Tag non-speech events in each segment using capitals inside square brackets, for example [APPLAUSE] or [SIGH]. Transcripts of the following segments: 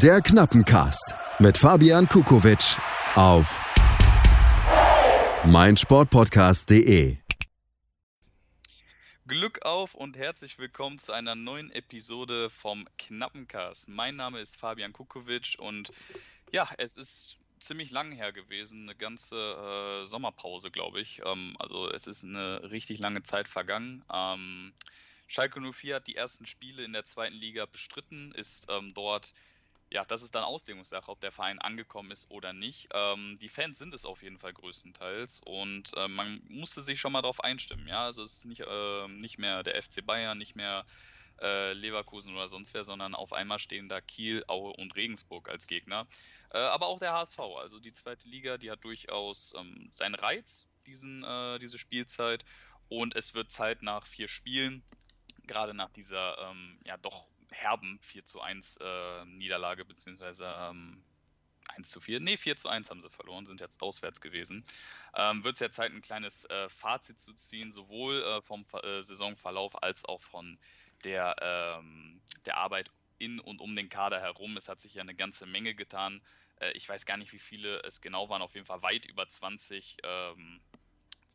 Der Knappencast mit Fabian Kukowitsch auf meinsportpodcast.de. Glück auf und herzlich willkommen zu einer neuen Episode vom Knappencast. Mein Name ist Fabian Kukowitsch und ja, es ist ziemlich lang her gewesen, eine ganze äh, Sommerpause, glaube ich. Ähm, also es ist eine richtig lange Zeit vergangen. Ähm, Schalke 04 hat die ersten Spiele in der zweiten Liga bestritten, ist ähm, dort, ja, das ist dann Auslegungssache, ob der Verein angekommen ist oder nicht. Ähm, die Fans sind es auf jeden Fall größtenteils und äh, man musste sich schon mal darauf einstimmen, ja. Also es ist nicht, äh, nicht mehr der FC Bayern, nicht mehr äh, Leverkusen oder sonst wer, sondern auf einmal stehen da Kiel, Aue und Regensburg als Gegner. Äh, aber auch der HSV, also die zweite Liga, die hat durchaus ähm, seinen Reiz, diesen, äh, diese Spielzeit. Und es wird Zeit nach vier Spielen, gerade nach dieser ähm, ja doch herben 4 zu 1 äh, Niederlage, beziehungsweise ähm, 1 zu 4, nee, 4 zu 1 haben sie verloren, sind jetzt auswärts gewesen. Ähm, wird es jetzt Zeit, ein kleines äh, Fazit zu ziehen, sowohl äh, vom äh, Saisonverlauf als auch von der, ähm, der Arbeit in und um den Kader herum. Es hat sich ja eine ganze Menge getan. Äh, ich weiß gar nicht, wie viele es genau waren, auf jeden Fall weit über 20, ähm,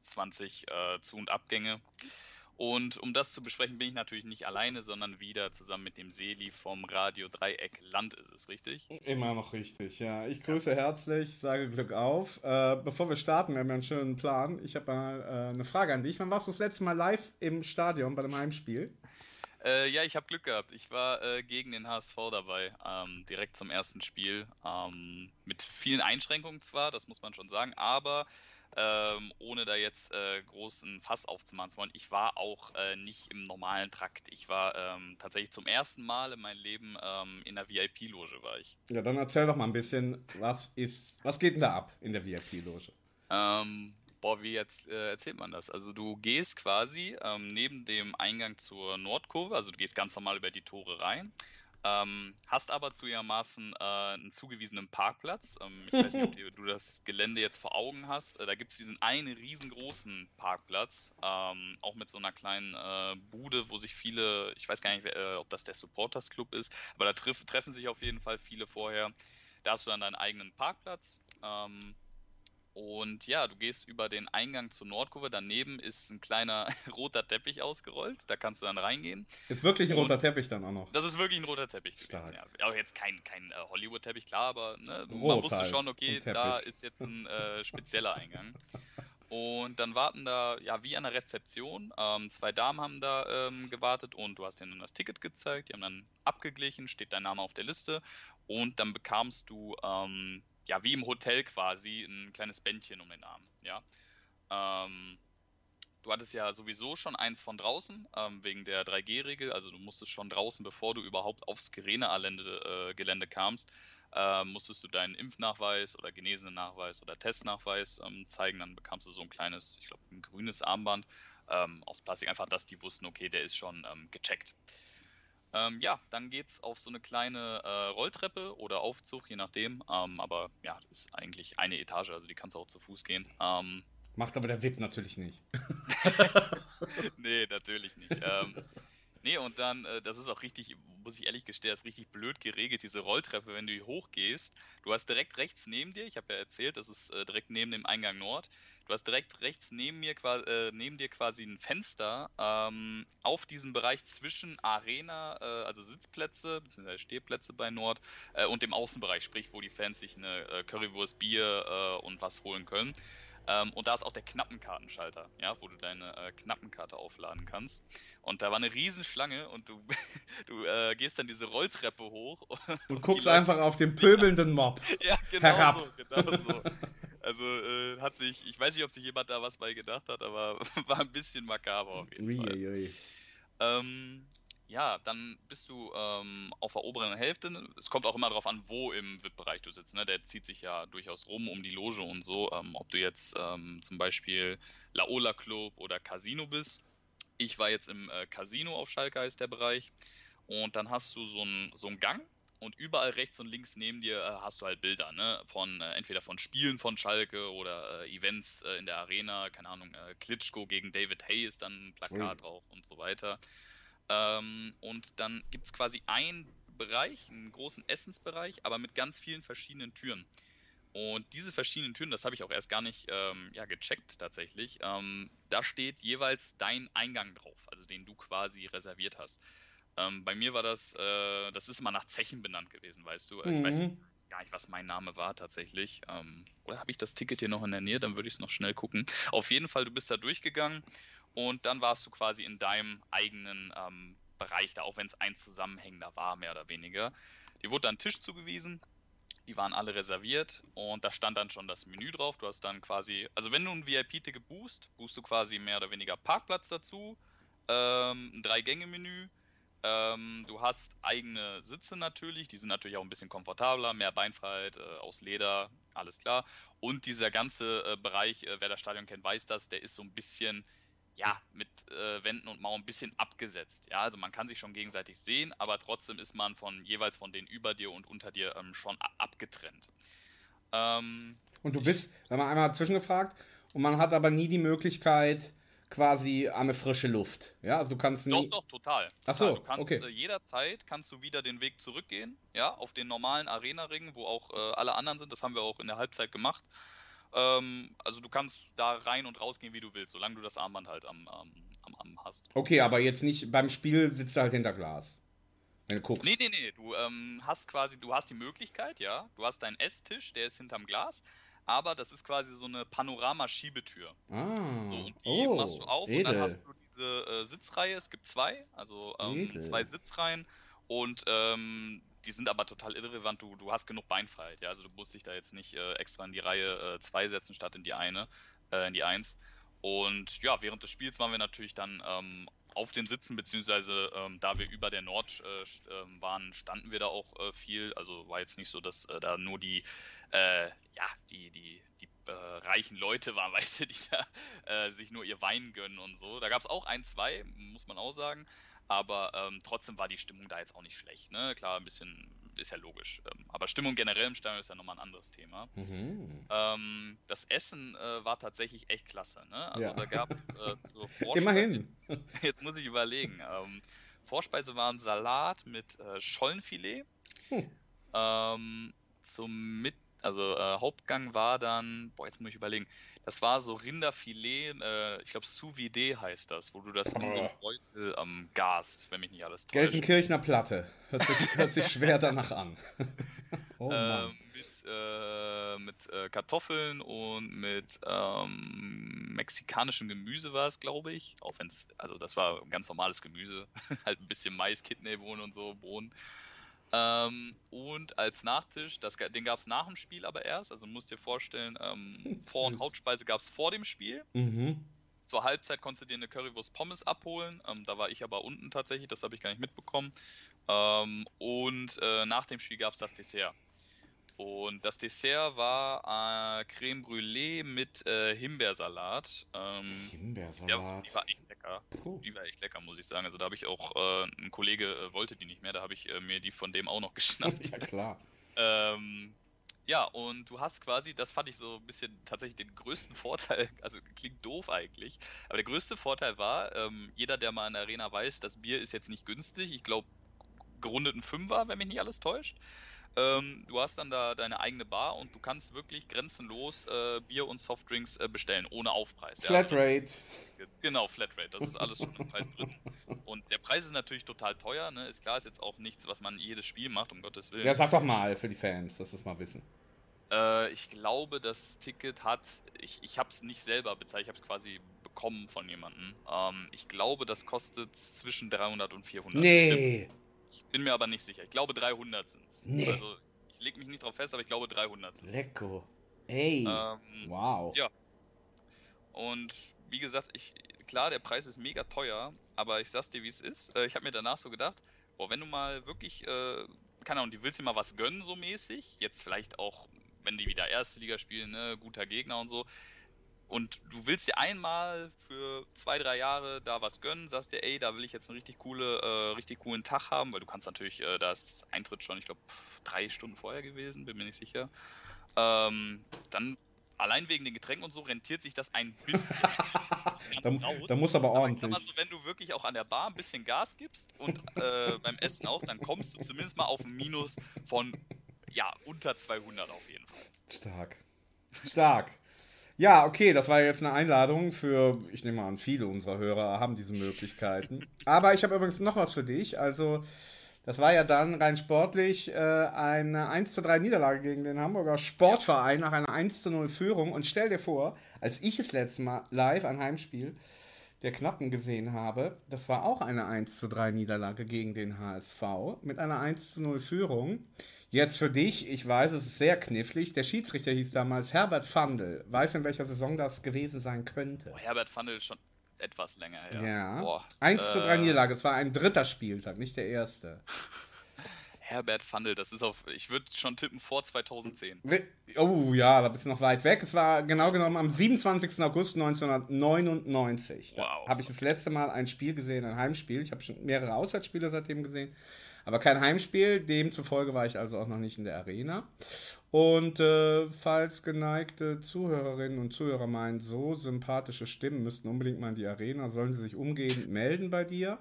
20 äh, Zu- und Abgänge. Und um das zu besprechen, bin ich natürlich nicht alleine, sondern wieder zusammen mit dem Seli vom Radio Dreieck Land ist es, richtig? Immer noch richtig, ja. Ich grüße herzlich, sage Glück auf. Äh, bevor wir starten, wir haben ja einen schönen Plan. Ich habe mal äh, eine Frage an dich. Wann warst du das letzte Mal live im Stadion bei dem Heimspiel? Äh, ja, ich habe Glück gehabt. Ich war äh, gegen den HSV dabei, ähm, direkt zum ersten Spiel. Ähm, mit vielen Einschränkungen zwar, das muss man schon sagen, aber ähm, ohne da jetzt äh, großen Fass aufzumachen zu wollen, ich war auch äh, nicht im normalen Trakt. Ich war ähm, tatsächlich zum ersten Mal in meinem Leben ähm, in der VIP-Loge war ich. Ja, dann erzähl doch mal ein bisschen, was ist, was geht denn da ab in der VIP-Loge? Ähm, boah, wie jetzt äh, erzählt man das? Also du gehst quasi ähm, neben dem Eingang zur Nordkurve, also du gehst ganz normal über die Tore rein, ähm, hast aber zugegebenermaßen äh, einen zugewiesenen Parkplatz. Ähm, ich weiß nicht, ob [LAUGHS] du das Gelände jetzt vor Augen hast. Äh, da gibt es diesen einen riesengroßen Parkplatz, ähm, auch mit so einer kleinen äh, Bude, wo sich viele, ich weiß gar nicht, äh, ob das der Supporters Club ist, aber da treff, treffen sich auf jeden Fall viele vorher. Da hast du dann deinen eigenen Parkplatz. Ähm, und ja, du gehst über den Eingang zur Nordkurve. Daneben ist ein kleiner [LAUGHS] roter Teppich ausgerollt. Da kannst du dann reingehen. Ist wirklich ein roter Teppich dann auch noch? Das ist wirklich ein roter Teppich gewesen, ja. Aber jetzt kein, kein äh, Hollywood-Teppich, klar, aber ne, man wusste halt. schon, okay, da ist jetzt ein äh, spezieller Eingang. Und dann warten da, ja, wie an der Rezeption. Ähm, zwei Damen haben da ähm, gewartet und du hast ihnen dann das Ticket gezeigt. Die haben dann abgeglichen, steht dein Name auf der Liste. Und dann bekamst du ähm, ja, wie im Hotel quasi, ein kleines Bändchen um den Arm, ja. Ähm, du hattest ja sowieso schon eins von draußen, ähm, wegen der 3G-Regel, also du musstest schon draußen, bevor du überhaupt aufs Gerene-Gelände äh, Gelände kamst, äh, musstest du deinen Impfnachweis oder Genesenen-Nachweis oder Testnachweis ähm, zeigen, dann bekamst du so ein kleines, ich glaube, ein grünes Armband ähm, aus Plastik, einfach, dass die wussten, okay, der ist schon ähm, gecheckt. Ähm, ja, dann geht's auf so eine kleine äh, Rolltreppe oder Aufzug, je nachdem. Ähm, aber ja, ist eigentlich eine Etage, also die kannst du auch zu Fuß gehen. Ähm, Macht aber der VIP natürlich nicht. [LAUGHS] nee, natürlich nicht. Ähm, nee, und dann, äh, das ist auch richtig, muss ich ehrlich gestehen, ist richtig blöd geregelt, diese Rolltreppe, wenn du hochgehst. Du hast direkt rechts neben dir, ich habe ja erzählt, das ist äh, direkt neben dem Eingang Nord, Du hast direkt rechts neben, mir, äh, neben dir quasi ein Fenster ähm, auf diesem Bereich zwischen Arena, äh, also Sitzplätze bzw. Stehplätze bei Nord äh, und dem Außenbereich, sprich, wo die Fans sich eine äh, Currywurst, Bier äh, und was holen können. Ähm, und da ist auch der Knappenkartenschalter, ja, wo du deine äh, Knappenkarte aufladen kannst. Und da war eine Riesenschlange und du, [LAUGHS] du äh, gehst dann diese Rolltreppe hoch. [LAUGHS] Du guckst einfach auf den [LAUGHS] pöbelnden Mob ja, genau herab. So, genau so. Also äh, hat sich, ich weiß nicht, ob sich jemand da was bei gedacht hat, aber war ein bisschen makaber auf jeden Fall. Ähm, ja, dann bist du ähm, auf der oberen Hälfte. Es kommt auch immer darauf an, wo im VIP-Bereich du sitzt. Ne? Der zieht sich ja durchaus rum um die Loge und so. Ähm, ob du jetzt ähm, zum Beispiel Laola Club oder Casino bist. Ich war jetzt im äh, Casino auf Schalke, heißt der Bereich. Und dann hast du so einen so Gang und überall rechts und links neben dir äh, hast du halt Bilder, ne? Von äh, entweder von Spielen von Schalke oder äh, Events äh, in der Arena, keine Ahnung, äh, Klitschko gegen David Hay ist dann ein Plakat mhm. drauf und so weiter. Ähm, und dann gibt es quasi ein Bereich, einen großen Essensbereich, aber mit ganz vielen verschiedenen Türen. Und diese verschiedenen Türen, das habe ich auch erst gar nicht ähm, ja, gecheckt tatsächlich, ähm, da steht jeweils dein Eingang drauf, also den du quasi reserviert hast. Ähm, bei mir war das, äh, das ist mal nach Zechen benannt gewesen, weißt du. Mhm. Ich weiß mhm. gar nicht, was mein Name war tatsächlich. Ähm, oder habe ich das Ticket hier noch in der Nähe? Dann würde ich es noch schnell gucken. Auf jeden Fall, du bist da durchgegangen und dann warst du quasi in deinem eigenen ähm, Bereich da, auch wenn es ein zusammenhängender war, mehr oder weniger. Dir wurde dann ein Tisch zugewiesen, die waren alle reserviert und da stand dann schon das Menü drauf. Du hast dann quasi, also wenn du ein VIP-Ticket buchst, buchst du quasi mehr oder weniger Parkplatz dazu, ähm, ein Drei-Gänge-Menü, ähm, du hast eigene Sitze natürlich, die sind natürlich auch ein bisschen komfortabler, mehr Beinfreiheit, äh, aus Leder, alles klar. Und dieser ganze äh, Bereich, äh, wer das Stadion kennt, weiß das, der ist so ein bisschen, ja, mit äh, Wänden und Mauern ein bisschen abgesetzt. Ja, also man kann sich schon gegenseitig sehen, aber trotzdem ist man von jeweils von denen über dir und unter dir ähm, schon abgetrennt. Ähm, und du bist, wenn man einmal zwischengefragt, und man hat aber nie die Möglichkeit, quasi an eine frische Luft. Ja, also du kannst nie... Doch, doch, total. Ach so, du kannst okay. äh, jederzeit kannst du wieder den Weg zurückgehen, ja, auf den normalen Arena-Ring, wo auch äh, alle anderen sind. Das haben wir auch in der Halbzeit gemacht. Ähm, also du kannst da rein und rausgehen, wie du willst, solange du das Armband halt am, am, am, am hast. Okay, aber jetzt nicht beim Spiel sitzt du halt hinter Glas. Wenn du guckst. Nee, nee, nee. Du ähm, hast quasi, du hast die Möglichkeit, ja. Du hast deinen Esstisch, der ist hinterm Glas aber das ist quasi so eine Panorama-Schiebetür. Ah, so, und die oh, machst du auf edel. und dann hast du diese äh, Sitzreihe, es gibt zwei, also ähm, zwei Sitzreihen und ähm, die sind aber total irrelevant, du, du hast genug Beinfreiheit, ja, also du musst dich da jetzt nicht äh, extra in die Reihe 2 äh, setzen, statt in die eine, äh, in die 1. Und ja, während des Spiels waren wir natürlich dann ähm, auf den Sitzen, beziehungsweise ähm, da wir über der Nord äh, ähm, waren, standen wir da auch äh, viel. Also war jetzt nicht so, dass äh, da nur die äh, ja, die, die, die äh, reichen Leute waren, [LAUGHS] weißt du, die da äh, sich nur ihr Wein gönnen und so. Da gab es auch ein, zwei, muss man auch sagen. Aber ähm, trotzdem war die Stimmung da jetzt auch nicht schlecht. Ne? Klar, ein bisschen ist ja logisch. Ähm, aber Stimmung generell im Stadion ist ja nochmal ein anderes Thema. Mhm. Ähm, das Essen äh, war tatsächlich echt klasse. Ne? Also ja. da gab es äh, zur [LAUGHS] Vorspeise. Immerhin. [LAUGHS] Jetzt muss ich überlegen. Ähm, Vorspeise war ein Salat mit äh, Schollenfilet. Hm. Ähm, zum Mit also äh, Hauptgang war dann, boah, jetzt muss ich überlegen, das war so Rinderfilet, äh, ich glaube sous vide heißt das, wo du das in so einem Beutel ähm, gast, wenn mich nicht alles täuscht. Gelsenkirchener Platte, hört sich, [LAUGHS] hört sich schwer danach an. [LAUGHS] oh, äh, mit, äh, mit äh, Kartoffeln und mit ähm, mexikanischem Gemüse war es, glaube ich, auch wenn es, also das war ganz normales Gemüse, [LAUGHS] halt ein bisschen Mais, Kidneybohnen und so, Bohnen. Ähm, und als Nachtisch, das, den gab es nach dem Spiel aber erst. Also musst dir vorstellen, ähm, [LAUGHS] Vor- und Hauptspeise gab es vor dem Spiel. Mhm. Zur Halbzeit konntest du dir eine Currywurst Pommes abholen. Ähm, da war ich aber unten tatsächlich, das habe ich gar nicht mitbekommen. Ähm, und äh, nach dem Spiel gab es das Dessert. Und das Dessert war äh, Creme Brûlée mit äh, Himbeersalat. Ähm, Himbeersalat. Ja, die war echt lecker. Puh. Die war echt lecker, muss ich sagen. Also da habe ich auch, äh, ein Kollege äh, wollte die nicht mehr, da habe ich äh, mir die von dem auch noch [LAUGHS] geschnappt. ja, klar. ähm, ja, und du hast quasi, das fand ich so ein bisschen tatsächlich den größten [LAUGHS] Vorteil, also klingt doof eigentlich, aber der größte Vorteil war, ähm, jeder, der mal in der Arena weiß, das Bier ist jetzt nicht günstig, ich glaube gerundeten Fünfer, wenn mich nicht alles täuscht. Ähm, du hast dann da deine eigene Bar und du kannst wirklich grenzenlos äh, Bier und Softdrinks äh, bestellen, ohne Aufpreis. Flatrate. Ja, genau, Flatrate, das ist alles schon im Preis drin. Und der Preis ist natürlich total teuer, ne? Ist klar, ist jetzt auch nichts, was man jedes Spiel macht, um Gottes Willen. Ja, sag doch mal für die Fans, dass es mal wissen. Äh, ich glaube, das Ticket hat, ich, ich habe es nicht selber bezahlt, ich habe es quasi bekommen von jemandem. Ähm, ich glaube, das kostet zwischen 300 und 400. Nee. Stimmt. Ich bin mir aber nicht sicher. Ich glaube 300 sind es. Nee. Also ich lege mich nicht drauf fest, aber ich glaube 300 sind Lecko. Ey. Ähm, wow. Ja. Und wie gesagt, ich, klar, der Preis ist mega teuer, aber ich sag's dir, wie es ist. Äh, ich habe mir danach so gedacht, boah, wenn du mal wirklich, äh, keine Ahnung, die willst dir mal was gönnen, so mäßig, jetzt vielleicht auch, wenn die wieder Erste Liga spielen, ne, guter Gegner und so, und du willst dir einmal für zwei, drei Jahre da was gönnen, sagst dir, ey, da will ich jetzt einen richtig, coole, äh, richtig coolen Tag haben, weil du kannst natürlich, äh, da ist Eintritt schon, ich glaube, drei Stunden vorher gewesen, bin mir nicht sicher. Ähm, dann allein wegen den Getränken und so rentiert sich das ein bisschen. [LAUGHS] da, da, muss aber ordentlich. Aber so, wenn du wirklich auch an der Bar ein bisschen Gas gibst und äh, [LAUGHS] beim Essen auch, dann kommst du zumindest mal auf ein Minus von ja, unter 200 auf jeden Fall. Stark. Stark. Ja, okay, das war jetzt eine Einladung für, ich nehme an, viele unserer Hörer haben diese Möglichkeiten. Aber ich habe übrigens noch was für dich. Also, das war ja dann rein sportlich äh, eine 1 zu 3 Niederlage gegen den Hamburger Sportverein nach einer 1 zu 0 Führung. Und stell dir vor, als ich das letzte Mal live ein Heimspiel der Knappen gesehen habe, das war auch eine 1 zu 3 Niederlage gegen den HSV mit einer 1 zu 0 Führung. Jetzt für dich, ich weiß, es ist sehr knifflig. Der Schiedsrichter hieß damals Herbert Fandel. Weiß in welcher Saison das gewesen sein könnte? Oh, Herbert Fandel ist schon etwas länger her. Ja. Boah, 1 äh, zu 3 Niederlage. Es war ein dritter Spieltag, nicht der erste. [LAUGHS] Herbert Fandel, das ist auf, ich würde schon tippen, vor 2010. Oh ja, da bist du noch weit weg. Es war genau genommen am 27. August 1999. Wow. Da habe ich das letzte Mal ein Spiel gesehen, ein Heimspiel. Ich habe schon mehrere Auswärtsspiele seitdem gesehen aber kein Heimspiel. Demzufolge war ich also auch noch nicht in der Arena. Und äh, falls geneigte Zuhörerinnen und Zuhörer meinen, so sympathische Stimmen müssten unbedingt mal in die Arena, sollen sie sich umgehend melden bei dir.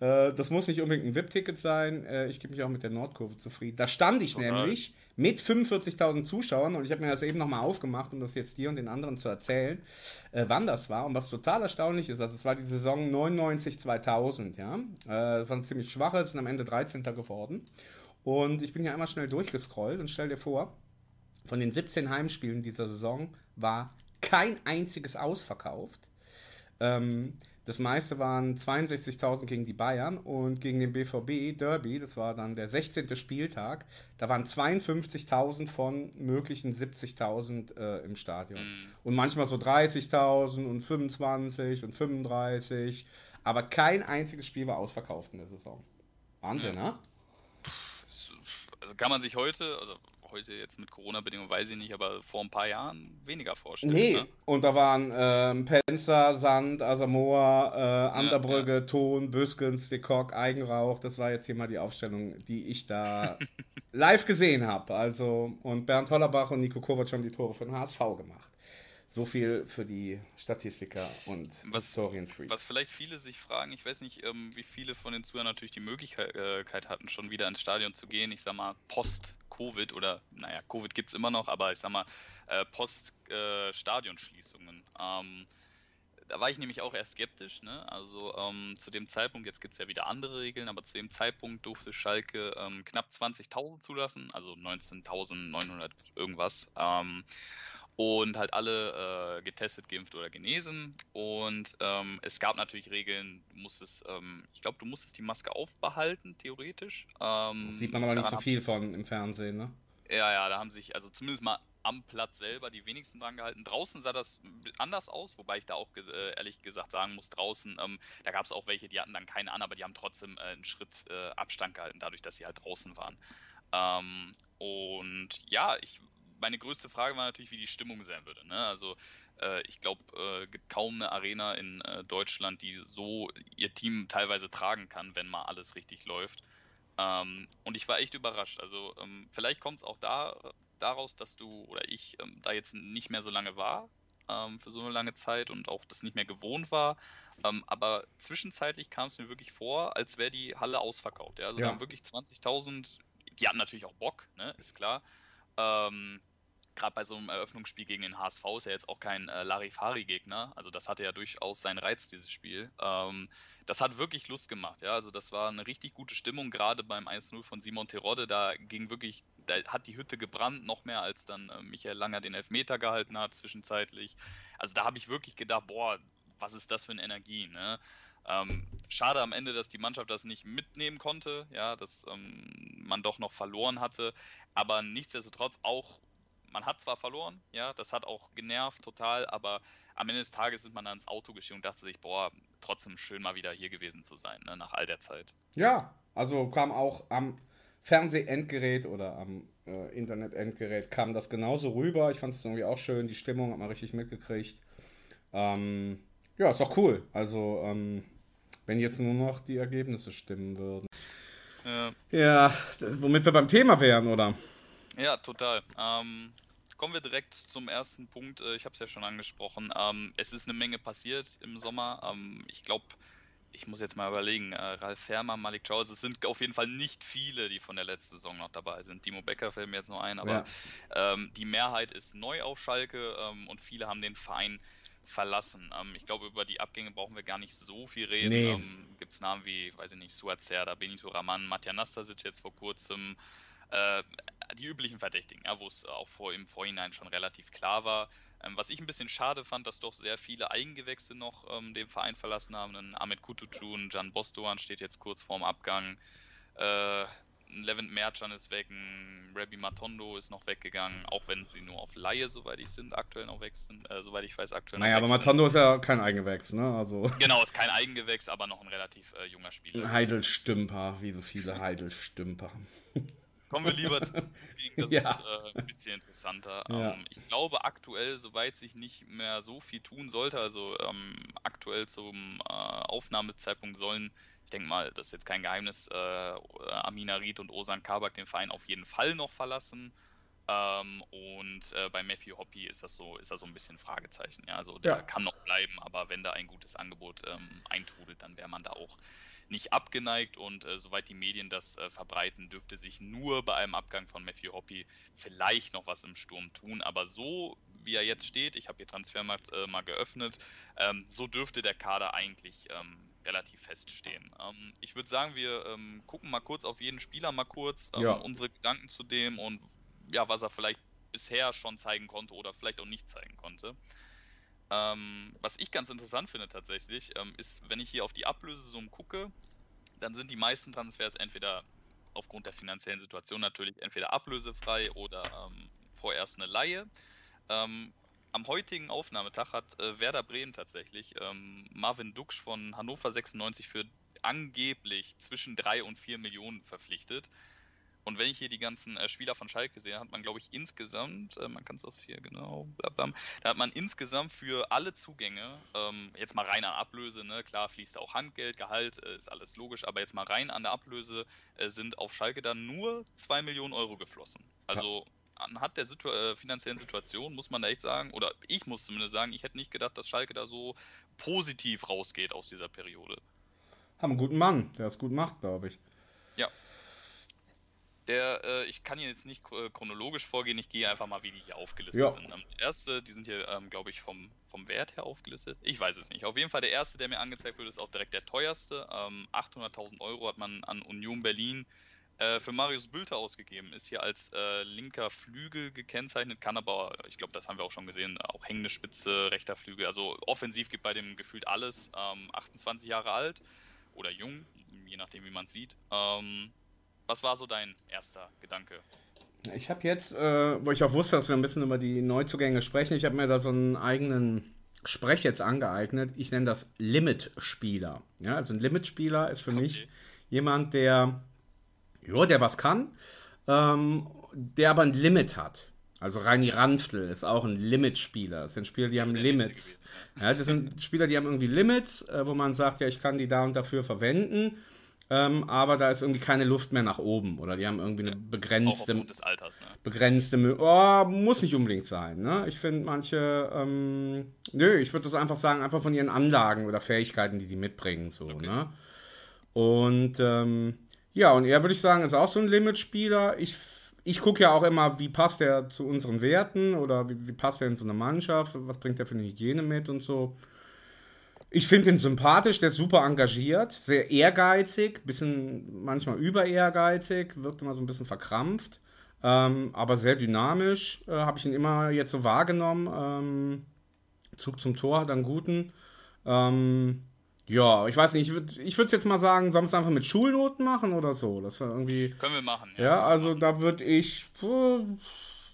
Äh, das muss nicht unbedingt ein VIP-Ticket sein. Äh, ich gebe mich auch mit der Nordkurve zufrieden. Da stand ich Total. nämlich mit 45.000 Zuschauern und ich habe mir das eben nochmal aufgemacht, um das jetzt dir und den anderen zu erzählen, äh, wann das war. Und was total erstaunlich ist, also es war die Saison 99-2000, ja. Äh, das war ein ziemlich schwaches, sind am Ende 13. geworden. Und ich bin hier einmal schnell durchgescrollt und stell dir vor, von den 17 Heimspielen dieser Saison war kein einziges ausverkauft. Ähm, das meiste waren 62.000 gegen die Bayern und gegen den BVB Derby, das war dann der 16. Spieltag, da waren 52.000 von möglichen 70.000 äh, im Stadion. Mhm. Und manchmal so 30.000 und 25 und 35, aber kein einziges Spiel war ausverkauft in der Saison. Wahnsinn, mhm. ne? Also kann man sich heute, also heute jetzt mit Corona-Bedingungen weiß ich nicht, aber vor ein paar Jahren weniger vorstellen. Nee, ne? und da waren ähm, Penzer, Sand, Asamoah, äh, Anderbrügge, ja, ja. Ton, Büskens, Dekok, Eigenrauch. Das war jetzt hier mal die Aufstellung, die ich da [LAUGHS] live gesehen habe. Also, und Bernd Hollerbach und Nico Kovac haben die Tore für den HSV gemacht. So viel für die Statistiker und was, Historienfreaks. Was vielleicht viele sich fragen, ich weiß nicht, ähm, wie viele von den Zuhörern natürlich die Möglichkeit äh, hatten, schon wieder ins Stadion zu gehen. Ich sag mal, Post-Covid oder, naja, Covid gibt es immer noch, aber ich sag mal, äh, Post-Stadionschließungen. Äh, ähm, da war ich nämlich auch erst skeptisch. Ne? Also ähm, zu dem Zeitpunkt, jetzt gibt es ja wieder andere Regeln, aber zu dem Zeitpunkt durfte Schalke ähm, knapp 20.000 zulassen, also 19.900 irgendwas. Ähm, und halt alle äh, getestet, geimpft oder genesen. Und ähm, es gab natürlich Regeln, du musstest, ähm, ich glaube, du musstest die Maske aufbehalten, theoretisch. Ähm, Sieht man aber nicht so viel von im Fernsehen, ne? Ja, ja, da haben sich, also zumindest mal am Platz selber die wenigsten dran gehalten. Draußen sah das anders aus, wobei ich da auch äh, ehrlich gesagt sagen muss, draußen, ähm, da gab es auch welche, die hatten dann keine an, aber die haben trotzdem äh, einen Schritt äh, Abstand gehalten, dadurch, dass sie halt draußen waren. Ähm, und ja, ich meine größte Frage war natürlich, wie die Stimmung sein würde. Ne? Also äh, ich glaube, äh, gibt kaum eine Arena in äh, Deutschland, die so ihr Team teilweise tragen kann, wenn mal alles richtig läuft. Ähm, und ich war echt überrascht. Also ähm, vielleicht kommt es auch da, daraus, dass du oder ich ähm, da jetzt nicht mehr so lange war ähm, für so eine lange Zeit und auch das nicht mehr gewohnt war. Ähm, aber zwischenzeitlich kam es mir wirklich vor, als wäre die Halle ausverkauft. Ja? Also ja. da haben wirklich 20.000, die hatten natürlich auch Bock, ne? ist klar. Ähm, Gerade bei so einem Eröffnungsspiel gegen den HSV ist er jetzt auch kein äh, Larifari-Gegner. Also das hatte ja durchaus seinen Reiz, dieses Spiel. Ähm, das hat wirklich Lust gemacht, ja. Also das war eine richtig gute Stimmung, gerade beim 1-0 von Simon Terodde. Da ging wirklich, da hat die Hütte gebrannt, noch mehr als dann äh, Michael Langer den Elfmeter gehalten hat zwischenzeitlich. Also da habe ich wirklich gedacht, boah, was ist das für eine Energie, ne? Ähm, schade am Ende, dass die Mannschaft das nicht mitnehmen konnte, ja, dass ähm, man doch noch verloren hatte, aber nichtsdestotrotz auch, man hat zwar verloren, ja, das hat auch genervt total, aber am Ende des Tages ist man dann ins Auto gestiegen und dachte sich, boah, trotzdem schön mal wieder hier gewesen zu sein, ne, nach all der Zeit. Ja, also kam auch am Fernseh-Endgerät oder am äh, Internet-Endgerät kam das genauso rüber. Ich fand es irgendwie auch schön, die Stimmung hat man richtig mitgekriegt. Ähm, ja, ist doch cool. Also, ähm, wenn jetzt nur noch die Ergebnisse stimmen würden. Ja. ja, womit wir beim Thema wären, oder? Ja, total. Ähm, kommen wir direkt zum ersten Punkt. Äh, ich habe es ja schon angesprochen. Ähm, es ist eine Menge passiert im Sommer. Ähm, ich glaube, ich muss jetzt mal überlegen, äh, Ralf Fermer, Malik Charles, es sind auf jeden Fall nicht viele, die von der letzten Saison noch dabei sind. Timo Becker fällt mir jetzt noch ein, aber ja. ähm, die Mehrheit ist neu auf Schalke ähm, und viele haben den Verein verlassen. Ähm, ich glaube, über die Abgänge brauchen wir gar nicht so viel reden. Nee. Ähm, Gibt es Namen wie, weiß ich nicht, Suat Serda, Benito Raman, Matja Nastasic jetzt vor kurzem, die üblichen Verdächtigen, ja, wo es auch vor, im Vorhinein schon relativ klar war. Ähm, was ich ein bisschen schade fand, dass doch sehr viele Eigengewächse noch ähm, den Verein verlassen haben. Ein Ahmed Kutucu, Jan Bostoan steht jetzt kurz vorm Abgang. Äh, ein Levent Merchan ist weg, ein Rabbi Matondo ist noch weggegangen, auch wenn sie nur auf Laie, soweit ich sind, aktuell noch weg sind, äh, soweit ich weiß, aktuell Naja, aber Matondo ist ja kein Eigengewächs, ne? Also [LAUGHS] [LAUGHS] genau, ist kein Eigengewächs, aber noch ein relativ äh, junger Spieler. Ein Heidelstümper, wie so viele [LAUGHS] Heidelstümper. Kommen wir lieber zum [LAUGHS] Zugegen, das ja. ist äh, ein bisschen interessanter. Ja. Ähm, ich glaube aktuell, soweit sich nicht mehr so viel tun sollte, also ähm, aktuell zum äh, Aufnahmezeitpunkt sollen, ich denke mal, das ist jetzt kein Geheimnis, äh, Amina Ried und Osan Kabak den Verein auf jeden Fall noch verlassen. Ähm, und äh, bei Matthew Hoppy ist das so, ist das so ein bisschen Fragezeichen. Ja, also der ja. kann noch bleiben, aber wenn da ein gutes Angebot ähm, eintrudelt, dann wäre man da auch nicht abgeneigt und äh, soweit die Medien das äh, verbreiten, dürfte sich nur bei einem Abgang von Matthew Hoppy vielleicht noch was im Sturm tun. Aber so wie er jetzt steht, ich habe hier Transfermarkt äh, mal geöffnet, ähm, so dürfte der Kader eigentlich ähm, relativ feststehen. Ähm, ich würde sagen, wir ähm, gucken mal kurz auf jeden Spieler mal kurz, ähm, ja. unsere Gedanken zu dem und ja, was er vielleicht bisher schon zeigen konnte oder vielleicht auch nicht zeigen konnte. Ähm, was ich ganz interessant finde tatsächlich, ähm, ist, wenn ich hier auf die Ablösesummen gucke, dann sind die meisten Transfers entweder aufgrund der finanziellen Situation natürlich entweder ablösefrei oder ähm, vorerst eine Laie. Ähm, am heutigen Aufnahmetag hat äh, Werder Bremen tatsächlich ähm, Marvin Duksch von Hannover 96 für angeblich zwischen 3 und 4 Millionen verpflichtet. Und wenn ich hier die ganzen äh, Spieler von Schalke sehe, hat man, glaube ich, insgesamt, äh, man kann es das hier genau, blablabla, da hat man insgesamt für alle Zugänge, ähm, jetzt mal rein an Ablöse, ne, klar fließt auch Handgeld, Gehalt, äh, ist alles logisch, aber jetzt mal rein an der Ablöse äh, sind auf Schalke dann nur 2 Millionen Euro geflossen. Also ja. anhand der Situ äh, finanziellen Situation muss man da echt sagen, oder ich muss zumindest sagen, ich hätte nicht gedacht, dass Schalke da so positiv rausgeht aus dieser Periode. Haben einen guten Mann, der es gut macht, glaube ich. Ja, der, äh, ich kann hier jetzt nicht äh, chronologisch vorgehen, ich gehe einfach mal, wie die hier aufgelistet ja. sind. Ähm, der erste, die sind hier, ähm, glaube ich, vom, vom Wert her aufgelistet. Ich weiß es nicht. Auf jeden Fall der erste, der mir angezeigt wird, ist auch direkt der teuerste. Ähm, 800.000 Euro hat man an Union Berlin äh, für Marius Bülter ausgegeben. Ist hier als äh, linker Flügel gekennzeichnet, kann aber, ich glaube, das haben wir auch schon gesehen, auch hängende Spitze, rechter Flügel. Also offensiv gibt bei dem gefühlt alles. 28 ähm, Jahre alt oder jung, je nachdem, wie man es sieht. Ähm, was war so dein erster Gedanke? Ich habe jetzt, äh, wo ich auch wusste, dass wir ein bisschen über die Neuzugänge sprechen, ich habe mir da so einen eigenen Sprech jetzt angeeignet. Ich nenne das Limit-Spieler. Ja, also ein Limit-Spieler ist für okay. mich jemand, der, ja, der was kann, ähm, der aber ein Limit hat. Also Reini Ranftl ist auch ein Limit-Spieler. Das sind Spieler, die haben Limits. Ja, das sind Spieler, die haben irgendwie Limits, äh, wo man sagt, ja, ich kann die da und dafür verwenden. Ähm, aber da ist irgendwie keine Luft mehr nach oben oder? Die haben irgendwie eine begrenzte des Alters, ne? begrenzte oh, muss nicht unbedingt sein ne? Ich finde manche ähm, nö ich würde das einfach sagen einfach von ihren Anlagen oder Fähigkeiten die die mitbringen so okay. ne? Und ähm, ja und er würde ich sagen ist auch so ein Limitspieler. Ich ich gucke ja auch immer wie passt er zu unseren Werten oder wie, wie passt er in so eine Mannschaft? Was bringt er für eine Hygiene mit und so ich finde ihn sympathisch, der ist super engagiert, sehr ehrgeizig, bisschen manchmal über ehrgeizig, wirkt immer so ein bisschen verkrampft, ähm, aber sehr dynamisch, äh, habe ich ihn immer jetzt so wahrgenommen. Ähm, Zug zum Tor hat einen guten. Ähm, ja, ich weiß nicht, ich würde es jetzt mal sagen, sollen wir es einfach mit Schulnoten machen oder so? Das irgendwie. Können wir machen, ja. Ja, also da würde ich. Puh,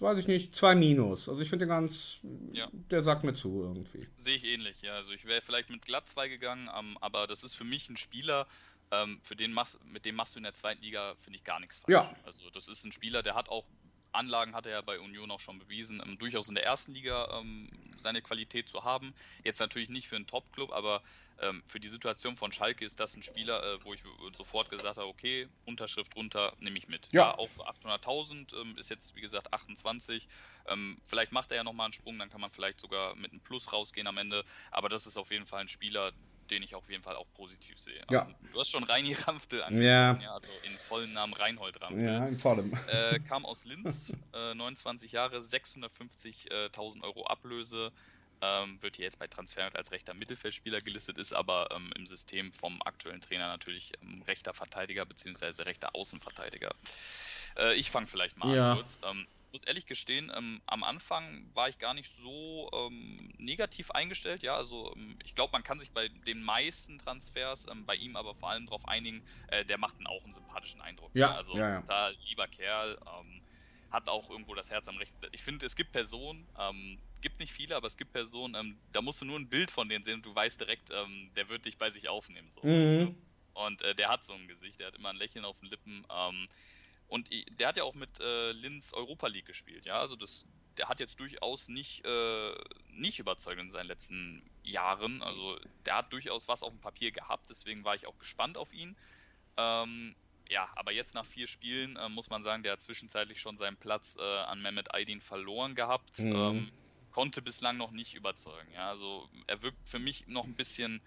weiß ich nicht, zwei Minus. Also ich finde den ganz, ja. der sagt mir zu irgendwie. Sehe ich ähnlich, ja. Also ich wäre vielleicht mit glatt zwei gegangen, um, aber das ist für mich ein Spieler, ähm, für den machst, mit dem machst du in der zweiten Liga, finde ich, gar nichts falsch. Ja. Also das ist ein Spieler, der hat auch Anlagen hat er ja bei Union auch schon bewiesen, ähm, durchaus in der ersten Liga ähm, seine Qualität zu haben. Jetzt natürlich nicht für einen Top-Club, aber ähm, für die Situation von Schalke ist das ein Spieler, äh, wo ich sofort gesagt habe, okay, Unterschrift runter, nehme ich mit. Ja, ja auch für 800.000 ähm, ist jetzt, wie gesagt, 28. Ähm, vielleicht macht er ja nochmal einen Sprung, dann kann man vielleicht sogar mit einem Plus rausgehen am Ende. Aber das ist auf jeden Fall ein Spieler, den ich auf jeden Fall auch positiv sehe. Ja. Ähm, du hast schon Reini [LAUGHS] Ramftel angesprochen, ja. ja. also in vollen Namen Reinhold Ramftel. Ja, in vollem. Äh, kam aus Linz, äh, 29 Jahre, 650.000 Euro Ablöse. Ähm, wird hier jetzt bei Transfer als rechter Mittelfeldspieler gelistet, ist aber ähm, im System vom aktuellen Trainer natürlich ähm, rechter Verteidiger bzw. rechter Außenverteidiger. Äh, ich fange vielleicht mal ja. an kurz. Ähm, muss ehrlich gestehen, ähm, am Anfang war ich gar nicht so ähm, negativ eingestellt. Ja, also ich glaube, man kann sich bei den meisten Transfers, ähm, bei ihm aber vor allem darauf einigen, äh, der macht einen auch einen sympathischen Eindruck. Ja, ja also ja, ja. da lieber Kerl, ähm, hat auch irgendwo das Herz am rechten. Ich finde, es gibt Personen, ähm, gibt nicht viele, aber es gibt Personen, da musst du nur ein Bild von denen sehen und du weißt direkt, der wird dich bei sich aufnehmen. So, mhm. Und äh, der hat so ein Gesicht, der hat immer ein Lächeln auf den Lippen. Und der hat ja auch mit äh, Linz Europa League gespielt, ja. Also das, der hat jetzt durchaus nicht, äh, nicht überzeugt in seinen letzten Jahren. Also der hat durchaus was auf dem Papier gehabt, deswegen war ich auch gespannt auf ihn. Ähm, ja, aber jetzt nach vier Spielen äh, muss man sagen, der hat zwischenzeitlich schon seinen Platz äh, an Mehmet Aydin verloren gehabt. Mhm. Ähm, konnte bislang noch nicht überzeugen. Ja, also er wirkt für mich noch ein bisschen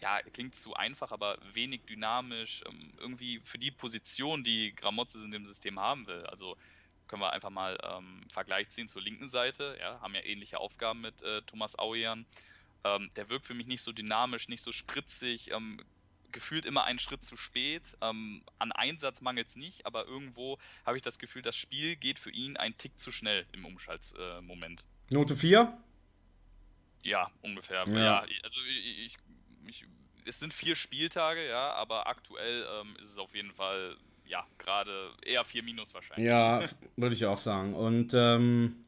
ja, klingt zu einfach, aber wenig dynamisch. Ähm, irgendwie für die Position, die Gramozis in dem System haben will. Also können wir einfach mal ähm, Vergleich ziehen zur linken Seite. Ja, haben ja ähnliche Aufgaben mit äh, Thomas Auian. Ähm, der wirkt für mich nicht so dynamisch, nicht so spritzig, ähm, gefühlt immer einen Schritt zu spät. Ähm, an Einsatz mangelt es nicht, aber irgendwo habe ich das Gefühl, das Spiel geht für ihn einen Tick zu schnell im Umschaltmoment. Äh, Note 4? Ja, ungefähr. Ja, ja also ich, ich es sind vier Spieltage, ja, aber aktuell ähm, ist es auf jeden Fall, ja, gerade eher vier Minus wahrscheinlich. Ja, würde ich auch sagen. Und ähm,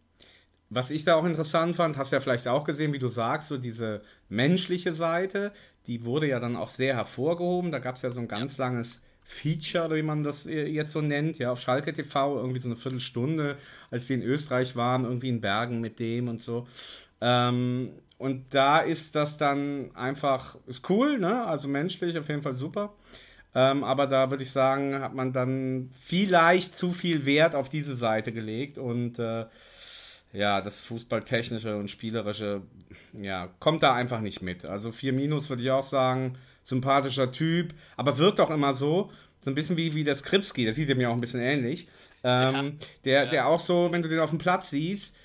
was ich da auch interessant fand, hast du ja vielleicht auch gesehen, wie du sagst, so diese menschliche Seite, die wurde ja dann auch sehr hervorgehoben. Da gab es ja so ein ganz langes Feature, wie man das jetzt so nennt, ja, auf Schalke TV, irgendwie so eine Viertelstunde, als sie in Österreich waren, irgendwie in Bergen mit dem und so. Ähm, und da ist das dann einfach, ist cool, ne? Also menschlich auf jeden Fall super. Ähm, aber da würde ich sagen, hat man dann vielleicht zu viel Wert auf diese Seite gelegt und äh, ja, das Fußballtechnische und Spielerische, ja, kommt da einfach nicht mit. Also 4 Minus würde ich auch sagen, sympathischer Typ, aber wirkt auch immer so, so ein bisschen wie, wie der Skripski, das sieht mir auch ein bisschen ähnlich. Ähm, ja. Der, der auch so, wenn du den auf dem Platz siehst,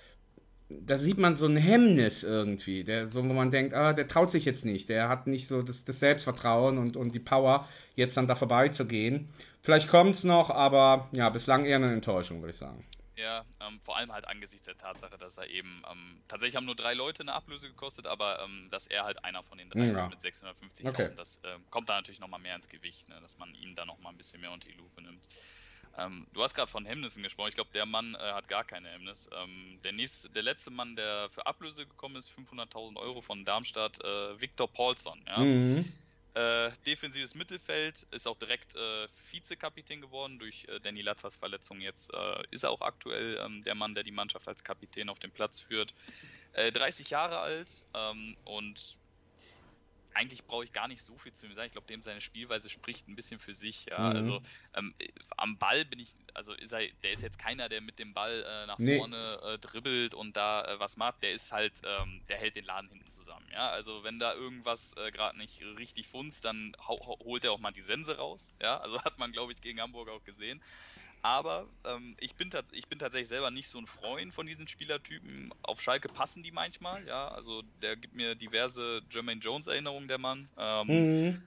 da sieht man so ein Hemmnis irgendwie, der, so, wo man denkt, ah, der traut sich jetzt nicht, der hat nicht so das, das Selbstvertrauen und, und die Power, jetzt dann da vorbeizugehen. Vielleicht kommt es noch, aber ja, bislang eher eine Enttäuschung, würde ich sagen. Ja, ähm, vor allem halt angesichts der Tatsache, dass er eben, ähm, tatsächlich haben nur drei Leute eine Ablöse gekostet, aber ähm, dass er halt einer von den drei ja. ist mit 650.000, okay. das äh, kommt da natürlich nochmal mehr ins Gewicht, ne, dass man ihn da nochmal ein bisschen mehr unter die Lupe nimmt. Ähm, du hast gerade von Hemmnissen gesprochen. Ich glaube, der Mann äh, hat gar keine Hemmnis. Ähm, der, nächste, der letzte Mann, der für Ablöse gekommen ist, 500.000 Euro von Darmstadt, äh, Viktor Paulson. Ja? Mhm. Äh, defensives Mittelfeld, ist auch direkt äh, Vizekapitän geworden durch äh, Danny Lazzas Verletzung. Jetzt äh, ist er auch aktuell ähm, der Mann, der die Mannschaft als Kapitän auf den Platz führt. 30 Jahre alt ähm, und eigentlich brauche ich gar nicht so viel zu ihm sagen. Ich glaube, dem seine Spielweise spricht ein bisschen für sich. Ja? Mhm. Also ähm, am Ball bin ich, also ist er, der ist jetzt keiner, der mit dem Ball äh, nach nee. vorne äh, dribbelt und da äh, was macht. Der ist halt, ähm, der hält den Laden hinten zusammen. Ja, also wenn da irgendwas äh, gerade nicht richtig funzt, dann holt er auch mal die Sense raus. Ja, also [LAUGHS] hat man, glaube ich, gegen Hamburg auch gesehen. Aber ähm, ich, bin ich bin tatsächlich selber nicht so ein Freund von diesen Spielertypen. Auf Schalke passen die manchmal, ja. Also der gibt mir diverse Jermaine Jones-Erinnerungen, der Mann. Ähm, mhm.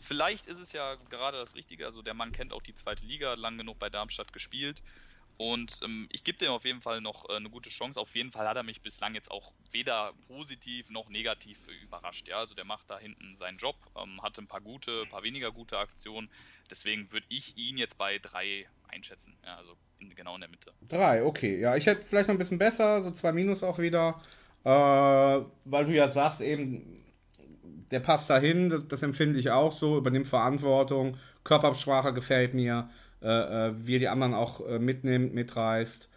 Vielleicht ist es ja gerade das Richtige. Also der Mann kennt auch die zweite Liga, lang genug bei Darmstadt gespielt. Und ähm, ich gebe dem auf jeden Fall noch äh, eine gute Chance. Auf jeden Fall hat er mich bislang jetzt auch weder positiv noch negativ überrascht. Ja, also der macht da hinten seinen Job, ähm, hatte ein paar gute, ein paar weniger gute Aktionen. Deswegen würde ich ihn jetzt bei drei einschätzen. Ja, also in, genau in der Mitte. Drei, okay. Ja, ich hätte vielleicht noch ein bisschen besser, so zwei Minus auch wieder. Äh, weil du ja sagst, eben, der passt dahin, das, das empfinde ich auch so, übernimmt Verantwortung, Körpersprache gefällt mir. äh, äh, wie er die anderen auch äh, mitnimmt, mitreißt.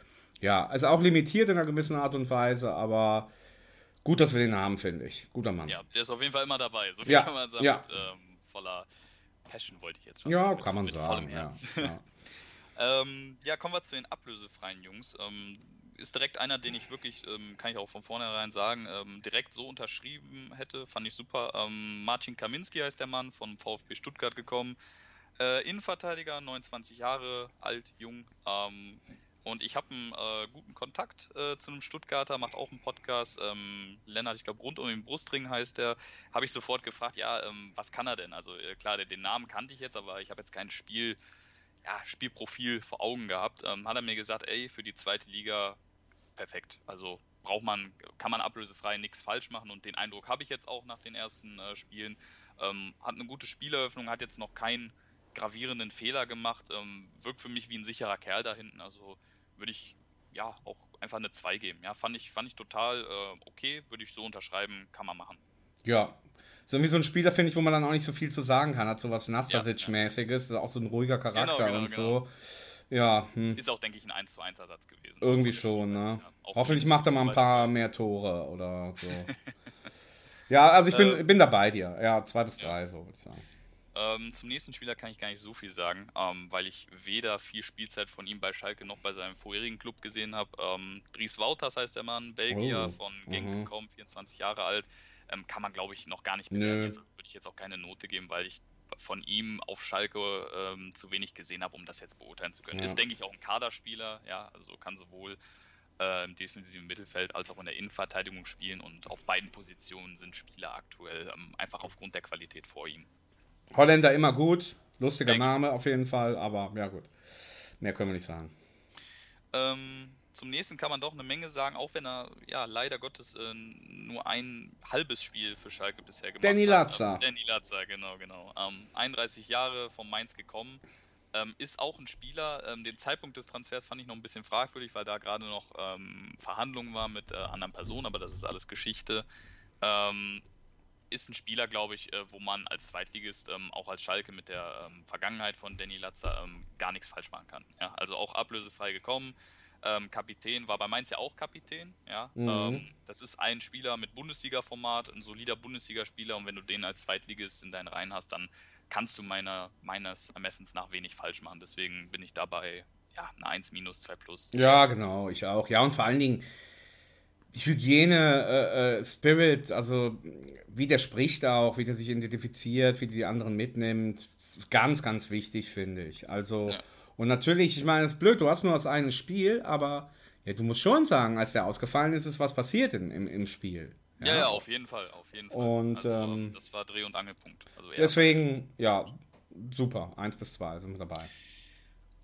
Ja, also auch limitiert in einer gewissen Art und Weise, aber gut, dass wir den haben, finde ich. Guter Mann. Ja, der ist auf jeden Fall immer dabei, so viel ja, kann [LAUGHS] man sagen. Ja. Ähm, voller Passion wollte ich jetzt schon. Ja, mit, kann man sagen. Ja, ja. [LAUGHS] ähm, ja, kommen wir zu den ablösefreien Jungs. Ähm, ist direkt einer, den ich wirklich, ähm, kann ich auch von vornherein sagen, ähm, direkt so unterschrieben hätte. Fand ich super. Ähm, Marcin Kaminski heißt der Mann, von VfB Stuttgart gekommen. Äh, Innenverteidiger, 29 Jahre alt, jung. Und ich habe einen äh, guten Kontakt äh, zu einem Stuttgarter, macht auch einen Podcast. Ähm, Lennart, ich glaube, rund um den Brustring heißt der. Habe ich sofort gefragt, ja, ähm, was kann er denn? Also äh, klar, den, den Namen kannte ich jetzt, aber ich habe jetzt kein Spiel, ja, Spielprofil vor Augen gehabt. Ähm, hat er mir gesagt, ey, für die zweite Liga perfekt. Also braucht man, kann man ablösefrei nichts falsch machen und den Eindruck habe ich jetzt auch nach den ersten äh, Spielen. Ähm, hat eine gute Spieleröffnung, hat jetzt noch keinen gravierenden Fehler gemacht, ähm, wirkt für mich wie ein sicherer Kerl da hinten. Also würde ich ja auch einfach eine 2 geben. Ja, fand ich, fand ich total äh, okay, würde ich so unterschreiben, kann man machen. Ja. So irgendwie so ein Spieler, finde ich, wo man dann auch nicht so viel zu sagen kann. Hat so was Nastasic-mäßiges, auch so ein ruhiger Charakter Genau, genau, und so. Ja, hm. Ist auch, denke ich, ein 1 zu 1 Ersatz gewesen. irgendwie schon, ne? Ja. Hoffentlich macht er mal ein paar ist. mehr Tore oder so. [LAUGHS] ja, also ich bin, Ähm, bin da bei dir. Ja, zwei bis drei, so würde ich sagen. Ähm, zum nächsten Spieler kann ich gar nicht so viel sagen, ähm, weil ich weder viel Spielzeit von ihm bei Schalke noch bei seinem vorherigen Club gesehen habe. Ähm, Dries Wouters heißt der Mann, Belgier, Oh, von Genk mhm. gekommen, 24 Jahre alt. Ähm, kann man, glaube ich, noch gar nicht bewerten. Würde ich jetzt auch keine Note geben, weil ich von ihm auf Schalke ähm, zu wenig gesehen habe, um das jetzt beurteilen zu können. Ja. Ist, denke ich, auch ein Kaderspieler, ja, also kann sowohl äh, im defensiven Mittelfeld als auch in der Innenverteidigung spielen und auf beiden Positionen sind Spieler aktuell ähm, einfach aufgrund der Qualität vor ihm. Holländer immer gut. Lustiger Denk- Name auf jeden Fall, aber ja gut. Mehr können wir nicht sagen. Ähm, zum nächsten kann man doch eine Menge sagen, auch wenn er ja leider Gottes äh, nur ein halbes Spiel für Schalke bisher gemacht Danny hat. Latza. Ähm, Danny Latza, genau, genau. Ähm, 31 Jahre vom Mainz gekommen. Ähm, ist auch ein Spieler. Ähm, den Zeitpunkt des Transfers fand ich noch ein bisschen fragwürdig, weil da gerade noch ähm, Verhandlungen war mit äh, anderen Personen, aber das ist alles Geschichte. Ist ein Spieler, glaube ich, äh, wo man als Zweitligist, ähm, auch als Schalke mit der ähm, Vergangenheit von Danny Latzer ähm, gar nichts falsch machen kann. Ja? Also auch ablösefrei gekommen. Ähm, Kapitän war bei Mainz ja auch Kapitän. Ja? Mhm. Ähm, das ist ein Spieler mit Bundesliga-Format, ein solider Bundesligaspieler und wenn du den als Zweitligist in deinen Reihen hast, dann kannst du meiner, meines Ermessens nach wenig falsch machen. Deswegen bin ich dabei, ja, eine 1 minus, 2 plus. Ja, genau, ich auch. Ja, und vor allen Dingen Hygiene, äh, äh, Spirit, also wie der spricht auch, wie der sich identifiziert, wie die anderen mitnimmt. Ganz, ganz wichtig, finde ich. Also, Ja. und natürlich, ich meine, es ist blöd, du hast nur das eine Spiel, aber ja, du musst schon sagen, als der ausgefallen ist, ist was passiert in, im, im Spiel. Ja, ja, auf jeden Fall, auf jeden Fall. Und, also, ähm, das war Dreh- und Angelpunkt. Also, ja. Deswegen, ja, super. Eins bis zwei sind wir dabei.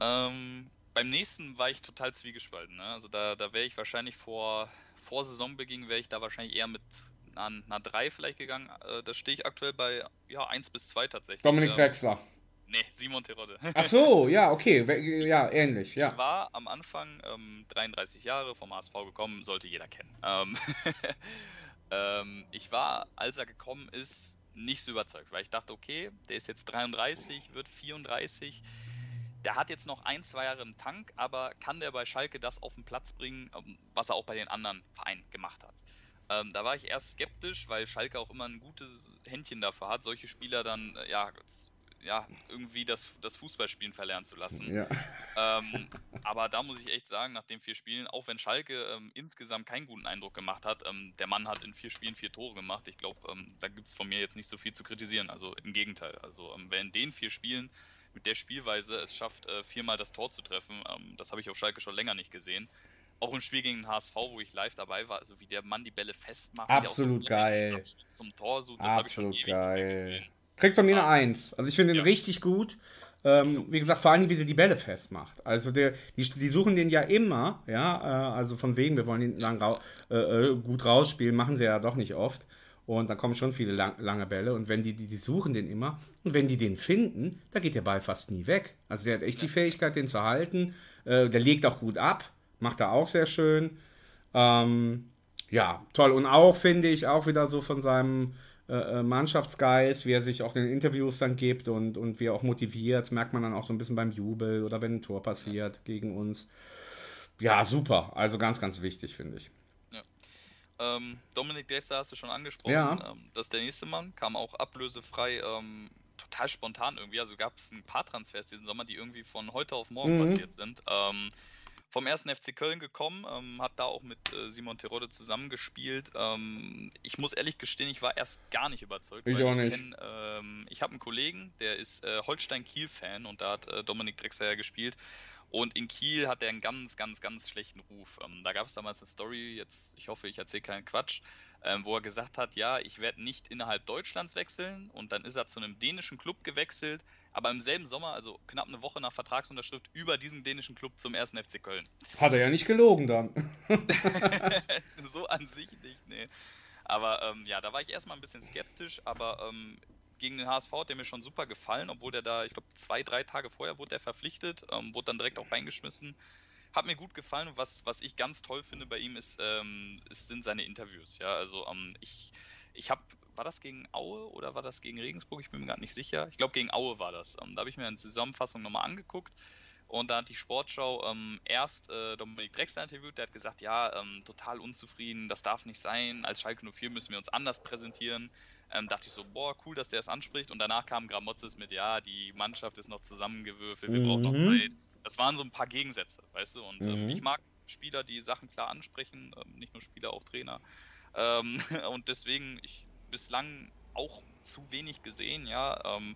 Ähm, beim nächsten war ich total zwiegespalten. Ne? Also da, da wäre ich wahrscheinlich vor, vor Saisonbeginn wäre ich da wahrscheinlich eher mit einer, einer 3 vielleicht gegangen. Äh, da stehe ich aktuell bei ja, 1 bis 2 tatsächlich. Dominik Ähm, Drexler. Nee, Simon Terodde. Ach so, [LAUGHS] ja, okay. Ja, ähnlich, Ich ja. war am Anfang ähm, 33 Jahre vom HSV gekommen, sollte jeder kennen. Ähm, [LAUGHS] ähm, ich war, als er gekommen ist, nicht so überzeugt, weil ich dachte, okay, der ist jetzt 33, wird 34. Der hat jetzt noch ein, zwei Jahre im Tank, aber kann der bei Schalke das auf den Platz bringen, ähm, was er auch bei den anderen Vereinen gemacht hat? Ähm, da war ich erst skeptisch, weil Schalke auch immer ein gutes Händchen dafür hat, solche Spieler dann äh, ja, ja irgendwie das, das Fußballspielen verlernen zu lassen. ja. Ähm, [LAUGHS] aber da muss ich echt sagen, nach den vier Spielen, auch wenn Schalke ähm, insgesamt keinen guten Eindruck gemacht hat, ähm, der Mann hat in vier Spielen vier Tore gemacht. Ich glaube, ähm, da gibt es von mir jetzt nicht so viel zu kritisieren. Also im Gegenteil. Also wer in den vier Spielen mit der Spielweise es schafft, äh, viermal das Tor zu treffen, ähm, das habe ich auf Schalke schon länger nicht gesehen. Auch im Spiel gegen den HSV, wo ich live dabei war, also wie der Mann die Bälle festmacht. Absolut so geil. Zum Tor sucht, das habe ich schon geil. Kriegt von mir eine Ja. Eins. Also ich finde ihn Ja. richtig gut. Ähm, wie gesagt, vor allem, wie der die Bälle festmacht. Also der, die, die suchen den ja immer, ja, äh, also von wegen, wir wollen ihn lang rau äh, äh, gut rausspielen, machen sie ja doch nicht oft. Und dann kommen schon viele lang, lange Bälle. Und wenn die, die, die suchen den immer, und wenn die den finden, da geht der Ball fast nie weg. Also der hat echt die Fähigkeit, den zu halten. Äh, der legt auch gut ab, macht er auch sehr schön. Ähm, ja, toll. Und auch finde ich auch wieder so von seinem äh, äh, Mannschaftsgeist, wie er sich auch in den Interviews dann gibt und, und wie er auch motiviert. Das merkt man dann auch so ein bisschen beim Jubel oder wenn ein Tor passiert gegen uns. Ja, super. Also ganz, ganz wichtig, finde ich. Ähm, Dominik Dexter hast du schon angesprochen. Ja. Ähm, das ist der nächste Mann, kam auch ablösefrei. Ähm, total spontan irgendwie. Also gab es ein paar Transfers diesen Sommer, die irgendwie von heute auf morgen mhm. passiert sind. Ähm, vom ersten FC Köln gekommen, ähm, hat da auch mit äh, Simon Terodde zusammengespielt. Ähm, ich muss ehrlich gestehen, ich war erst gar nicht überzeugt. Ich auch nicht. Ich, ich habe einen Kollegen, der ist äh, Holstein-Kiel-Fan und da hat äh, Dominik Drexler ja gespielt. Und in Kiel hat er einen ganz, ganz, ganz schlechten Ruf. Ähm, da gab es damals eine Story, jetzt, ich hoffe, ich erzähle keinen Quatsch, ähm, wo er gesagt hat, ja, ich werde nicht innerhalb Deutschlands wechseln. Und dann ist er zu einem dänischen Club gewechselt, aber im selben Sommer, also knapp eine Woche nach Vertragsunterschrift, über diesen dänischen Club zum ersten FC Köln. Hat er ja nicht gelogen dann. [LAUGHS] [LAUGHS] so an sich nicht, nee. Aber ähm, ja, da war ich erstmal ein bisschen skeptisch, aber ähm, gegen den HSV hat der mir schon super gefallen, obwohl der da, ich glaube, zwei, drei Tage vorher wurde er verpflichtet, ähm, wurde dann direkt auch reingeschmissen. Hat mir gut gefallen und was, was ich ganz toll finde bei ihm ist, ähm, ist sind seine Interviews. Ja, also ähm, ich, ich habe war das gegen Aue oder war das gegen Regensburg? Ich bin mir gerade nicht sicher. Ich glaube, gegen Aue war das. Ähm, da habe ich mir eine Zusammenfassung nochmal angeguckt. Und da hat die Sportschau ähm, erst äh, Dominik Drexler interviewt, der hat gesagt, ja, ähm, total unzufrieden, das darf nicht sein, als Schalke 04 müssen wir uns anders präsentieren. Ähm, dachte ich so, boah, cool, dass der es anspricht. Und danach kam Gramotzes mit, ja, die Mannschaft ist noch zusammengewürfelt, wir mhm. brauchen noch mhm. Zeit. Das waren so ein paar Gegensätze, weißt du. Und ähm, mhm. ich mag Spieler, die Sachen klar ansprechen, ähm, nicht nur Spieler, auch Trainer. Ähm, [LAUGHS] und deswegen, ich bislang auch zu wenig gesehen, ja. Ähm,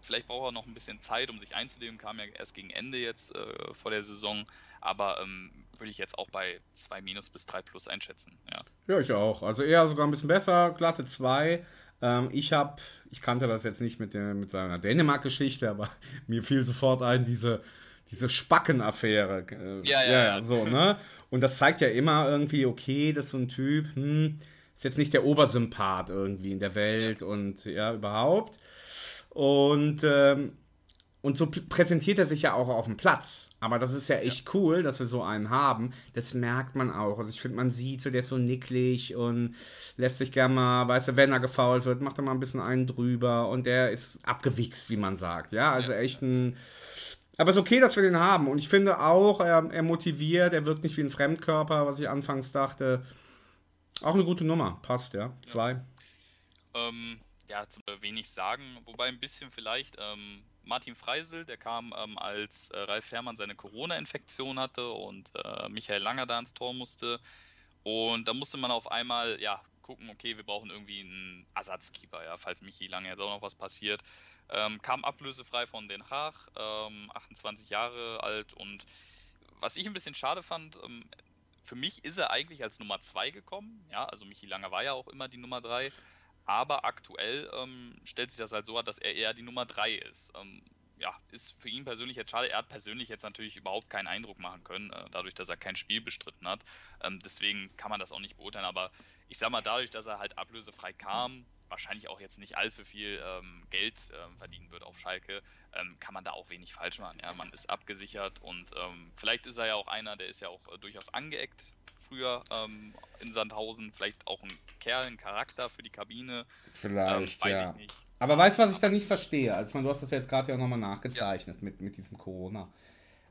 vielleicht braucht er noch ein bisschen Zeit, um sich einzuleben, kam ja erst gegen Ende jetzt äh, vor der Saison, aber ähm, würde ich jetzt auch bei 2 minus bis 3 plus einschätzen, ja. Ja, ich auch. Also eher sogar ein bisschen besser, glatte 2. Ähm, ich habe, ich kannte das jetzt nicht mit, der, mit seiner Dänemark-Geschichte, aber [LAUGHS] mir fiel sofort ein, diese, diese Spacken-Affäre. Äh, ja, ja, ja, So, ne? Und das zeigt ja immer irgendwie, okay, das ist so ein Typ, hm, ist jetzt nicht der Obersympath irgendwie in der Welt und ja, überhaupt. Und, ähm, und so präsentiert er sich ja auch auf dem Platz. Aber das ist ja echt ja. cool, dass wir so einen haben. Das merkt man auch. Also ich finde, man sieht so, der ist so nicklig und lässt sich gerne mal, weißt du, wenn er gefault wird, macht er mal ein bisschen einen drüber und der ist abgewichst, wie man sagt. Ja, also ja. echt ein. Aber es ist okay, dass wir den haben. Und ich finde auch, er, er motiviert, er wirkt nicht wie ein Fremdkörper, was ich anfangs dachte. Auch eine gute Nummer, passt, ja. Zwei. Ähm, ja, zu wenig sagen, wobei ein bisschen vielleicht ähm, Martin Freisel, der kam, ähm, als äh, Ralf Herrmann seine Corona-Infektion hatte und äh, Michael Langer da ins Tor musste. Und da musste man auf einmal, ja, gucken, okay, wir brauchen irgendwie einen Ersatzkeeper, ja, falls Michi Langer jetzt auch noch was passiert. Ähm, kam ablösefrei von Den Haag, 28 ähm, Jahre alt und was ich ein bisschen schade fand, ähm, für mich ist er eigentlich als Nummer 2 gekommen. Ja, also Michi Langer war ja auch immer die Nummer 3. Aber aktuell ähm, stellt sich das halt so dass er eher die Nummer 3 ist. Ähm, ja, ist für ihn persönlich jetzt schade. Er hat persönlich jetzt natürlich überhaupt keinen Eindruck machen können, äh, dadurch, dass er kein Spiel bestritten hat. Ähm, deswegen kann man das auch nicht beurteilen. Aber ich sag mal, dadurch, dass er halt ablösefrei kam, wahrscheinlich auch jetzt nicht allzu viel ähm, Geld äh, verdienen wird auf Schalke, ähm, kann man da auch wenig falsch machen. Ja, man ist abgesichert und ähm, vielleicht ist er ja auch einer, der ist ja auch äh, durchaus angeeckt früher ähm, in Sandhausen, vielleicht auch ein Kerl, ein Charakter für die Kabine. Vielleicht, ähm, ja. Aber weißt du, was ich da nicht verstehe? Also, ich meine, du hast das ja jetzt gerade ja auch nochmal nachgezeichnet ja. mit, mit diesem Corona.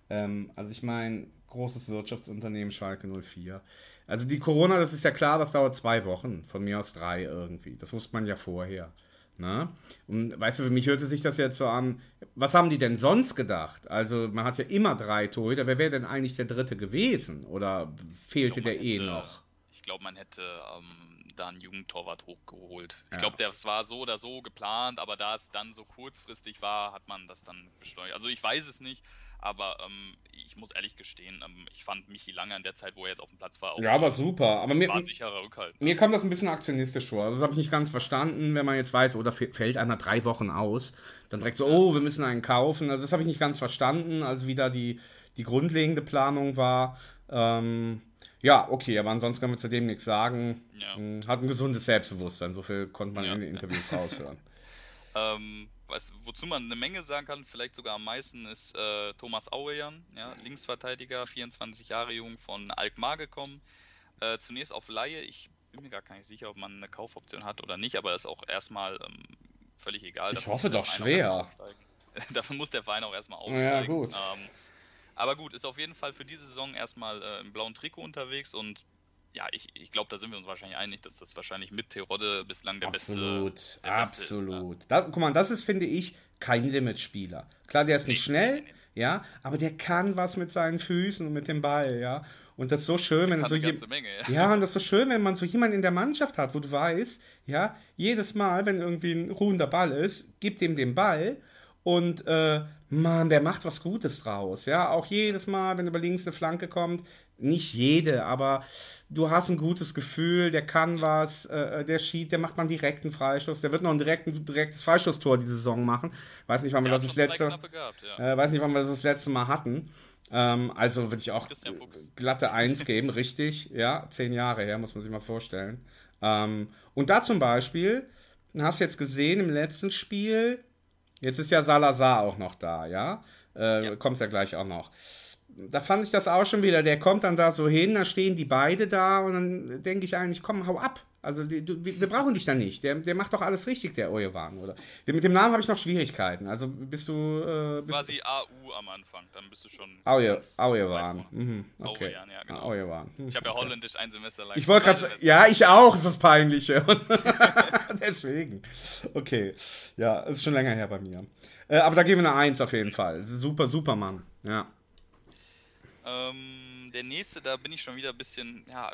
Ähm, also, ich meine, großes Wirtschaftsunternehmen Schalke 04. Also, die Corona, das ist ja klar, das dauert zwei Wochen, von mir aus drei irgendwie. Das wusste man ja vorher. Ne? Und weißt du, für mich hörte sich das jetzt so an, was haben die denn sonst gedacht? Also man hat ja immer drei Torhüter, wer wäre denn eigentlich der dritte gewesen? Oder fehlte glaub, der eh noch? Ich glaube, man hätte ähm, da einen Jugendtorwart hochgeholt. Ich ja. glaube, das war so oder so geplant, aber da es dann so kurzfristig war, hat man das dann beschleunigt. Also ich weiß es nicht, aber ähm, ich muss ehrlich gestehen, ähm, ich fand Michi Lange in der Zeit, wo er jetzt auf dem Platz war, auch ja, war super. Aber mir, war sicherer Rückhalt. Mir kam das ein bisschen aktionistisch vor. Also das habe ich nicht ganz verstanden, wenn man jetzt weiß, oder fällt einer drei Wochen aus, dann direkt so, oh, wir müssen einen kaufen. Also das habe ich nicht ganz verstanden, als wieder die, die grundlegende Planung war. Ähm, ja, okay, aber ansonsten können wir zu dem nichts sagen. Ja. Hm, hat ein gesundes Selbstbewusstsein, so viel konnte man ja. in den Interviews [LAUGHS] raushören. ähm, was, wozu man eine Menge sagen kann, vielleicht sogar am meisten, ist äh, Thomas Auejan, ja, Linksverteidiger, 24 Jahre jung von Alkmaar gekommen. Äh, zunächst auf Laie. Ich bin mir gar nicht sicher, ob man eine Kaufoption hat oder nicht, aber das ist auch erstmal ähm, völlig egal. Ich hoffe doch schwer. [LAUGHS] Dafür muss der Verein auch erstmal aufsteigen. Ja, gut. Ähm, aber gut, ist auf jeden Fall für diese Saison erstmal äh, im blauen Trikot unterwegs und ja, ich, ich glaube, da sind wir uns wahrscheinlich einig, dass das wahrscheinlich mit Terodde bislang der absolut, beste, der absolut. Ist. Da, guck mal, das ist, finde ich, kein Limitspieler. Klar, der ist nicht schnell, nee, nee, nee. ja, aber der kann was mit seinen Füßen und mit dem Ball, ja. Und das ist so schön, wenn so jemand. Ja. ja, und das ist so schön, wenn man so jemanden in der Mannschaft hat, wo du weißt, ja, jedes Mal, wenn irgendwie ein ruhender Ball ist, gibt ihm den Ball und äh, Mann, der macht was Gutes draus. Ja, auch jedes Mal, wenn über links eine Flanke kommt, nicht jede, aber du hast ein gutes Gefühl, der kann was, äh, der schießt, der macht mal einen direkten Freistoß, der wird noch ein direkten, direktes Freistoßtor die Saison machen. Weiß nicht, wann wir ja, das das letzte, gehabt, ja. äh, weiß nicht, wann wir das, das letzte Mal hatten. Ähm, also würde ich auch glatte Eins [LAUGHS] geben, richtig, ja, zehn Jahre her, muss man sich mal vorstellen. Ähm, und da zum Beispiel, hast du jetzt gesehen im letzten Spiel, jetzt ist ja Salazar auch noch da, ja, äh, ja. kommt ja gleich auch noch da fand ich das auch schon wieder. Der kommt dann da so hin, da stehen die beide da und dann denke ich eigentlich, komm, hau ab. Also die, du, wir brauchen dich da nicht. Der, der macht doch alles richtig, der Ojewan, oder? Mit dem Namen habe ich noch Schwierigkeiten. Also bist du. Äh, bist Quasi AU am Anfang, dann bist du schon. Aujewan. Mhm, okay. Aujewan, ja, genau. Aujewan. Hm, ich habe ja okay. Holländisch ein Semester lang. Ich wollte gerade Ja, ich auch, das ist das Peinliche. [LAUGHS] [LAUGHS] Deswegen. Okay. Ja, ist schon länger her bei mir. Äh, aber da geben wir eine Eins auf jeden Fall. Super, super Mann. Ja. Ähm, der nächste, da bin ich schon wieder ein bisschen ja,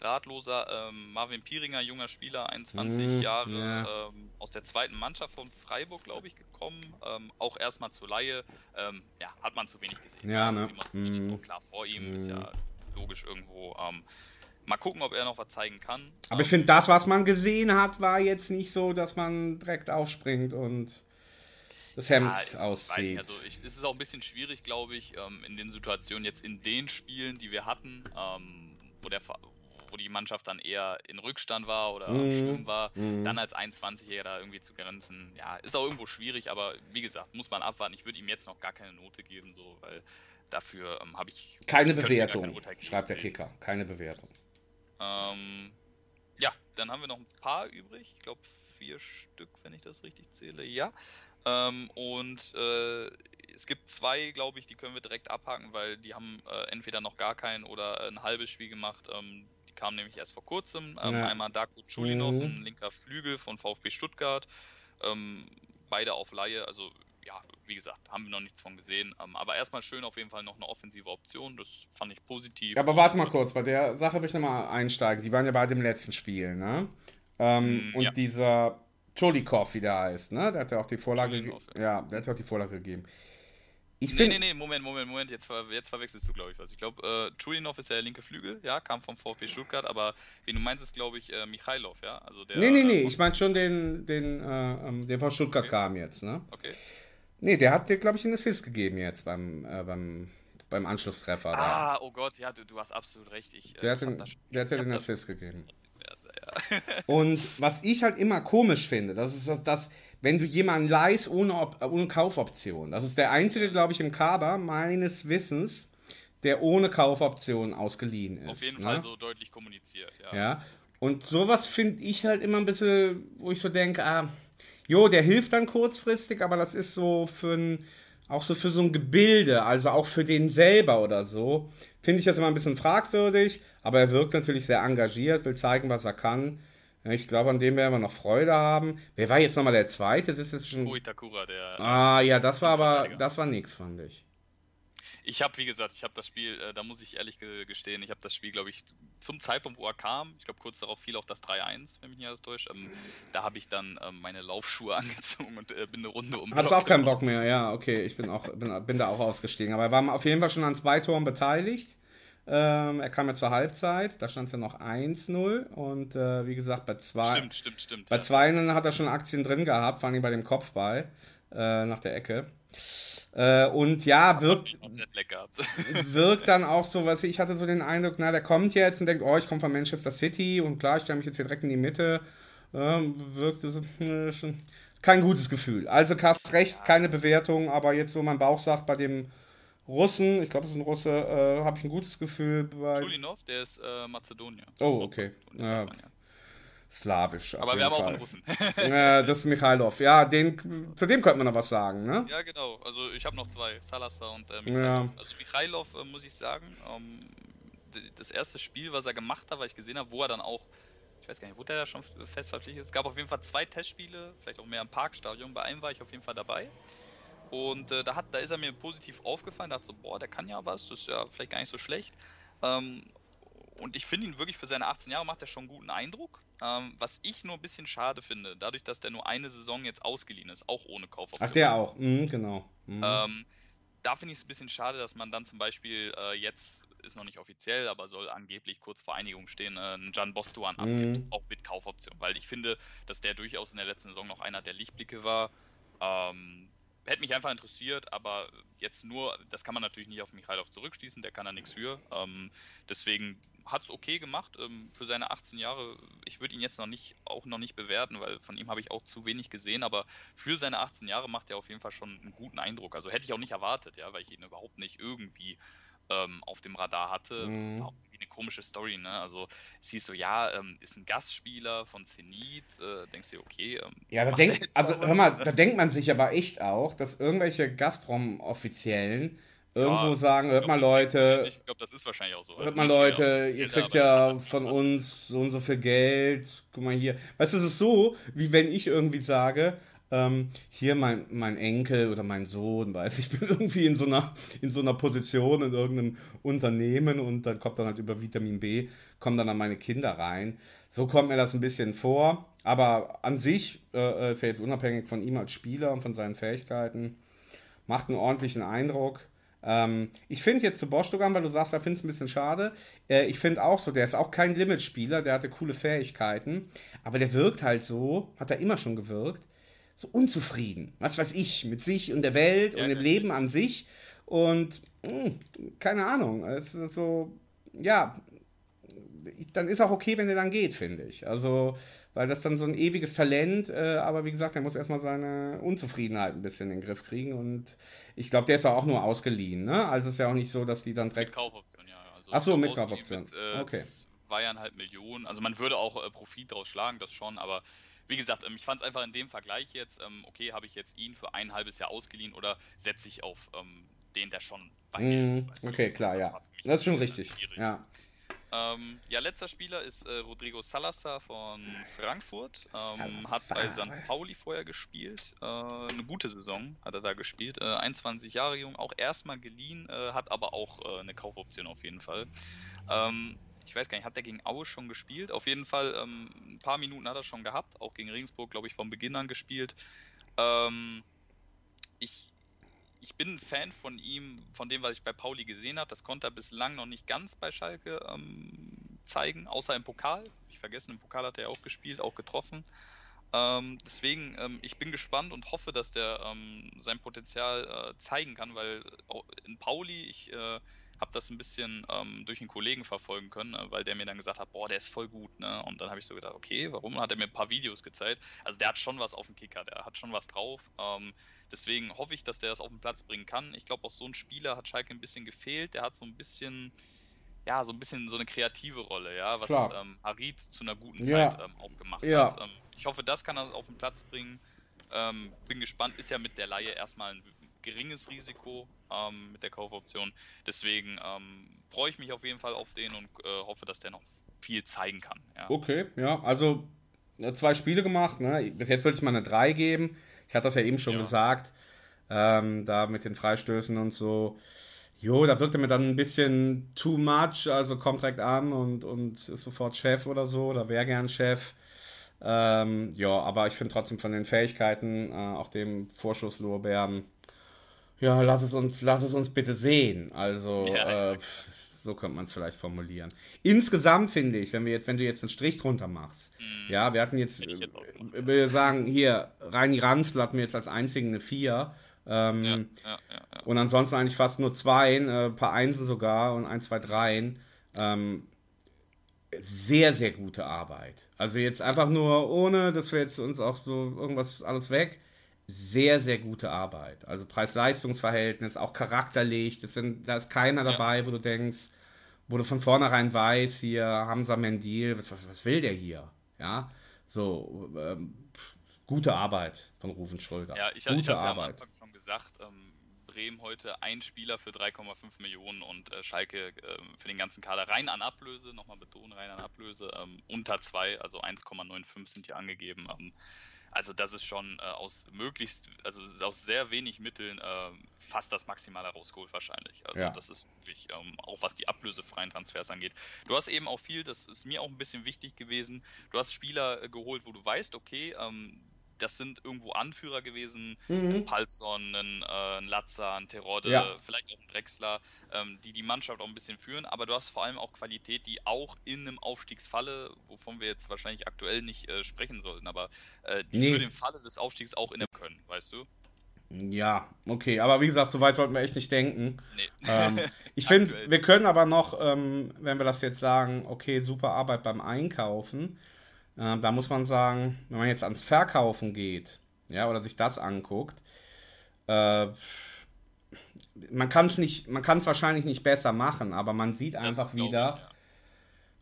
ratloser. Ähm, Marvin Pieringer, junger Spieler, 21 mm, Jahre, yeah. ähm, aus der zweiten Mannschaft von Freiburg, glaube ich, gekommen. Ähm, auch erstmal zur Laie. Ähm, ja, hat man zu wenig gesehen. Ja, also, ne? Mm. ist auch klar vor ihm, mm. ist ja mhm. logisch irgendwo. Ähm, mal gucken, ob er noch was zeigen kann. Aber ich finde, das, was man gesehen hat, war jetzt nicht so, dass man direkt aufspringt und das Hemd ja, aussieht. Also ich, es ist auch ein bisschen schwierig, glaube ich, ähm, in den Situationen jetzt in den Spielen, die wir hatten, ähm, wo der wo die Mannschaft dann eher in Rückstand war oder mhm. schlimm war, mhm. dann als 21-Jähriger da irgendwie zu grenzen, ja, ist auch irgendwo schwierig, aber wie gesagt, muss man abwarten. Ich würde ihm jetzt noch gar keine Note geben, so, weil dafür ähm, habe ich. Keine Bewertung, schreibt der Kicker. Keine Bewertung. Ähm, ja, dann haben wir noch ein paar übrig. Ich glaube, vier Stück, wenn ich das richtig zähle. Ja. Ähm, und äh, es gibt zwei, glaube ich, die können wir direkt abhaken, weil die haben äh, entweder noch gar kein oder ein halbes Spiel gemacht. Ähm, die kamen nämlich erst vor kurzem. Ähm, ja. Einmal Darko Chulinov, mhm. ein linker Flügel von VfB Stuttgart. Ähm, beide auf Laie, also ja, wie gesagt, haben wir noch nichts von gesehen. Ähm, aber erstmal schön auf jeden Fall noch eine offensive Option. Das fand ich positiv. Ja, aber warte mal kurz, bei der Sache will ich nochmal einsteigen. Die waren ja bei dem letzten Spiel, ne? Ähm, mm, und ja. dieser Cholikov, wie der heißt, ne? Der hat ja auch die Vorlage gegeben. Ja, der hat ja auch die Vorlage gegeben. Ich nee, nee, nee, Moment, Moment, Moment, jetzt, ver jetzt verwechselst du, glaube ich, was. Ich glaube, äh, Chulinov ist ja der linke Flügel, ja, kam vom VfB Stuttgart, aber wen du meinst, ist, glaube ich, äh, Michailov, ja? Also der, nee, nee, nee, äh, ich meine schon den, den, äh, ähm, der von Stuttgart okay. kam jetzt, ne? Okay. Nee, der hat dir, glaube ich, einen Assist gegeben jetzt beim, äh, beim, beim Anschlusstreffer. Ah, da. oh Gott, ja, du, du hast absolut recht. Ich, äh, der hat den, der hat dir den Assist gegeben. [LAUGHS] Und was ich halt immer komisch finde, das ist das, das wenn du jemanden leihst ohne, ohne Kaufoption. Das ist der einzige, glaube ich, im Kader meines Wissens, der ohne Kaufoption ausgeliehen ist. Auf jeden ne? Fall so deutlich kommuniziert, ja. ja. Und sowas finde ich halt immer ein bisschen, wo ich so denke, ah, jo, der hilft dann kurzfristig, aber das ist so für ein, auch so für so ein Gebilde, also auch für den selber oder so, finde ich das immer ein bisschen fragwürdig. Aber er wirkt natürlich sehr engagiert, will zeigen, was er kann. Ich glaube, an dem werden wir noch Freude haben. Wer war jetzt nochmal der Zweite? Das ist jetzt schon. Itakura, der. Ah, ja, das war aber, das war nix, fand ich. Ich habe, wie gesagt, ich habe das Spiel, äh, da muss ich ehrlich gestehen, ich habe das Spiel, glaube ich, zum Zeitpunkt, wo er kam, ich glaube, kurz darauf fiel auch das 3-1, wenn mich nicht alles täuscht, ähm, da habe ich dann ähm, meine Laufschuhe [LAUGHS] angezogen und äh, bin eine Runde um. Hab's auch keinen Bock mehr, ja, okay, ich bin, auch, bin, bin da auch ausgestiegen. Aber er war auf jeden Fall schon an zwei Toren beteiligt. Ähm, er kam ja zur Halbzeit, da stand es ja noch 1-0 und äh, wie gesagt, bei zwei. Stimmt, stimmt, stimmt. Bei ja. zwei hat er schon Aktien drin gehabt, vor allem bei dem Kopfball äh, nach der Ecke. Äh, und ja, wirkt, [LAUGHS] wirkt dann auch so, was ich hatte so den Eindruck, na, der kommt jetzt und denkt, oh, ich komme von Manchester City und klar, ich stelle mich jetzt hier direkt in die Mitte. Ähm, wirkt so, äh, kein gutes Gefühl. Also, Kast recht, keine Bewertung, aber jetzt so mein Bauch sagt, bei dem Russen, ich glaube, es ist ein Russe, äh, habe ich ein gutes Gefühl bei. Chulinov, der ist äh, Mazedonier. Oh, okay. Ja. Slawisch. Aber wir haben Fall. auch einen Russen. [LAUGHS] äh, das ist Michailov. Ja, den, zu dem könnte man noch was sagen, ne? Ja, genau. Also ich habe noch zwei, Salazar und äh, Michailov. Ja. Also Michailov, äh, muss ich sagen, ähm, das erste Spiel, was er gemacht hat, weil ich gesehen habe, wo er dann auch, ich weiß gar nicht, wurde er da schon fest verpflichtet? Es gab auf jeden Fall zwei Testspiele, vielleicht auch mehr im Parkstadion. Bei einem war ich auf jeden Fall dabei. Und äh, da, hat, da ist er mir positiv aufgefallen, da hat so, boah, der kann ja was, das ist ja vielleicht gar nicht so schlecht. Ähm, und ich finde ihn wirklich für seine 18 Jahre macht er schon einen guten Eindruck. Ähm, was ich nur ein bisschen schade finde, dadurch, dass der nur eine Saison jetzt ausgeliehen ist, auch ohne Kaufoption. Ach, der auch, mhm, genau. Mhm. Ähm, da finde ich es ein bisschen schade, dass man dann zum Beispiel äh, jetzt, ist noch nicht offiziell, aber soll angeblich kurz vor Einigung stehen, äh, einen Jan Bostuan mhm. abgibt, auch mit Kaufoption. Weil ich finde, dass der durchaus in der letzten Saison noch einer der Lichtblicke war. Ähm, hätte mich einfach interessiert, aber jetzt nur, das kann man natürlich nicht auf Michailov zurückschließen, der kann da nichts für. Ähm, deswegen hat es okay gemacht ähm, für seine 18 Jahre. Ich würde ihn jetzt noch nicht, auch noch nicht bewerten, weil von ihm habe ich auch zu wenig gesehen, aber für seine 18 Jahre macht er auf jeden Fall schon einen guten Eindruck. Also hätte ich auch nicht erwartet, ja, weil ich ihn überhaupt nicht irgendwie ähm, auf dem Radar hatte. Mhm. War eine komische Story, ne? Also es hieß so, ja, ähm, ist ein Gastspieler von Zenit, äh, denkst du, okay. Ähm, ja, da denkt, also hör mal, da denkt man sich aber echt auch, dass irgendwelche Gazprom-Offiziellen irgendwo ja, sagen, hört mal Leute, ich glaube, das ist wahrscheinlich auch so. Hört mal Leute, ihr kriegt ja von uns so und so viel Geld, guck mal hier. Weißt du, es ist so, wie wenn ich irgendwie sage, ähm, hier mein, mein Enkel oder mein Sohn, weiß ich, [LAUGHS] bin irgendwie in so, einer, in so einer Position in irgendeinem Unternehmen und dann kommt dann halt über Vitamin B, kommen dann an meine Kinder rein. So kommt mir das ein bisschen vor, aber an sich äh, ist ja jetzt unabhängig von ihm als Spieler und von seinen Fähigkeiten, macht einen ordentlichen Eindruck. Ähm, ich finde jetzt zu Bostogan, weil du sagst, er findet es ein bisschen schade. Äh, ich finde auch so, der ist auch kein Limitspieler, der hatte coole Fähigkeiten, aber der wirkt halt so, hat er immer schon gewirkt, so unzufrieden, was weiß ich, mit sich und der Welt ja, und dem Leben an sich. Und mh, hm, keine Ahnung, es ist so, ja, dann ist auch okay, wenn er dann geht, finde ich. Also, weil das dann so ein ewiges Talent, äh, aber wie gesagt, er muss erstmal seine Unzufriedenheit ein bisschen in den Griff kriegen und ich glaube, der ist auch nur ausgeliehen, ne? Also es ist ja auch nicht so, dass die dann direkt. Mit Kaufoption, ja. Also Ach so, mit Kaufoption. Mit, äh, okay. Zweieinhalb Millionen. Also man würde auch äh, Profit daraus schlagen, das schon, aber wie gesagt, ähm, ich fand es einfach in dem Vergleich jetzt, ähm, okay, habe ich jetzt ihn für ein halbes Jahr ausgeliehen oder setze ich auf ähm, den, der schon bei mir ist. Okay, du? klar, das ja. Das ist schon richtig. Ja. Ähm, ja, letzter Spieler ist äh, Rodrigo Salazar von Frankfurt. Ähm, hat bei St. Pauli vorher gespielt. Äh, eine gute Saison hat er da gespielt. Äh, 21 Jahre jung, auch erstmal geliehen, äh, hat aber auch äh, eine Kaufoption auf jeden Fall. Ähm, ich weiß gar nicht, hat der gegen Aue schon gespielt? Auf jeden Fall ähm, ein paar Minuten hat er schon gehabt, auch gegen Regensburg, glaube ich, von Beginn an gespielt. Ähm, ich, ich bin ein Fan von ihm, von dem, was ich bei Pauli gesehen habe. Das konnte er bislang noch nicht ganz bei Schalke ähm, zeigen, außer im Pokal. Ich vergessen, im Pokal hat er auch gespielt, auch getroffen. Ähm, deswegen, ähm, ich bin gespannt und hoffe, dass der ähm, sein Potenzial äh, zeigen kann, weil in Pauli, ich äh, habe das ein bisschen ähm, durch einen Kollegen verfolgen können, ne, weil der mir dann gesagt hat, boah, der ist voll gut, ne? Und dann habe ich so gedacht, okay, warum? Hat er mir ein paar Videos gezeigt. Also der hat schon was auf dem Kicker, der hat schon was drauf. Ähm, deswegen hoffe ich, dass der das auf den Platz bringen kann. Ich glaube, auch so ein Spieler hat Schalke ein bisschen gefehlt. Der hat so ein bisschen, ja, so ein bisschen so eine kreative Rolle, ja, was ähm, Harid zu einer guten ja. Zeit ähm, auch gemacht ja. hat. Ähm, ich hoffe, das kann er auf den Platz bringen. Ähm, bin gespannt, ist ja mit der Laie erstmal ein geringes Risiko ähm, mit der Kaufoption. Deswegen ähm, freue ich mich auf jeden Fall auf den und äh, hoffe, dass der noch viel zeigen kann. Ja. Okay, ja, also äh, zwei Spiele gemacht. Ne? Bis jetzt würde ich mal eine 3 geben. Ich hatte das ja eben schon ja. gesagt. Ähm, da mit den Freistößen und so. Jo, da wirkte mir dann ein bisschen too much, also kommt direkt an und, und ist sofort Chef oder so, oder wäre gern Chef. Ähm, ja, aber ich finde trotzdem von den Fähigkeiten, äh, auch dem Vorschusslorbeeren, ja, lass es uns, lass es uns bitte sehen. Also, ja, äh, so könnte man es vielleicht formulieren. Insgesamt finde ich, wenn wir jetzt, wenn du jetzt einen Strich drunter machst, mhm. ja, wir hatten jetzt, jetzt äh, wir sagen, hier, Reini Ranzl hatten wir jetzt als einzigen eine 4. Ähm, ja, ja, ja, und ansonsten eigentlich fast nur zwei, ein äh, paar Einsen sogar und ein, zwei Dreien. Ähm, sehr, sehr gute Arbeit. Also jetzt einfach nur ohne, dass wir jetzt uns auch so irgendwas alles weg sehr, sehr gute Arbeit. Also Preis-Leistungs-Verhältnis, auch charakterlich. Das sind, da ist keiner ja. dabei, wo du denkst, wo du von vornherein weißt, hier Hamza Mendil, was, was, was will der hier? Ja, so ähm, gute Arbeit von Rufen Schröder. Ja, ich, gute ich habe ja am Anfang schon gesagt, ähm, Bremen heute ein Spieler für 3,5 Millionen und äh, Schalke äh, für den ganzen Kader rein an Ablöse, nochmal betonen, rein an Ablöse, ähm, unter 2, also 1,95 sind hier angegeben. Also das ist schon äh, aus möglichst, also aus sehr wenig Mitteln äh, fast das Maximale rausgeholt wahrscheinlich. Also ja. das ist wirklich, ähm, auch was die ablösefreien Transfers angeht. Du hast eben auch viel, das ist mir auch ein bisschen wichtig gewesen, du hast Spieler äh, geholt, wo du weißt, okay, ähm, das sind irgendwo Anführer gewesen, mhm. ein Palsson, ein, äh, ein Latza, ein Terodde, ja. vielleicht auch ein Drexler, ähm, die die Mannschaft auch ein bisschen führen, aber du hast vor allem auch Qualität, die auch in einem Aufstiegsfalle, wovon wir jetzt wahrscheinlich aktuell nicht äh, sprechen sollten, aber äh, die nee. für den Falle des Aufstiegs auch in können, weißt du? Ja, okay, aber wie gesagt, so weit sollten wir echt nicht denken. Nee. Ähm, [LAUGHS] ich finde, wir können aber noch, ähm, wenn wir das jetzt sagen, okay, super Arbeit beim Einkaufen, äh, da muss man sagen, wenn man jetzt ans Verkaufen geht, ja, oder sich das anguckt, äh, man kann es nicht, man kann es wahrscheinlich nicht besser machen, aber man sieht einfach wieder, ich, ja.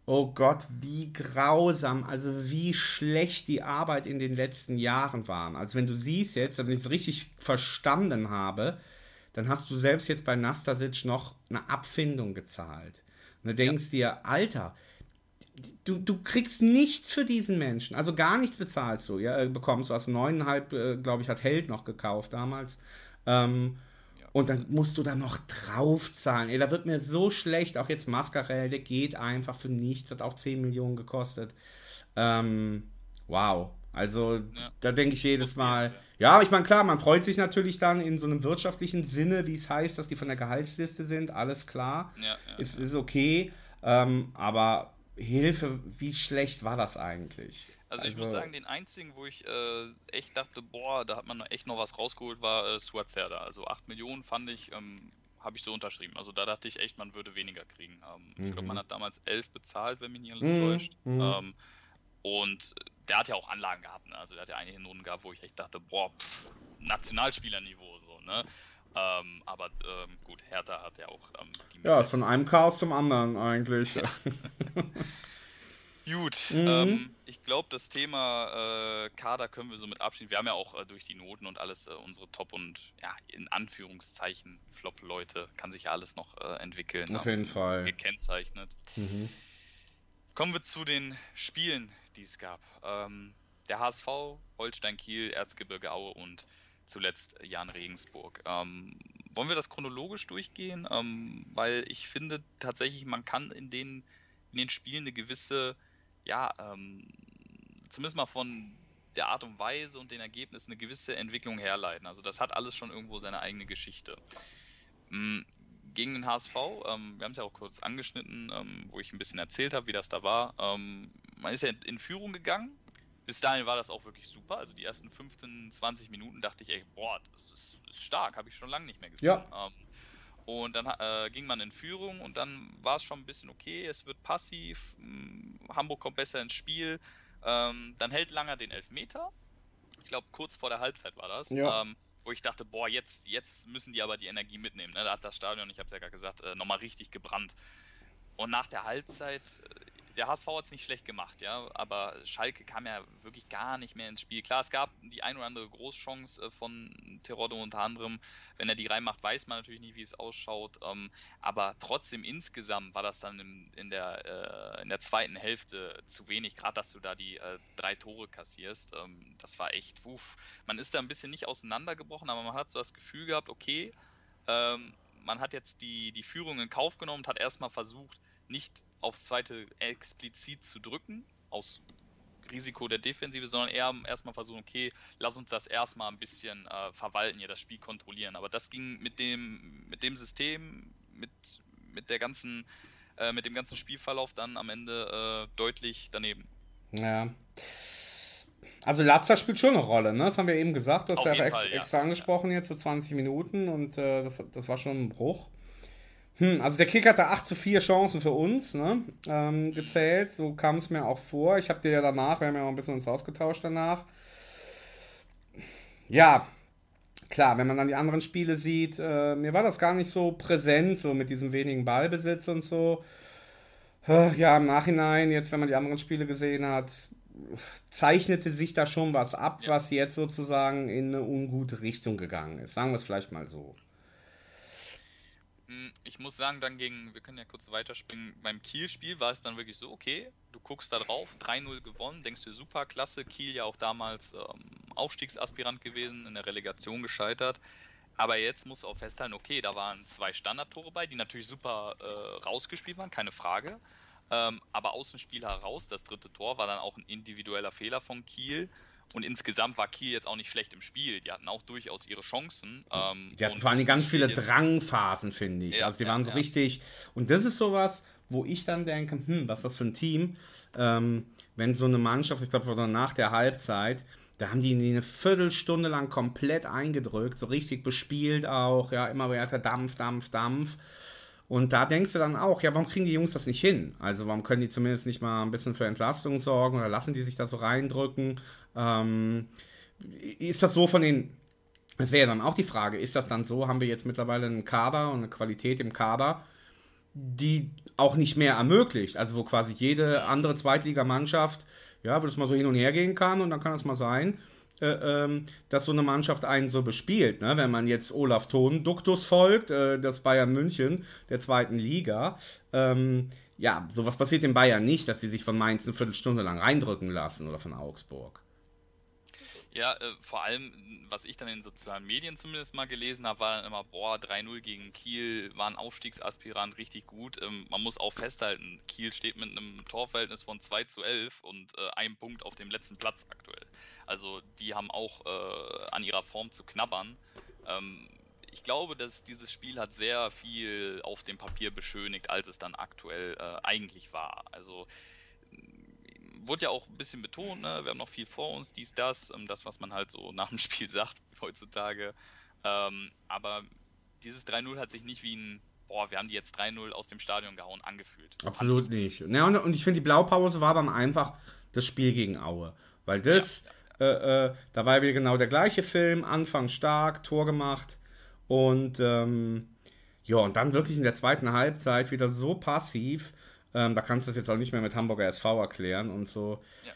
oh Gott, wie grausam, also wie schlecht die Arbeit in den letzten Jahren war. Also wenn du siehst jetzt, wenn ich es richtig verstanden habe, dann hast du selbst jetzt bei Nastasic noch eine Abfindung gezahlt. Und du denkst ja. dir, Alter, du, du kriegst nichts für diesen Menschen, also gar nichts bezahlst du, ja, äh, bekommst du was neuneinhalb, äh, glaube ich, hat Held noch gekauft damals. Ähm, ja. Und dann musst du da noch draufzahlen. Ey, da wird mir so schlecht, auch jetzt Mascarell, der geht einfach für nichts, hat auch 10 Millionen gekostet. Ähm, wow. Also ja. da denke ich jedes Mal, ja, aber ich meine, klar, man freut sich natürlich dann in so einem wirtschaftlichen Sinne, wie es heißt, dass die von der Gehaltsliste sind, alles klar, ja, ist, ist okay, ähm, aber Hilfe, wie schlecht war das eigentlich? Also, ich muss also sagen, den einzigen, wo ich äh, echt dachte, boah, da hat man echt noch was rausgeholt, war äh, Suazerda. Also 8 Millionen fand ich, ähm, habe ich so unterschrieben. Also da dachte ich echt, man würde weniger kriegen. Ähm, mhm. Ich glaube, man hat damals 11 bezahlt, wenn mich nicht alles mhm. täuscht. Mhm. Ähm, und der hat ja auch Anlagen gehabt. Ne? Also der hat ja einige Noten gehabt, wo ich echt dachte, boah, pff, Nationalspielerniveau so, ne? Ähm, aber ähm, gut, Hertha hat ja auch ähm, die Ja, ist von einem Chaos zum anderen eigentlich. [LAUGHS] gut, mhm. Ähm, ich glaube, das Thema äh, Kader können wir so mit abschieden. Wir haben ja auch äh, durch die Noten und alles äh, unsere Top- und ja, in Anführungszeichen Flop-Leute. Kann sich ja alles noch äh, entwickeln. Auf jeden Fall. Gekennzeichnet. Mhm. Kommen wir zu den Spielen, die es gab. Ähm, der HSV, Holstein Kiel, Erzgebirge Aue und zuletzt Jan Regensburg. Ähm, wollen wir das chronologisch durchgehen? Ähm, weil ich finde tatsächlich, man kann in den, in den Spielen eine gewisse, ja, ähm, zumindest mal von der Art und Weise und den Ergebnissen eine gewisse Entwicklung herleiten. Also das hat alles schon irgendwo seine eigene Geschichte. Ähm, gegen den HSV, ähm, wir haben es ja auch kurz angeschnitten, ähm, wo ich ein bisschen erzählt habe, wie das da war. man ist ja in Führung gegangen, bis dahin war das auch wirklich super. Also die ersten 15, 20 Minuten dachte ich, ey, boah, das ist, ist stark, habe ich schon lange nicht mehr gesehen. Ja. Ähm, und dann äh, ging man in Führung und dann war es schon ein bisschen okay, es wird passiv, hm, Hamburg kommt besser ins Spiel. Ähm, dann hält Langer den Elfmeter. Ich glaube, kurz vor der Halbzeit war das. Ja. Ähm, wo ich dachte, boah, jetzt, jetzt müssen die aber die Energie mitnehmen. Ne? Da hat das Stadion, ich habe es ja gerade gesagt, äh, nochmal richtig gebrannt. Und nach der Halbzeit, äh, der HSV hat es nicht schlecht gemacht, ja, aber Schalke kam ja wirklich gar nicht mehr ins Spiel. Klar, es gab die ein oder andere Großchance äh, von Terodde unter anderem. Wenn er die reinmacht, weiß man natürlich nicht, wie es ausschaut. Ähm, aber trotzdem insgesamt war das dann in, in der, äh, in der zweiten Hälfte zu wenig, gerade dass du da die äh, drei Tore kassierst. Ähm, das war echt, uff. Man ist da ein bisschen nicht auseinandergebrochen, aber man hat so das Gefühl gehabt, okay, ähm, man hat jetzt die, die Führung in Kauf genommen und hat erstmal versucht, nicht aufs zweite explizit zu drücken, aus Risiko der Defensive, sondern eher erstmal versuchen, okay, lass uns das erstmal ein bisschen äh, verwalten, hier das Spiel kontrollieren. Aber das ging mit dem, mit dem System, mit, mit der ganzen, äh, mit dem ganzen Spielverlauf dann am Ende äh, deutlich daneben. Ja. Also Lazza spielt schon eine Rolle, ne? Das haben wir eben gesagt, das ist ja ex Fall, ja. extra angesprochen jetzt, so 20 Minuten und äh, das, das war schon ein Bruch. Hm, also der Kick hatte 8 zu 4 Chancen für uns ne, ähm, gezählt. So kam es mir auch vor. Ich habe dir ja danach, wir haben ja auch ein bisschen uns ausgetauscht danach. Ja, klar, wenn man dann die anderen Spiele sieht, äh, mir war das gar nicht so präsent, so mit diesem wenigen Ballbesitz und so. Äh, ja, im Nachhinein, jetzt, wenn man die anderen Spiele gesehen hat, zeichnete sich da schon was ab, was jetzt sozusagen in eine ungute Richtung gegangen ist. Sagen wir es vielleicht mal so. Hm, ich muss sagen, dann gegen, wir können ja kurz weiterspringen, beim Kiel-Spiel war es dann wirklich so, okay, du guckst da drauf, 3-0 gewonnen, denkst du, super, klasse, Kiel ja auch damals ähm, Aufstiegsaspirant gewesen, in der Relegation gescheitert. Aber jetzt musst du auch festhalten, okay, da waren zwei Standardtore bei, die natürlich super äh, rausgespielt waren, keine Frage. Ähm, aber aus dem Spiel heraus, das dritte Tor war dann auch ein individueller Fehler von Kiel. Und insgesamt war Kiel jetzt auch nicht schlecht im Spiel. Die hatten auch durchaus ihre Chancen. Ähm, die hatten vor allem ganz viele Drangphasen, finde ich. Ja, also die ja, waren so ja. richtig. Und das ist sowas, wo ich dann denke, hm, was ist das für ein Team? Ähm, wenn so eine Mannschaft, ich glaube, nach der Halbzeit, da haben die eine Viertelstunde lang komplett eingedrückt, so richtig bespielt auch, ja, immer weiter Dampf, Dampf, Dampf. Und da denkst du dann auch, ja, warum kriegen die Jungs das nicht hin? Also warum können die zumindest nicht mal ein bisschen für Entlastung sorgen oder lassen die sich da so reindrücken? Ähm, ist das so von den, das wäre ja dann auch die Frage, ist das dann so, haben wir jetzt mittlerweile einen Kader und eine Qualität im Kader, die auch nicht mehr ermöglicht, also wo quasi jede andere Zweitligamannschaft, ja, wo das mal so hin und her gehen kann und dann kann das mal sein, dass so eine Mannschaft einen so bespielt. Ne? Wenn man jetzt Olaf Thon Duktus folgt, äh, das Bayern München der zweiten Liga, ähm, ja, sowas passiert in Bayern nicht, dass sie sich von Mainz eine Viertelstunde lang reindrücken lassen oder von Augsburg. Ja, äh, vor allem, was ich dann in sozialen Medien zumindest mal gelesen habe, war dann immer, boah, 3-0 gegen Kiel, war ein Aufstiegsaspirant, richtig gut. Ähm, man muss auch festhalten, Kiel steht mit einem Torverhältnis von 2 zu 11 und äh, einem Punkt auf dem letzten Platz aktuell. Also die haben auch äh, an ihrer Form zu knabbern. Ähm, ich glaube, dass dieses Spiel hat sehr viel auf dem Papier beschönigt, als es dann aktuell äh, eigentlich war. Also wurde ja auch ein bisschen betont, ne? wir haben noch viel vor uns, dies, das, ähm, das, was man halt so [LAUGHS] nach dem Spiel sagt heutzutage. Ähm, aber dieses 3-0 hat sich nicht wie ein, boah, wir haben die jetzt 3-0 aus dem Stadion gehauen, angefühlt. Absolut nicht. Ja, und, und ich finde, die Blaupause war dann einfach das Spiel gegen Aue. Weil das, ja, ja äh, äh, da war wieder genau der gleiche Film, Anfang stark, Tor gemacht und ähm, ja, und dann wirklich in der zweiten Halbzeit wieder so passiv. Ähm, da kannst du das jetzt auch nicht mehr mit Hamburger SV erklären und so. Ja,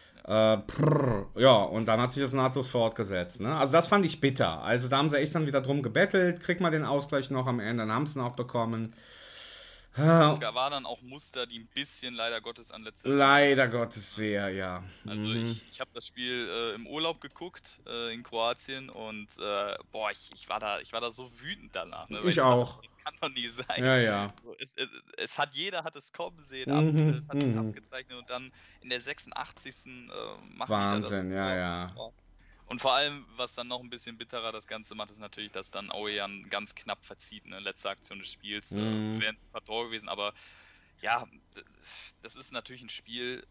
äh, prrr, ja, und dann hat sich das nahtlos fortgesetzt. Ne? Also das fand ich bitter. Also da haben sie echt dann wieder drum gebettelt, krieg mal den Ausgleich noch am Ende, dann haben sie ihn auch bekommen. Es war dann auch Muster, die ein bisschen leider Gottes an letzter Leider Gottes sehr, ja. Also mhm. ich, ich habe das Spiel äh, im Urlaub geguckt äh, in Kroatien und äh, boah, ich, ich, war da, ich war da so wütend danach. Ne, ich auch. Dachte, das kann doch nie sein. Ja, ja. So, es, es, es, hat jeder hat es kommen sehen, mhm. ab, es hat mhm. abgezeichnet und dann in der 86. Äh, macht Wahnsinn, das, ja, ja. Boah, und vor allem, was dann noch ein bisschen bitterer das Ganze macht, ist natürlich, dass dann ja ganz knapp verzieht, ne? Letzte Aktion des Spiels. Äh, mhm. Äh, Wären es ein paar Tore gewesen, aber ja, das ist natürlich ein Spiel.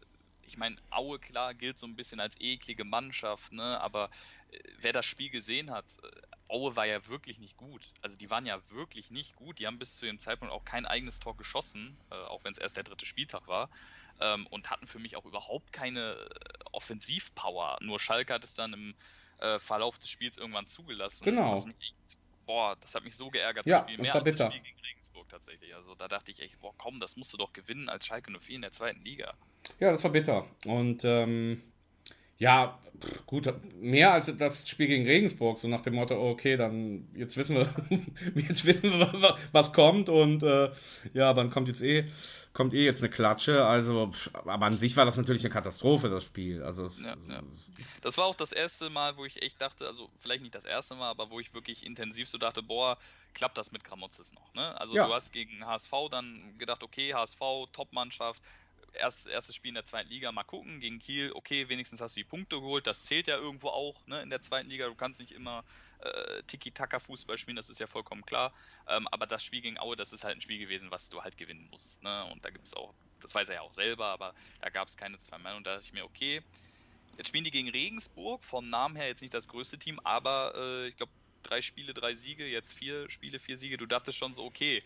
Ich meine, Aue, klar, gilt so ein bisschen als eklige Mannschaft, ne? aber äh, wer das Spiel gesehen hat, äh, Aue war ja wirklich nicht gut. Also die waren ja wirklich nicht gut. Die haben bis zu dem Zeitpunkt auch kein eigenes Tor geschossen, äh, auch wenn es erst der dritte Spieltag war ähm, und hatten für mich auch überhaupt keine äh, Offensivpower. Nur Schalke hat es dann im äh, Verlauf des Spiels irgendwann zugelassen. Genau. Das echt, boah, das hat mich so geärgert. Ja, das, Spiel. das Mehr war bitter. Das Spiel gegen Regensburg tatsächlich. Also da dachte ich echt, boah, komm, das musst du doch gewinnen als Schalke 04 in der zweiten Liga. Ja, das war bitter. Und ähm, ja, gut, mehr als das Spiel gegen Regensburg, so nach dem Motto, okay, dann jetzt wissen wir, [LAUGHS] jetzt wissen wir, was kommt und äh, ja, dann kommt jetzt eh, kommt eh jetzt eine Klatsche. Also, aber an sich war das natürlich eine Katastrophe, das Spiel. Also es, ja, ja. Das war auch das erste Mal, wo ich echt dachte, also vielleicht nicht das erste Mal, aber wo ich wirklich intensiv so dachte, boah, klappt das mit Gramozis noch. Ne? Also ja. du hast gegen HSV dann gedacht, okay, HSV, Top-Mannschaft, erst, erstes Spiel in der zweiten Liga, mal gucken, gegen Kiel, okay, wenigstens hast du die Punkte geholt, das zählt ja irgendwo auch ne, in der zweiten Liga, du kannst nicht immer äh, Tiki-Taka-Fußball spielen, das ist ja vollkommen klar, ähm, aber das Spiel gegen Aue, das ist halt ein Spiel gewesen, was du halt gewinnen musst, ne? und da gibt es auch, das weiß er ja auch selber, aber da gab es keine zwei Meinungen, da dachte ich mir, okay, jetzt spielen die gegen Regensburg, vom Namen her jetzt nicht das größte Team, aber äh, ich glaube, drei Spiele, drei Siege, jetzt vier Spiele, vier Siege, du dachtest schon so, okay,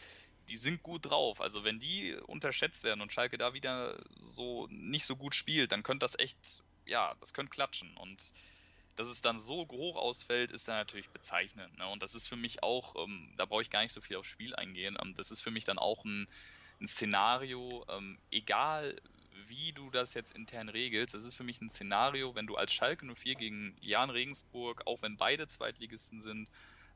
die sind gut drauf. Also wenn die unterschätzt werden und Schalke da wieder so nicht so gut spielt, dann könnte das echt, ja, das könnte klatschen. Und dass es dann so hoch ausfällt, ist dann natürlich bezeichnend. Ne? Und das ist für mich auch, ähm, da brauche ich gar nicht so viel aufs Spiel eingehen, ähm, das ist für mich dann auch ein, ein Szenario, ähm, egal wie du das jetzt intern regelst, das ist für mich ein Szenario, wenn du als Schalke 04 gegen Jan Regensburg, auch wenn beide Zweitligisten sind,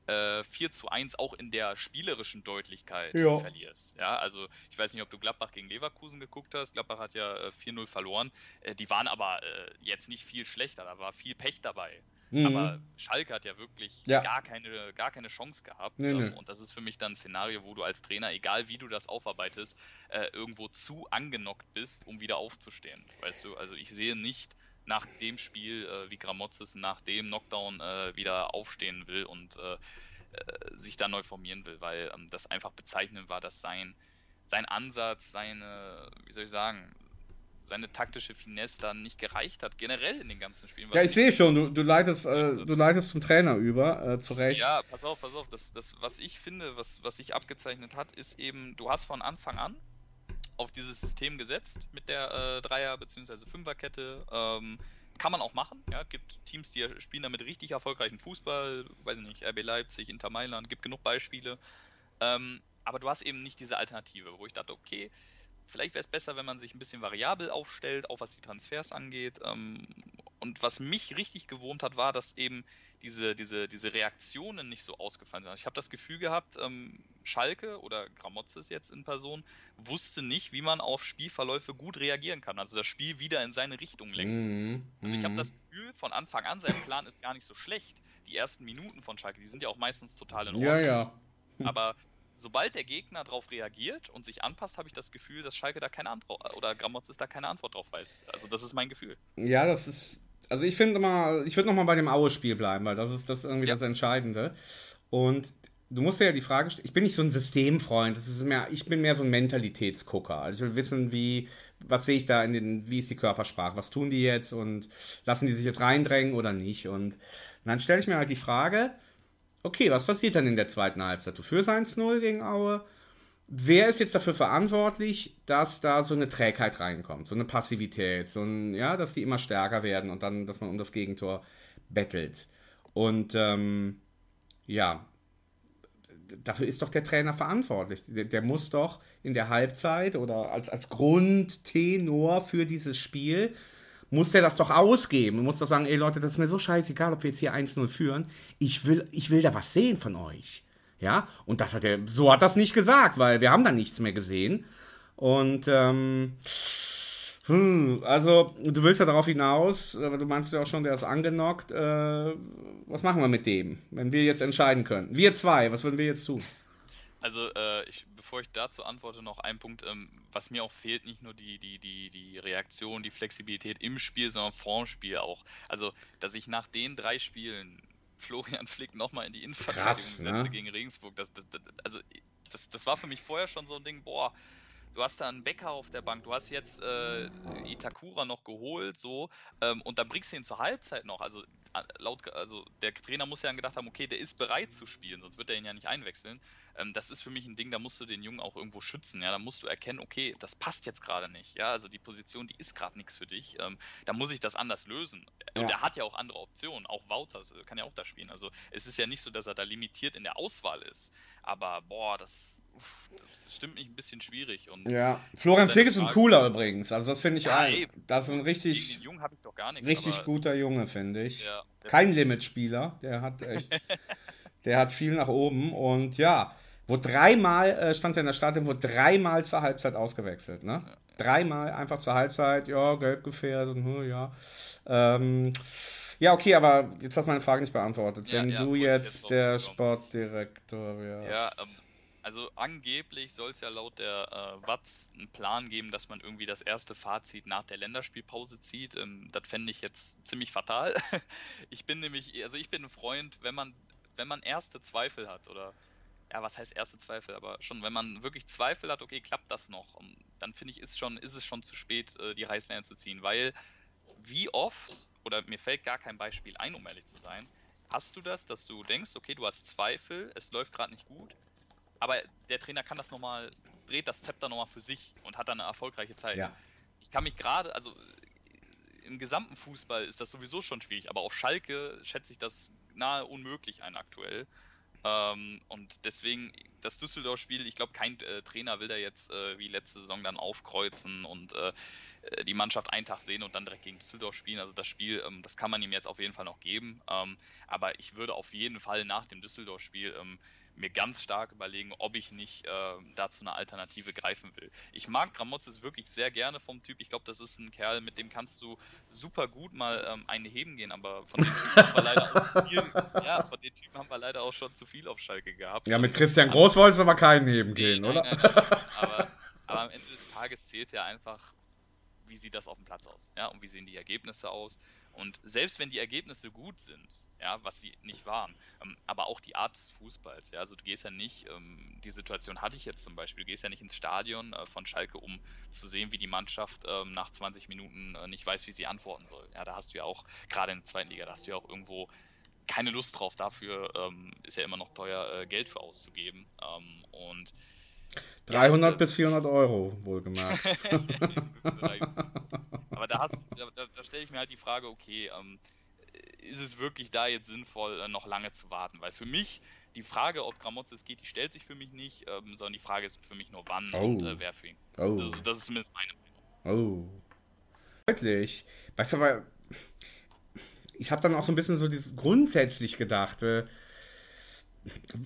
äh, 4 zu 1 auch in der spielerischen Deutlichkeit ja. verlierst. Ja, also ich weiß nicht, ob du Gladbach gegen Leverkusen geguckt hast. Gladbach hat ja äh, 4-0 verloren. Äh, die waren aber äh, jetzt nicht viel schlechter, da war viel Pech dabei. Mhm. Aber Schalke hat ja wirklich ja. Gar, keine, gar keine Chance gehabt. Nee, ähm, nee. Und das ist für mich dann ein Szenario, wo du als Trainer, egal wie du das aufarbeitest, äh, irgendwo zu angenockt bist, um wieder aufzustehen. Weißt du, also ich sehe nicht nach dem Spiel, äh, wie Gramozis nach dem Knockdown äh, wieder aufstehen will und äh, äh, sich da neu formieren will, weil ähm, das einfach bezeichnend war, dass sein, sein Ansatz, seine, wie soll ich sagen, seine taktische Finesse dann nicht gereicht hat, generell in den ganzen Spielen. Ja, ich sehe schon, du, du, leitest, äh, du leitest zum Trainer über, äh, zu Recht. Ja, pass auf, pass auf, das, das, was ich finde, was, was sich abgezeichnet hat, ist eben, du hast von Anfang an auf dieses System gesetzt mit der äh, Dreier- bzw. Fünferkette. Ähm, kann man auch machen. Ja, gibt Teams, die spielen damit richtig erfolgreichen Fußball, weiß ich nicht, RB Leipzig, Inter Mailand, gibt genug Beispiele. Ähm, aber du hast eben nicht diese Alternative, wo ich dachte, okay, vielleicht wäre es besser, wenn man sich ein bisschen variabel aufstellt, auch was die Transfers angeht. Ähm, und was mich richtig gewohnt hat, war, dass eben diese, diese, diese Reaktionen nicht so ausgefallen sind. Ich habe das Gefühl gehabt, ähm, Schalke oder Gramozis jetzt in Person wusste nicht, wie man auf Spielverläufe gut reagieren kann. Also das Spiel wieder in seine Richtung lenken. Mm, also ich habe mhm. das Gefühl, von Anfang an, sein Plan ist gar nicht so schlecht. Die ersten Minuten von Schalke, die sind ja auch meistens total in Ordnung. Ja, ja. Aber sobald der Gegner darauf reagiert und sich anpasst, habe ich das Gefühl, dass Schalke da keine Antwort oder Gramotz da keine Antwort drauf weiß. Also das ist mein Gefühl. Ja, das ist. Also ich finde mal, ich würde nochmal bei dem Aue-Spiel bleiben, weil das ist das irgendwie ja. das Entscheidende. Und du musst dir ja die Frage stellen, ich bin nicht so ein Systemfreund, das ist mehr, ich bin mehr so ein Mentalitätsgucker. Also ich will wissen, wie, was sehe ich da in den, wie ist die Körpersprache, was tun die jetzt und lassen die sich jetzt reindrängen oder nicht. Und dann stelle ich mir halt die Frage, Okay, was passiert dann in der zweiten Halbzeit? Du führst 1-0 gegen Aue. Wer ist jetzt dafür verantwortlich, dass da so eine Trägheit reinkommt, so eine Passivität, so ein, ja, dass die immer stärker werden und dann, dass man um das Gegentor bettelt? Und ähm, ja, dafür ist doch der Trainer verantwortlich. Der, der, muss doch in der Halbzeit oder als, als Grundtenor für dieses Spiel muss der das doch ausgeben. Muss doch sagen, ey Leute, das ist mir so scheißegal, ob wir jetzt hier 1-0 führen. Ich will, ich will da was sehen von euch. Ja, und das hat er, so hat das nicht gesagt, weil wir haben da nichts mehr gesehen. Und, ähm, hm, also, du willst ja darauf hinaus, aber du meinst ja auch schon, der ist angenockt. Äh, was machen wir mit dem, wenn wir jetzt entscheiden können? Wir zwei, was würden wir jetzt tun? Also, äh, ich, bevor ich dazu antworte, noch ein Punkt, ähm, was mir auch fehlt, nicht nur die, die, die, die Reaktion, die Flexibilität im Spiel, sondern vorm Spiel auch. Also, dass ich nach den drei Spielen Florian Flick nochmal in die Innenverteidigung Krass, ne? gegen Regensburg, das, das, das, also, das, das war für mich vorher schon so ein Ding, boah, du hast da einen Bäcker auf der Bank, du hast jetzt äh, Itakura noch geholt, so, ähm, und dann bringst du ihn zur Halbzeit noch. Also laut, also der Trainer muss ja gedacht haben, okay, der ist bereit zu spielen, sonst wird er ihn ja nicht einwechseln. Ähm, das ist für mich ein Ding, da musst du den Jungen auch irgendwo schützen. Ja, da musst du erkennen, okay, das passt jetzt gerade nicht. Ja, also die Position, die ist gerade nichts für dich. Ähm, da muss ich das anders lösen. Ja. Und er hat ja auch andere Optionen. Auch Wouters kann ja auch da spielen. Also es ist ja nicht so, dass er da limitiert in der Auswahl ist. Aber boah, das, das stimmt mich ein bisschen schwierig. Und ja, Florian Flick ist ein cooler übrigens. Also das finde ich ja, ein, Das ist ein richtig, habe ich doch gar nichts. Richtig guter Junge, finde ich. Ja, Kein Limitspieler. Der hat [LAUGHS] echt, der hat viel nach oben. Und ja, wo dreimal äh, stand er in der Startelf, wurde dreimal zur Halbzeit ausgewechselt. Ne? Ja. Dreimal einfach zur Halbzeit, ja, gelb gefährdet, hm, ja. Ähm, ja, okay, aber jetzt hast du meine Frage nicht beantwortet. Ja, Wenn ja, du jetzt, jetzt der Sportdirektor wärst. Ja, ähm, also angeblich soll es ja laut der äh, Watz einen Plan geben, dass man irgendwie das erste Fazit nach der Länderspielpause zieht. Ähm, das fände ich jetzt ziemlich fatal. [LAUGHS] ich bin nämlich, also ich bin ein Freund, wenn man, wenn man erste Zweifel hat oder ja, was heißt erste Zweifel, aber schon, wenn man wirklich Zweifel hat, okay, klappt das noch, dann finde ich, ist, schon, ist es schon zu spät, äh, die Reißleine zu ziehen, weil wie oft oder mir fällt gar kein Beispiel ein, um ehrlich zu sein. Hast du das, dass du denkst, okay, du hast Zweifel, es läuft gerade nicht gut, aber der Trainer kann das nochmal, dreht das Zepter nochmal für sich und hat dann eine erfolgreiche Zeit. Ja. Ich kann mich gerade, also im gesamten Fußball ist das sowieso schon schwierig, aber auf Schalke schätze ich das nahe unmöglich ein aktuell. Ähm, und deswegen, das Düsseldorf-Spiel, ich glaube, kein äh, Trainer will da jetzt äh, wie letzte Saison dann aufkreuzen und äh, äh, die Mannschaft einen Tag sehen und dann direkt gegen Düsseldorf spielen. Also das Spiel, ähm, das kann man ihm jetzt auf jeden Fall noch geben. Ähm, aber ich würde auf jeden Fall nach dem Düsseldorf-Spiel ähm, mir ganz stark überlegen, ob ich nicht äh, dazu eine Alternative greifen will. Ich mag Gramozis wirklich sehr gerne vom Typ. Ich glaube, das ist ein Kerl, mit dem kannst du super gut mal ähm, eine heben gehen, aber von den Typen haben wir leider auch zu viel, [LAUGHS] ja, von den Typen haben wir leider auch schon zu viel auf Schalke gehabt. Ja, mit Christian Groß wolltest du aber keinen heben gehen, nein, oder? Nein, nein, aber, aber am Ende des Tages zählt ja einfach, wie sieht das auf dem Platz aus, ja, und wie sehen die Ergebnisse aus. Und selbst wenn die Ergebnisse gut sind, ja, was sie nicht waren. Ähm, aber auch die Art des Fußballs, ja, also du gehst ja nicht, ähm, die Situation hatte ich jetzt zum Beispiel, du gehst ja nicht ins Stadion äh, von Schalke, um zu sehen, wie die Mannschaft ähm, nach 20 Minuten äh, nicht weiß, wie sie antworten soll. Ja, da hast du ja auch, gerade in der zweiten Liga, da hast du ja auch irgendwo keine Lust drauf. Dafür ähm, ist ja immer noch teuer, äh, Geld für auszugeben. Ähm, und 300 ja, bis 400 Euro, wohlgemerkt. [LAUGHS] [LAUGHS] Aber da, da, da stelle ich mir halt die Frage, okay, ähm, ist es wirklich da jetzt sinnvoll, äh, noch lange zu warten? Weil für mich die Frage, ob Gramozis geht, die stellt sich für mich nicht, ähm, sondern die Frage ist für mich nur wann oh. und äh, wer für ihn. Oh. Das, das, ist zumindest meine Meinung. Oh. Deutlich. Weißt du, aber ich habe dann auch so ein bisschen so dieses grundsätzlich gedacht, äh,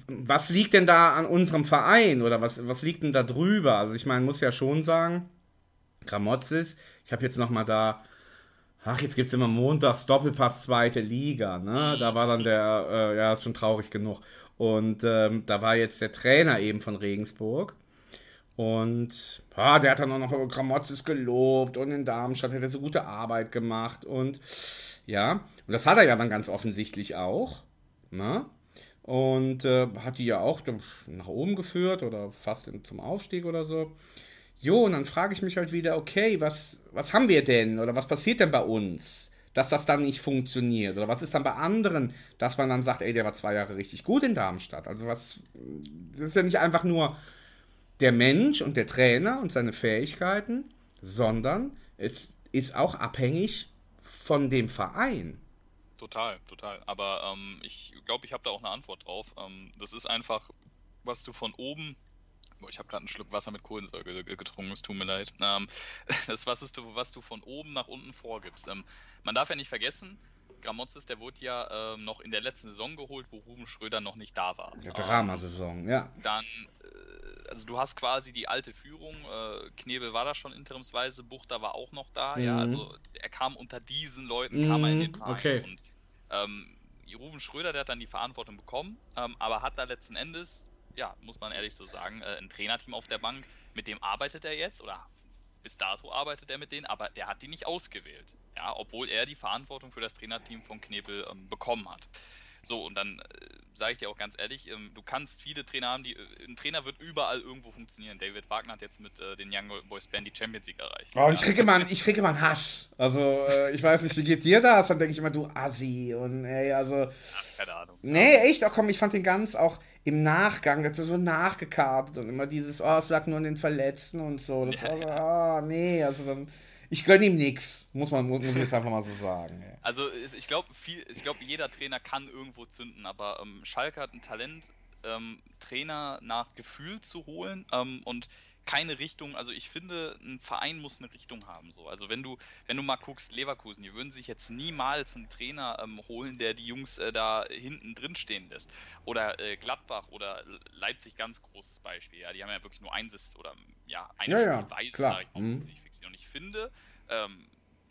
was liegt denn da an unserem Verein oder was, was liegt denn da drüber? Also ich meine, muss ja schon sagen, Gramozis, ich habe jetzt noch mal da Ach, jetzt gibt es immer montags Doppelpass zweite Liga. Ne? Da war dann der, äh, ja, ist schon traurig genug. Und ähm, da war jetzt der Trainer eben von Regensburg. Und ja, der hat dann auch noch Gramotzes gelobt und in Darmstadt hat er so gute Arbeit gemacht. Und ja, und das hat er ja dann ganz offensichtlich auch. Ne? Und äh, hat die ja auch nach oben geführt oder fast zum Aufstieg oder so. Jo, und dann frage ich mich halt wieder, okay, was, was haben wir denn oder was passiert denn bei uns, dass das dann nicht funktioniert? Oder was ist dann bei anderen, dass man dann sagt, ey, der war zwei Jahre richtig gut in Darmstadt? Also was, das ist ja nicht einfach nur der Mensch und der Trainer und seine Fähigkeiten, sondern es ist auch abhängig von dem Verein. Total, total. Aber ähm, ich glaube, ich habe da auch eine Antwort drauf. Ähm, das ist einfach, was du von oben ich habe gerade einen Schluck Wasser mit Kohlensäure getrunken, es tut mir leid. Ähm, [LAUGHS] das, was, ist du, was du von oben nach unten vorgibst. Ähm, man darf ja nicht vergessen, Gramozis, der wurde ja ähm, noch in der letzten Saison geholt, wo Ruben Schröder noch nicht da war. Der Dramasaison, ja. Dann, äh, also du hast quasi die alte Führung, äh, Knebel war da schon interimsweise, Buchter war auch noch da, mhm. ja, also er kam unter diesen Leuten, mhm. kam er in den Verein. Okay. Und ähm, Ruben Schröder, der hat dann die Verantwortung bekommen, ähm, aber hat da letzten Endes ja, muss man ehrlich so sagen, äh, ein Trainerteam auf der Bank, mit dem arbeitet er jetzt oder bis dato arbeitet er mit denen, aber der hat die nicht ausgewählt. Ja, obwohl er die Verantwortung für das Trainerteam von Knebel ähm, bekommen hat. So, und dann äh, sage ich dir auch ganz ehrlich, ähm, du kannst viele Trainer haben, die, äh, ein Trainer wird überall irgendwo funktionieren. David Wagner hat jetzt mit äh, den Young Boys Band die Champions League erreicht. Oh, ich kriege immer, ich kriege immer einen Hass. Also, äh, ich weiß nicht, wie geht dir das? Dann denke ich immer, du Assi und ey, also. Ach, keine Ahnung. Nee, echt, auch komm, ich fand den ganz auch im Nachgang, der hat so nachgekartet und immer dieses, oh, es lag nur an den Verletzten und so. Das ja, war so, oh, nee, also dann ich gönne ihm nichts, muss man muss ich jetzt einfach mal so sagen. Ey. Also ich glaube, ich glaube, jeder Trainer kann irgendwo zünden, aber ähm, Schalke hat ein Talent, ähm, Trainer nach Gefühl zu holen ähm, und keine Richtung, also ich finde, ein Verein muss eine Richtung haben. So. Also wenn du, wenn du mal guckst, Leverkusen, die würden sich jetzt niemals einen Trainer ähm, holen, der die Jungs äh, da hinten drin stehen lässt. Oder äh, Gladbach oder Leipzig, ganz großes Beispiel. Ja, die haben ja wirklich nur ein oder ja, eine ja, Spielweise, ja, klar. Ich, mhm. Und ich finde, ähm,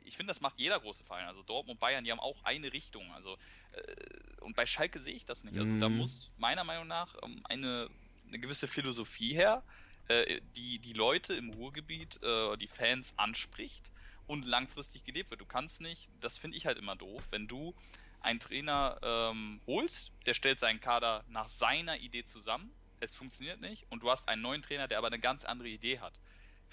ich finde, das macht jeder große Verein. Also Dortmund und Bayern, die haben auch eine Richtung. Also äh, und bei Schalke sehe ich das nicht. Also mhm. da muss meiner Meinung nach ähm, eine, eine gewisse Philosophie her, äh, die die Leute im Ruhrgebiet, äh, die Fans anspricht und langfristig gelebt wird. Du kannst nicht, das finde ich halt immer doof, wenn du einen Trainer ähm, holst, der stellt seinen Kader nach seiner Idee zusammen, es funktioniert nicht und du hast einen neuen Trainer, der aber eine ganz andere Idee hat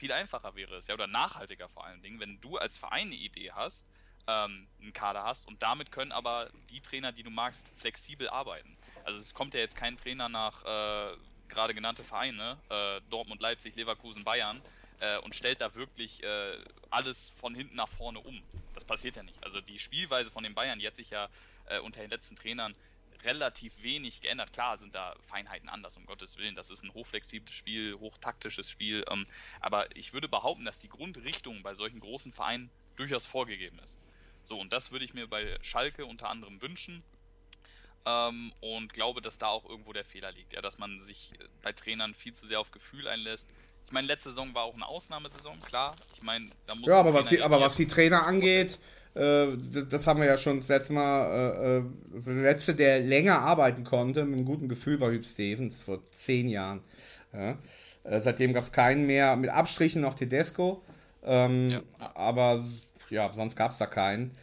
viel einfacher wäre es, ja, oder nachhaltiger vor allen Dingen, wenn du als Verein eine Idee hast, ähm, einen Kader hast und damit können aber die Trainer, die du magst, flexibel arbeiten. Also es kommt ja jetzt kein Trainer nach äh, gerade genannte Vereine, äh, Dortmund, Leipzig, Leverkusen, Bayern, äh, und stellt da wirklich äh, alles von hinten nach vorne um. Das passiert ja nicht. Also die Spielweise von den Bayern, die hat sich ja äh, unter den letzten Trainern relativ wenig geändert. Klar sind da Feinheiten anders, um Gottes Willen. Das ist ein hochflexibles Spiel, hochtaktisches Spiel. Ähm, aber ich würde behaupten, dass die Grundrichtung bei solchen großen Vereinen durchaus vorgegeben ist. So, und das würde ich mir bei Schalke unter anderem wünschen. Ähm, und glaube, dass da auch irgendwo der Fehler liegt. Ja, dass man sich bei Trainern viel zu sehr auf Gefühl einlässt. Ich meine, letzte Saison war auch eine Ausnahmesaison, klar. Ich meine, da muss. Ja, aber was, die, aber was die Trainer angeht, äh, das haben wir ja schon das letzte Mal. Äh, äh, der letzte, der länger arbeiten konnte, mit einem guten Gefühl, war Hüb Stevens vor zehn Jahren. Ja. Äh, seitdem gab es keinen mehr, mit Abstrichen noch Tedesco. Ähm, ja. Aber ja, sonst gab es da keinen.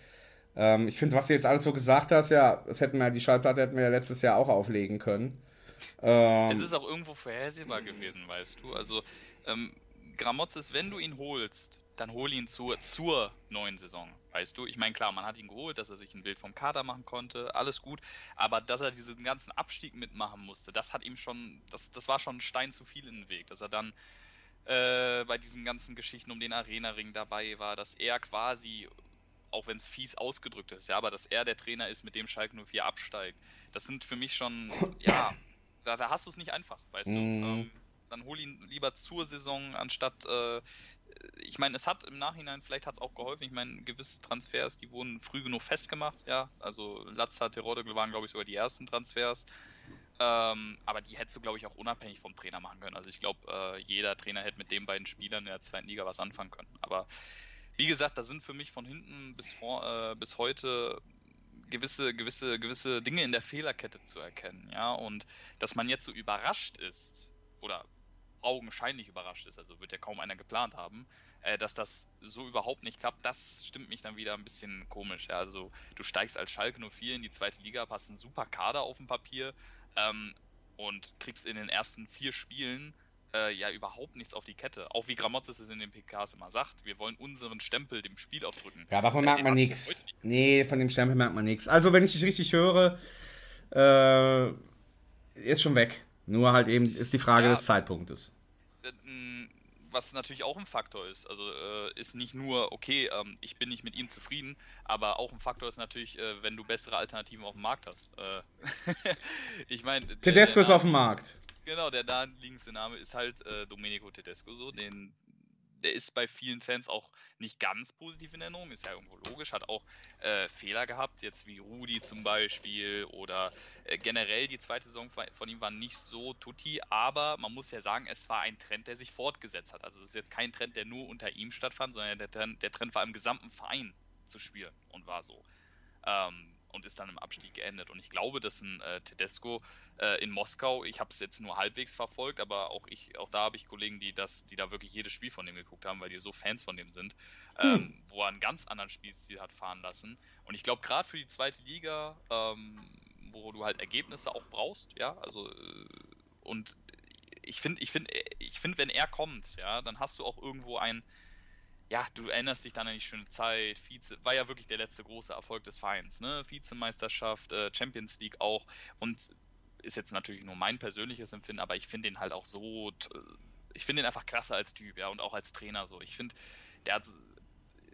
Ähm, ich finde, was du jetzt alles so gesagt hast, ja, das hätten wir, die Schallplatte hätten wir ja letztes Jahr auch auflegen können. Ähm, es ist auch irgendwo vorhersehbar gewesen, weißt du. Also, ähm, Gramozis, wenn du ihn holst, dann hol ihn zur, zur neuen Saison, weißt du? Ich meine, klar, man hat ihn geholt, dass er sich ein Bild vom Kader machen konnte, alles gut, aber dass er diesen ganzen Abstieg mitmachen musste, das hat ihm schon, das, das war schon ein Stein zu viel in den Weg, dass er dann äh, bei diesen ganzen Geschichten um den Arena-Ring dabei war, dass er quasi, auch wenn es fies ausgedrückt ist, ja, aber dass er der Trainer ist, mit dem Schalke 04 absteigt, das sind für mich schon, ja, da, da hast du es nicht einfach, weißt mm. du? Mhm. Ähm, dann hol ihn lieber zur Saison, anstatt äh, ich meine, es hat im Nachhinein, vielleicht hat es auch geholfen. Ich meine, gewisse Transfers, die wurden früh genug festgemacht, ja. Also Latza, Terodde waren, glaube ich, sogar die ersten Transfers. Ähm, aber die hättest du, glaube ich, auch unabhängig vom Trainer machen können. Also ich glaube, äh, jeder Trainer hätte mit den beiden Spielern in der zweiten Liga was anfangen können. Aber wie gesagt, da sind für mich von hinten bis, vor, äh, bis heute gewisse, gewisse, gewisse Dinge in der Fehlerkette zu erkennen, ja. Und dass man jetzt so überrascht ist, oder augenscheinlich überrascht ist, also wird ja kaum einer geplant haben, äh, dass das so überhaupt nicht klappt, das stimmt mich dann wieder ein bisschen komisch. Ja. Also du steigst als Schalke 04 in die zweite Liga, hast einen super Kader auf dem Papier ähm, und kriegst in den ersten vier Spielen äh, ja überhaupt nichts auf die Kette. Auch wie Gramottis es in den PKs immer sagt, wir wollen unseren Stempel dem Spiel aufdrücken. Ja, davon äh, merkt man nichts. Nee, von dem Stempel merkt man nichts. Also wenn ich dich richtig höre, äh, ist schon weg. Nur halt eben ist die Frage ja, des Zeitpunktes. Äh, was natürlich auch ein Faktor ist. Also äh, ist nicht nur, okay, ähm, ich bin nicht mit ihm zufrieden, aber auch ein Faktor ist natürlich, äh, wenn du bessere Alternativen auf dem Markt hast. Äh, [LAUGHS] ich meine. Tedesco ist auf dem Markt. Genau, der naheliegendste Name ist halt äh, Domenico Tedesco so, den der ist bei vielen Fans auch nicht ganz positiv in Erinnerung, ist ja irgendwo logisch, hat auch äh, Fehler gehabt, jetzt wie Rudi zum Beispiel oder äh, generell die zweite Saison von ihm war nicht so tutti, aber man muss ja sagen, es war ein Trend, der sich fortgesetzt hat. Also es ist jetzt kein Trend, der nur unter ihm stattfand, sondern der Trend, der Trend war im gesamten Verein zu spielen und war so. Ähm, und ist dann im Abstieg geendet. Und ich glaube, dass ein äh, Tedesco äh, in Moskau, ich habe es jetzt nur halbwegs verfolgt, aber auch ich, auch da habe ich Kollegen, die das, die da wirklich jedes Spiel von dem geguckt haben, weil die so Fans von dem sind, hm. ähm, wo er einen ganz anderen Spielstil hat fahren lassen. Und ich glaube, gerade für die zweite Liga, ähm, wo du halt Ergebnisse auch brauchst, ja, also äh, und ich finde, ich finde, ich finde, wenn er kommt, ja, dann hast du auch irgendwo ein ja, du erinnerst dich dann an die schöne Zeit. Vize, war ja wirklich der letzte große Erfolg des Vereins, ne? Vizemeisterschaft, äh, Champions League auch. Und ist jetzt natürlich nur mein persönliches Empfinden, aber ich finde ihn halt auch so, ich finde ihn einfach klasse als Typ, ja, und auch als Trainer so. Ich finde, der hat,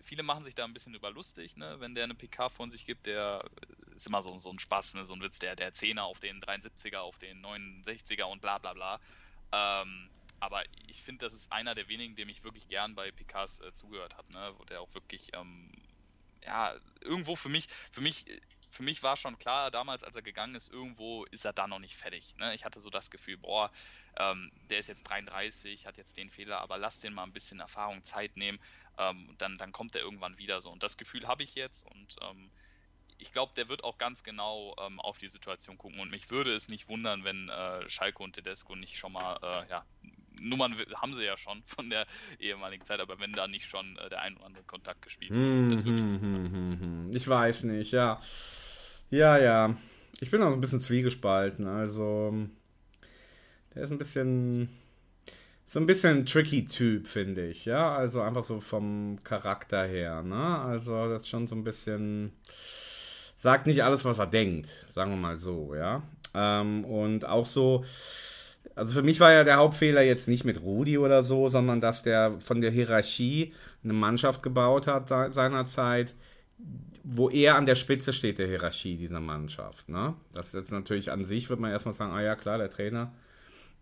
viele machen sich da ein bisschen über lustig, ne, wenn der eine PK von sich gibt, der ist immer so, so ein Spaß, ne, so ein Witz, der, der 10er auf den 73er, auf den 69er und bla bla bla. Ähm, aber ich finde, das ist einer der wenigen, dem ich wirklich gern bei Picards äh, zugehört habe, ne? wo der auch wirklich, ähm, ja, irgendwo für mich, für mich, für mich war schon klar, damals, als er gegangen ist, irgendwo ist er da noch nicht fertig. Ne? Ich hatte so das Gefühl, boah, ähm, der ist jetzt 33, hat jetzt den Fehler, aber lass den mal ein bisschen Erfahrung, Zeit nehmen, ähm, dann, dann kommt er irgendwann wieder so. Und das Gefühl habe ich jetzt und ähm, ich glaube, der wird auch ganz genau ähm, auf die Situation gucken und mich würde es nicht wundern, wenn äh, Schalke und Tedesco nicht schon mal äh, ja, Nummern haben sie ja schon von der ehemaligen Zeit, aber wenn da nicht schon äh, der ein oder andere Kontakt gespielt wird. Mm -hmm. Ich weiß nicht, ja. Ja, ja. Ich bin auch ein bisschen zwiegespalten. Also, der ist ein bisschen. So ein bisschen tricky Typ, finde ich, ja. Also einfach so vom Charakter her, ne? Also, das ist schon so ein bisschen. Sagt nicht alles, was er denkt, sagen wir mal so, ja. Ähm, und auch so also für mich war ja der Hauptfehler jetzt nicht mit Rudi oder so, sondern dass der von der Hierarchie eine Mannschaft gebaut hat seinerzeit, wo er an der Spitze steht der Hierarchie dieser Mannschaft. Ne? Das ist jetzt natürlich an sich, würde man erstmal sagen, ah ja klar, der Trainer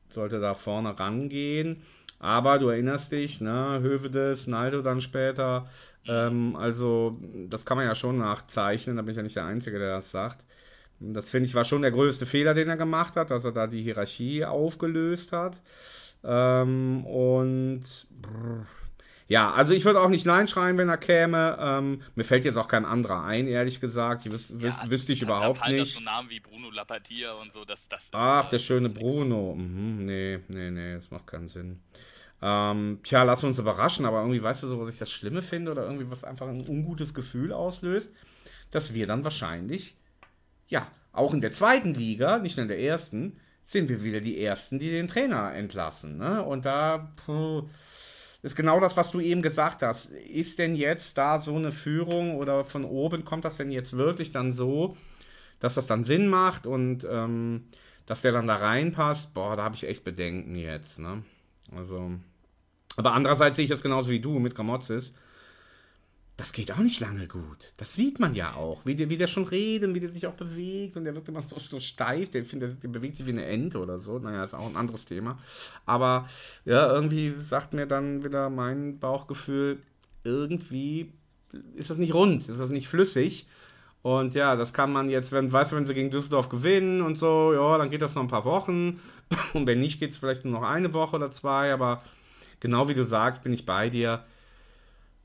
sollte da vorne rangehen. Aber du erinnerst dich, ne, Hövedes, Naldo dann später. Ähm, also, das kann man ja schon nachzeichnen, da bin ich ja nicht der Einzige, der das sagt. Das finde ich war schon der größte Fehler, den er gemacht hat, dass er da die Hierarchie aufgelöst hat. Ähm, und brr, ja, also ich würde auch nicht Nein schreien, wenn er käme. Ähm, mir fällt jetzt auch kein anderer ein, ehrlich gesagt. Die wüs ja, wüsste ich überhaupt nicht. so Namen wie Bruno Lappadia und so, das, das ist, Ach, der schöne Bruno. Mhm, nee, nee, nee, das macht keinen Sinn. Ähm, tja, lass uns überraschen, aber irgendwie weißt du so, was ich das Schlimme finde oder irgendwie was einfach ein ungutes Gefühl auslöst, dass wir dann wahrscheinlich ja, auch in der zweiten Liga, nicht nur in der ersten, sind wir wieder die Ersten, die den Trainer entlassen. Ne? Und da puh, ist genau das, was du eben gesagt hast. Ist denn jetzt da so eine Führung oder von oben kommt das denn jetzt wirklich dann so, dass das dann Sinn macht und ähm, dass der dann da reinpasst? Boah, da habe ich echt Bedenken jetzt. Ne? Also, aber andererseits sehe ich das genauso wie du mit Gramozis das geht auch nicht lange gut. Das sieht man ja auch, wie der, wie der schon redet und wie der sich auch bewegt und der wirkt immer so, so steif, der, der, der, bewegt sich wie eine Ente oder so. Naja, ist auch ein anderes Thema. Aber ja, irgendwie sagt mir dann wieder mein Bauchgefühl, irgendwie ist das nicht rund, ist das nicht flüssig. Und ja, das kann man jetzt, wenn, weißt du, wenn sie gegen Düsseldorf gewinnen und so, ja, dann geht das noch ein paar Wochen. Und wenn nicht, geht es vielleicht nur noch eine Woche oder zwei. Aber genau wie du sagst, bin ich bei dir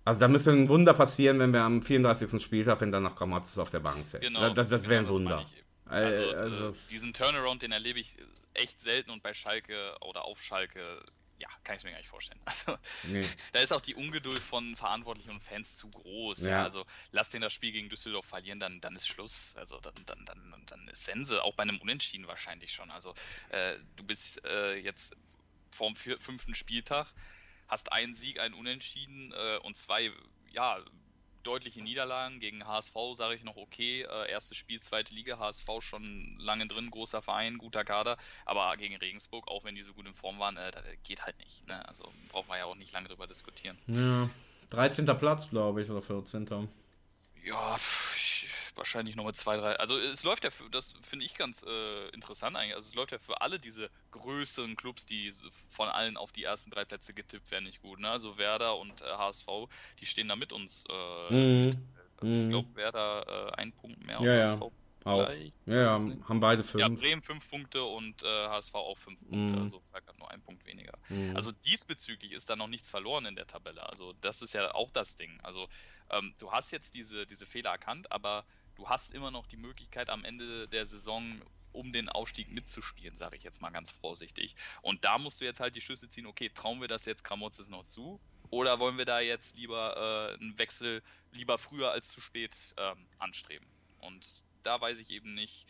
also da müsste ein Wunder passieren, wenn wir am 34. Spieltag, wenn dann noch Grammatis auf der Bank sind. Genau, das, das wäre ein Wunder. Also, äh, also, diesen Turnaround, den erlebe ich echt selten und bei Schalke oder auf Schalke, ja, kann ich es mir gar nicht vorstellen. [LAUGHS] Also nee. da ist auch die Ungeduld von Verantwortlichen und Fans zu groß. Ja. ja. Also lass den das Spiel gegen Düsseldorf verlieren, dann, dann ist Schluss. Also dann, dann, dann, dann ist Sense, auch bei einem Unentschieden wahrscheinlich schon. Also äh, du bist äh, jetzt vorm fünften Spieltag hast einen Sieg, einen Unentschieden äh, und zwei, ja, deutliche Niederlagen. Gegen HSV sage ich noch okay. Äh, erstes Spiel, zweite Liga, HSV schon lange drin, großer Verein, guter Kader. Aber gegen Regensburg, auch wenn die so gut in Form waren, äh, geht halt nicht. Ne? Also brauchen wir ja auch nicht lange drüber diskutieren. Ja, 13. Platz, glaube ich, oder 14. Ja, wahrscheinlich noch mit zwei, drei. Also es läuft ja für, das finde ich ganz äh, interessant eigentlich. Also es läuft ja für alle diese größeren Clubs, die von allen auf die ersten drei Plätze getippt werden, nicht gut. Ne? Also Werder und äh, HSV, die stehen da mit uns. Äh, mhm. Also mhm. ich glaube, Werder äh, ein Punkt mehr ja, ja. HSV. Auch. Ja, ja haben beide fünf. Ja, Bremen fünf Punkte und äh, HSV auch fünf Punkte, mm. also Zack nur ein Punkt weniger. Mm. Also diesbezüglich ist da noch nichts verloren in der Tabelle. Also das ist ja auch das Ding. Also ähm, du hast jetzt diese, diese Fehler erkannt, aber du hast immer noch die Möglichkeit am Ende der Saison um den Aufstieg mitzuspielen, sage ich jetzt mal ganz vorsichtig. Und da musst du jetzt halt die Schlüsse ziehen, okay, trauen wir das jetzt Kramotzes noch zu? Oder wollen wir da jetzt lieber äh, einen Wechsel lieber früher als zu spät ähm, anstreben? Und da weiß ich eben nicht,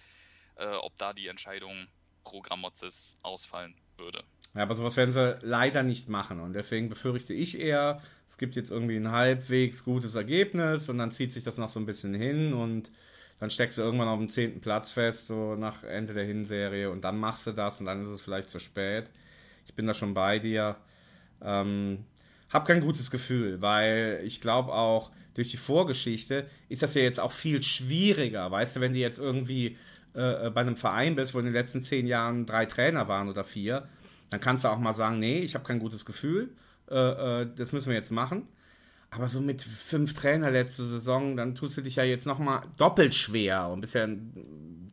äh, ob da die Entscheidung pro Gramotzes ausfallen würde. Ja, aber sowas werden sie leider nicht machen. Und deswegen befürchte ich eher, es gibt jetzt irgendwie ein halbwegs gutes Ergebnis und dann zieht sich das noch so ein bisschen hin und dann steckst du irgendwann auf dem zehnten Platz fest, so nach Ende der Hinserie und dann machst du das und dann ist es vielleicht zu spät. Ich bin da schon bei dir. Ähm, hab kein gutes Gefühl, weil ich glaube auch durch die Vorgeschichte ist das ja jetzt auch viel schwieriger. Weißt du, wenn du jetzt irgendwie äh, bei einem Verein bist, wo in den letzten zehn Jahren drei Trainer waren oder vier, dann kannst du auch mal sagen, nee, ich habe kein gutes Gefühl, äh, äh, das müssen wir jetzt machen. Aber so mit fünf Trainer letzte Saison, dann tust du dich ja jetzt nochmal doppelt schwer und bisher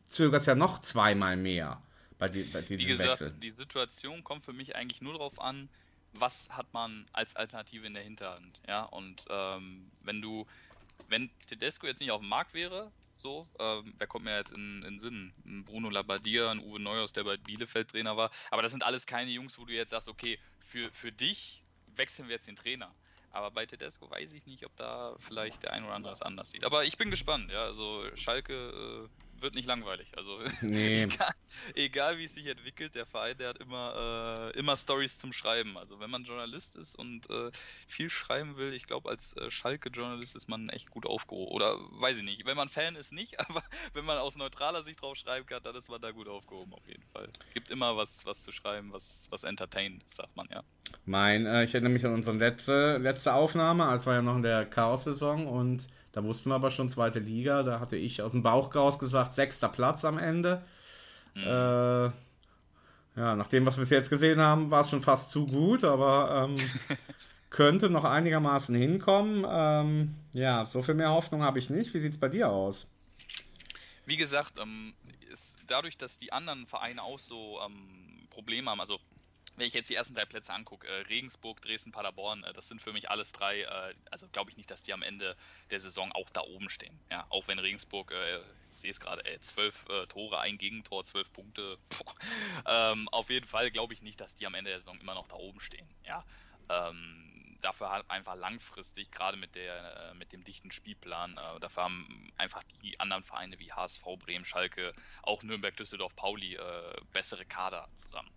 zögerst ja noch zweimal mehr bei, die, bei Wie gesagt, Wechsel. die Situation kommt für mich eigentlich nur darauf an, was hat man als Alternative in der Hinterhand. Ja, und ähm, wenn du, wenn Tedesco jetzt nicht auf dem Markt wäre, so, ähm, wer kommt mir jetzt in, den Sinn? Bruno Labbadia, ein Uwe Neuhaus, der bei Bielefeld Trainer war. Aber das sind alles keine Jungs, wo du jetzt sagst, okay, für, für dich wechseln wir jetzt den Trainer. Aber bei Tedesco weiß ich nicht, ob da vielleicht der ein oder andere es anders sieht. Aber ich bin gespannt, ja. Also Schalke äh, wird nicht langweilig. Also [LAUGHS] nee. egal, egal, wie es sich entwickelt, der Verein, der hat immer, äh, immer Stories zum Schreiben. Also wenn man Journalist ist und äh, viel schreiben will, ich glaube, als äh, Schalke-Journalist ist man echt gut aufgehoben. Oder weiß ich nicht. Wenn man Fan ist, nicht, [LAUGHS] aber wenn man aus neutraler Sicht drauf schreiben kann, dann ist man da gut aufgehoben, auf jeden Fall. Gibt immer was, was zu schreiben, was, was entertained, sagt man, ja. Mein, äh, ich erinnere mich an unsere letzte, letzte Aufnahme, als wir ja noch in der Chaos-Saison und da wussten wir aber schon zweite Liga. Da hatte ich aus dem Bauch raus gesagt, sechster Platz am Ende. Mhm. Äh, ja, nach dem, was wir bis jetzt gesehen haben, war es schon fast zu gut, aber ähm, [LAUGHS] könnte noch einigermaßen hinkommen. Ähm, ja, so viel mehr Hoffnung habe ich nicht. Wie sieht es bei dir aus? Wie gesagt, ähm, ist dadurch, dass die anderen Vereine auch so ähm, Probleme haben, also wenn ich jetzt die ersten drei Plätze angucke, äh, Regensburg, Dresden, Paderborn, äh, das sind für mich alles drei, äh, also glaube ich nicht, dass die am Ende der Saison auch da oben stehen. Ja, auch wenn Regensburg, äh, ich sehe es gerade, äh, zwölf äh, Tore, ein Gegentor, zwölf Punkte. Ähm, auf jeden Fall glaube ich nicht, dass die am Ende der Saison immer noch da oben stehen. Ja, ähm, dafür halt einfach langfristig, gerade mit der mit dem dichten Spielplan, dafür haben einfach die anderen Vereine wie HSV, Bremen, Schalke, auch Nürnberg, Düsseldorf, Pauli bessere Kader zusammen.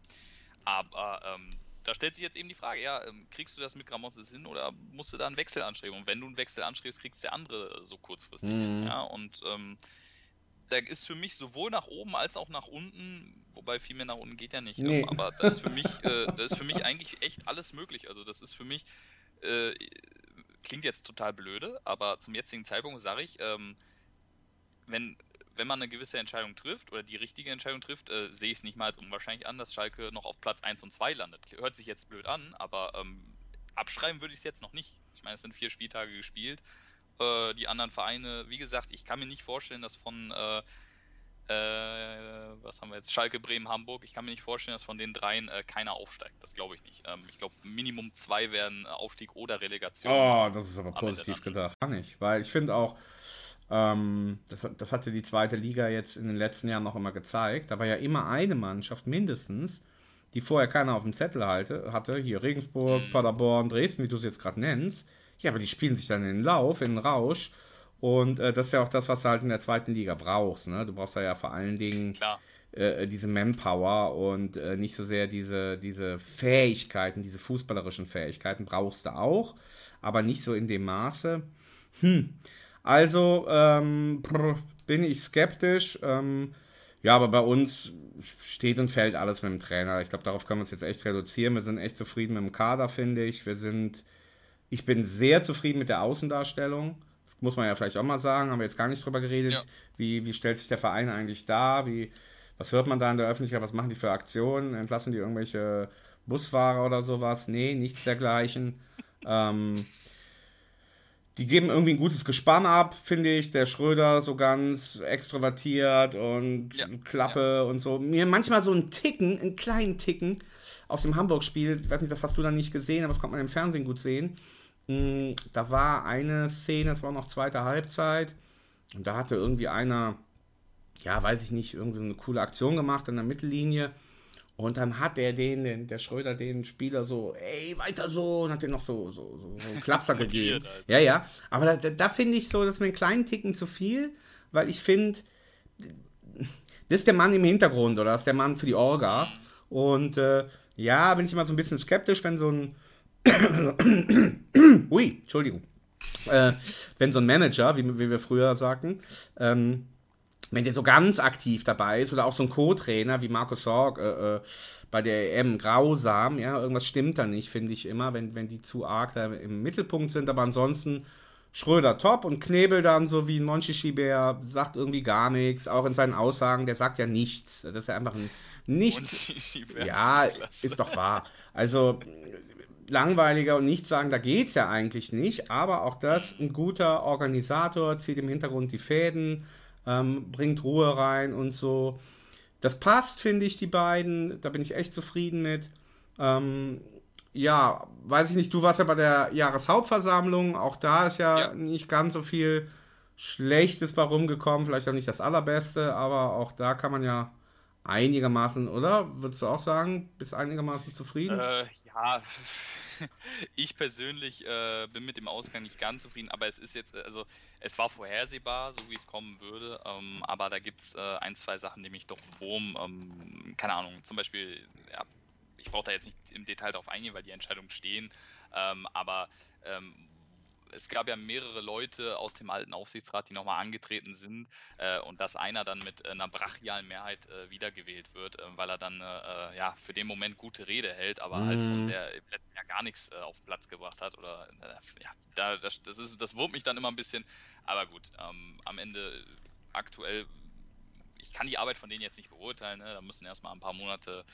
Aber ähm, da stellt sich jetzt eben die Frage, ja, ähm, kriegst du das mit Gramontes hin oder musst du da einen Wechsel anstreben? Und wenn du einen Wechsel anstrebst, kriegst du der andere so kurzfristig mhm. hin. Ja, und ähm, da ist für mich sowohl nach oben als auch nach unten, wobei viel mehr nach unten geht ja nicht, nee. ähm, aber da ist für mich, äh, da ist für mich eigentlich echt alles möglich. Also das ist für mich, äh, klingt jetzt total blöde, aber zum jetzigen Zeitpunkt sage ich, ähm, wenn wenn man eine gewisse Entscheidung trifft oder die richtige Entscheidung trifft, äh, sehe ich es nicht mal als unwahrscheinlich an, dass Schalke noch auf Platz 1 und 2 landet. Hört sich jetzt blöd an, aber ähm, abschreiben würde ich es jetzt noch nicht. Ich meine, es sind vier Spieltage gespielt. Äh, die anderen Vereine, wie gesagt, ich kann mir nicht vorstellen, dass von äh, äh was haben wir jetzt? Schalke, Bremen, Hamburg. Ich kann mir nicht vorstellen, dass von den dreien äh, keiner aufsteigt. Das glaube ich nicht. Ähm, ich glaube, Minimum zwei werden Aufstieg oder Relegation. Oh, das ist aber positiv gedacht. Kann ich, weil ich finde auch, ähm, das, das hatte die zweite Liga jetzt in den letzten Jahren noch immer gezeigt. Da war ja immer eine Mannschaft mindestens, die vorher keiner auf dem Zettel halte, hatte. Hier Regensburg, mhm. Paderborn, Dresden, wie du es jetzt gerade nennst. Ja, aber die spielen sich dann in den Lauf, in den Rausch. Und äh, das ist ja auch das, was du halt in der zweiten Liga brauchst. Ne? Du brauchst da ja vor allen Dingen äh, diese Manpower und äh, nicht so sehr diese, diese Fähigkeiten, diese fußballerischen Fähigkeiten brauchst du auch, aber nicht so in dem Maße. Hm. Also ähm, bin ich skeptisch. Ähm, ja, aber bei uns steht und fällt alles mit dem Trainer. Ich glaube, darauf können wir es jetzt echt reduzieren. Wir sind echt zufrieden mit dem Kader, finde ich. Wir sind, ich bin sehr zufrieden mit der Außendarstellung. Das muss man ja vielleicht auch mal sagen. Haben wir jetzt gar nicht drüber geredet. Ja. Wie, wie stellt sich der Verein eigentlich dar? Wie, was hört man da in der Öffentlichkeit? Was machen die für Aktionen? Entlassen die irgendwelche Busfahrer oder sowas? Nee, nichts dergleichen. [LAUGHS] ähm, die geben irgendwie ein gutes Gespann ab, finde ich. Der Schröder so ganz extrovertiert und ja, Klappe ja. und so. Mir manchmal so ein Ticken, einen kleinen Ticken aus dem Hamburg-Spiel, ich weiß nicht, das hast du dann nicht gesehen, aber das konnte man im Fernsehen gut sehen. Mm, da war eine Szene, es war noch zweite Halbzeit und da hatte irgendwie einer, ja, weiß ich nicht, irgendwie eine coole Aktion gemacht an der Mittellinie und dann hat er den, den, der Schröder, den Spieler so, ey, weiter so, und hat den noch so, so, so, so einen Klapser [LAUGHS] gegeben. Halt. Ja, ja. Aber da, da finde ich so, das ist mir einen kleinen Ticken zu viel, weil ich finde, das ist der Mann im Hintergrund oder das ist der Mann für die Orga. Und äh, ja, bin ich immer so ein bisschen skeptisch, wenn so ein. [COUGHS] Ui, Entschuldigung. Äh, wenn so ein Manager, wie, wie wir früher sagten, ähm, wenn der so ganz aktiv dabei ist oder auch so ein Co-Trainer wie Markus Sorg äh, äh, bei der EM grausam, ja, irgendwas stimmt da nicht, finde ich immer, wenn, wenn die zu arg da im Mittelpunkt sind, aber ansonsten Schröder top und Knebel dann so wie ein Monchi Schieber sagt irgendwie gar nichts, auch in seinen Aussagen, der sagt ja nichts, das ist ja einfach ein nichts. Ja, ist doch wahr. Also langweiliger und nichts sagen, da geht es ja eigentlich nicht, aber auch das, ein guter Organisator zieht im Hintergrund die Fäden, ähm, bringt Ruhe rein und so. Das passt, finde ich, die beiden. Da bin ich echt zufrieden mit. Ähm, ja, weiß ich nicht, du warst ja bei der Jahreshauptversammlung. Auch da ist ja, ja. nicht ganz so viel Schlechtes bei rumgekommen. Vielleicht auch nicht das Allerbeste, aber auch da kann man ja einigermaßen, oder? Würdest du auch sagen, bist einigermaßen zufrieden? Äh, ja, [LAUGHS] ich persönlich äh, bin mit dem Ausgang nicht ganz zufrieden, aber es ist jetzt, also es war vorhersehbar, so wie es kommen würde, ähm, aber da gibt es äh, ein, zwei Sachen, mich doch wurm, ähm, keine Ahnung, zum Beispiel, ja, ich brauche da jetzt nicht im Detail drauf eingehen, weil die Entscheidungen stehen, ähm, aber ähm, es gab ja mehrere Leute aus dem alten Aufsichtsrat, die nochmal angetreten sind äh, und dass einer dann mit äh, einer brachialen Mehrheit äh, wiedergewählt wird, äh, weil er dann äh, äh, ja für den Moment gute Rede hält, aber mhm. halt von mhm. der im letzten Jahr gar nichts auf den Platz gebracht hat oder ja, da, das, das, ist, das wurmt mich dann immer ein bisschen, aber gut, ähm, am Ende aktuell, ich kann die Arbeit von denen jetzt nicht beurteilen, ne? da müssen erstmal ein paar Monate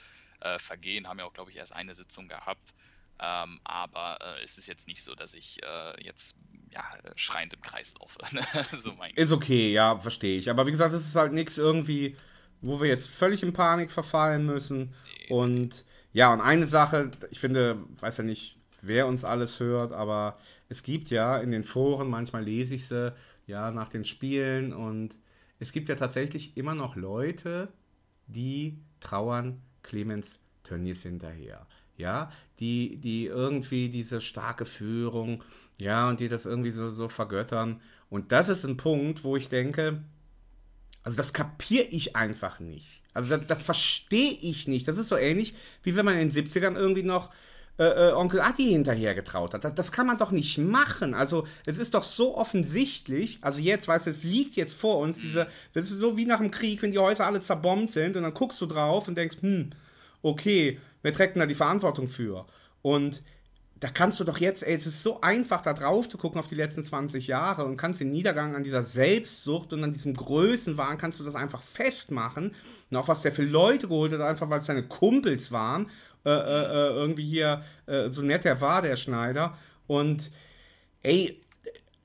vergehen, haben ja auch glaube ich erst eine Sitzung gehabt. Ähm, aber äh, es ist jetzt nicht so, dass ich äh, jetzt ja, schreiend im Kreis laufe. [LAUGHS] Ne? so ist okay, ja, verstehe ich. Aber wie gesagt, es ist halt nichts irgendwie, wo wir jetzt völlig in Panik verfallen müssen. Nee. Und ja, und eine Sache, ich finde, weiß ja nicht, wer uns alles hört, aber es gibt ja in den Foren, manchmal lese ich sie, ja, nach den Spielen und es gibt ja tatsächlich immer noch Leute, die trauern Clemens Tönnies hinterher ja, die, die irgendwie diese starke Führung, ja, und die das irgendwie so, so vergöttern. Und das ist ein Punkt, wo ich denke, also das kapiere ich einfach nicht. Also das, das verstehe ich nicht. Das ist so ähnlich, wie wenn man in den 70ern irgendwie noch äh, äh, Onkel Adi hinterher getraut hat. Das, das, kann man doch nicht machen. Also es ist doch so offensichtlich, also jetzt, weißt du, es liegt jetzt vor uns, diese, das ist so wie nach dem Krieg, wenn die Häuser alle zerbombt sind und dann guckst du drauf und denkst, hm, okay, wer trägt denn da die Verantwortung für? Und da kannst du doch jetzt, ey, es ist so einfach, da drauf zu gucken auf die letzten 20 Jahre und kannst den Niedergang an dieser Selbstsucht und an diesem Größenwahn, kannst du das einfach festmachen. Und auch was der für Leute geholt hat, einfach weil es seine Kumpels waren. Äh, äh, äh, irgendwie hier, äh, so nett der war, der Schneider. Und ey,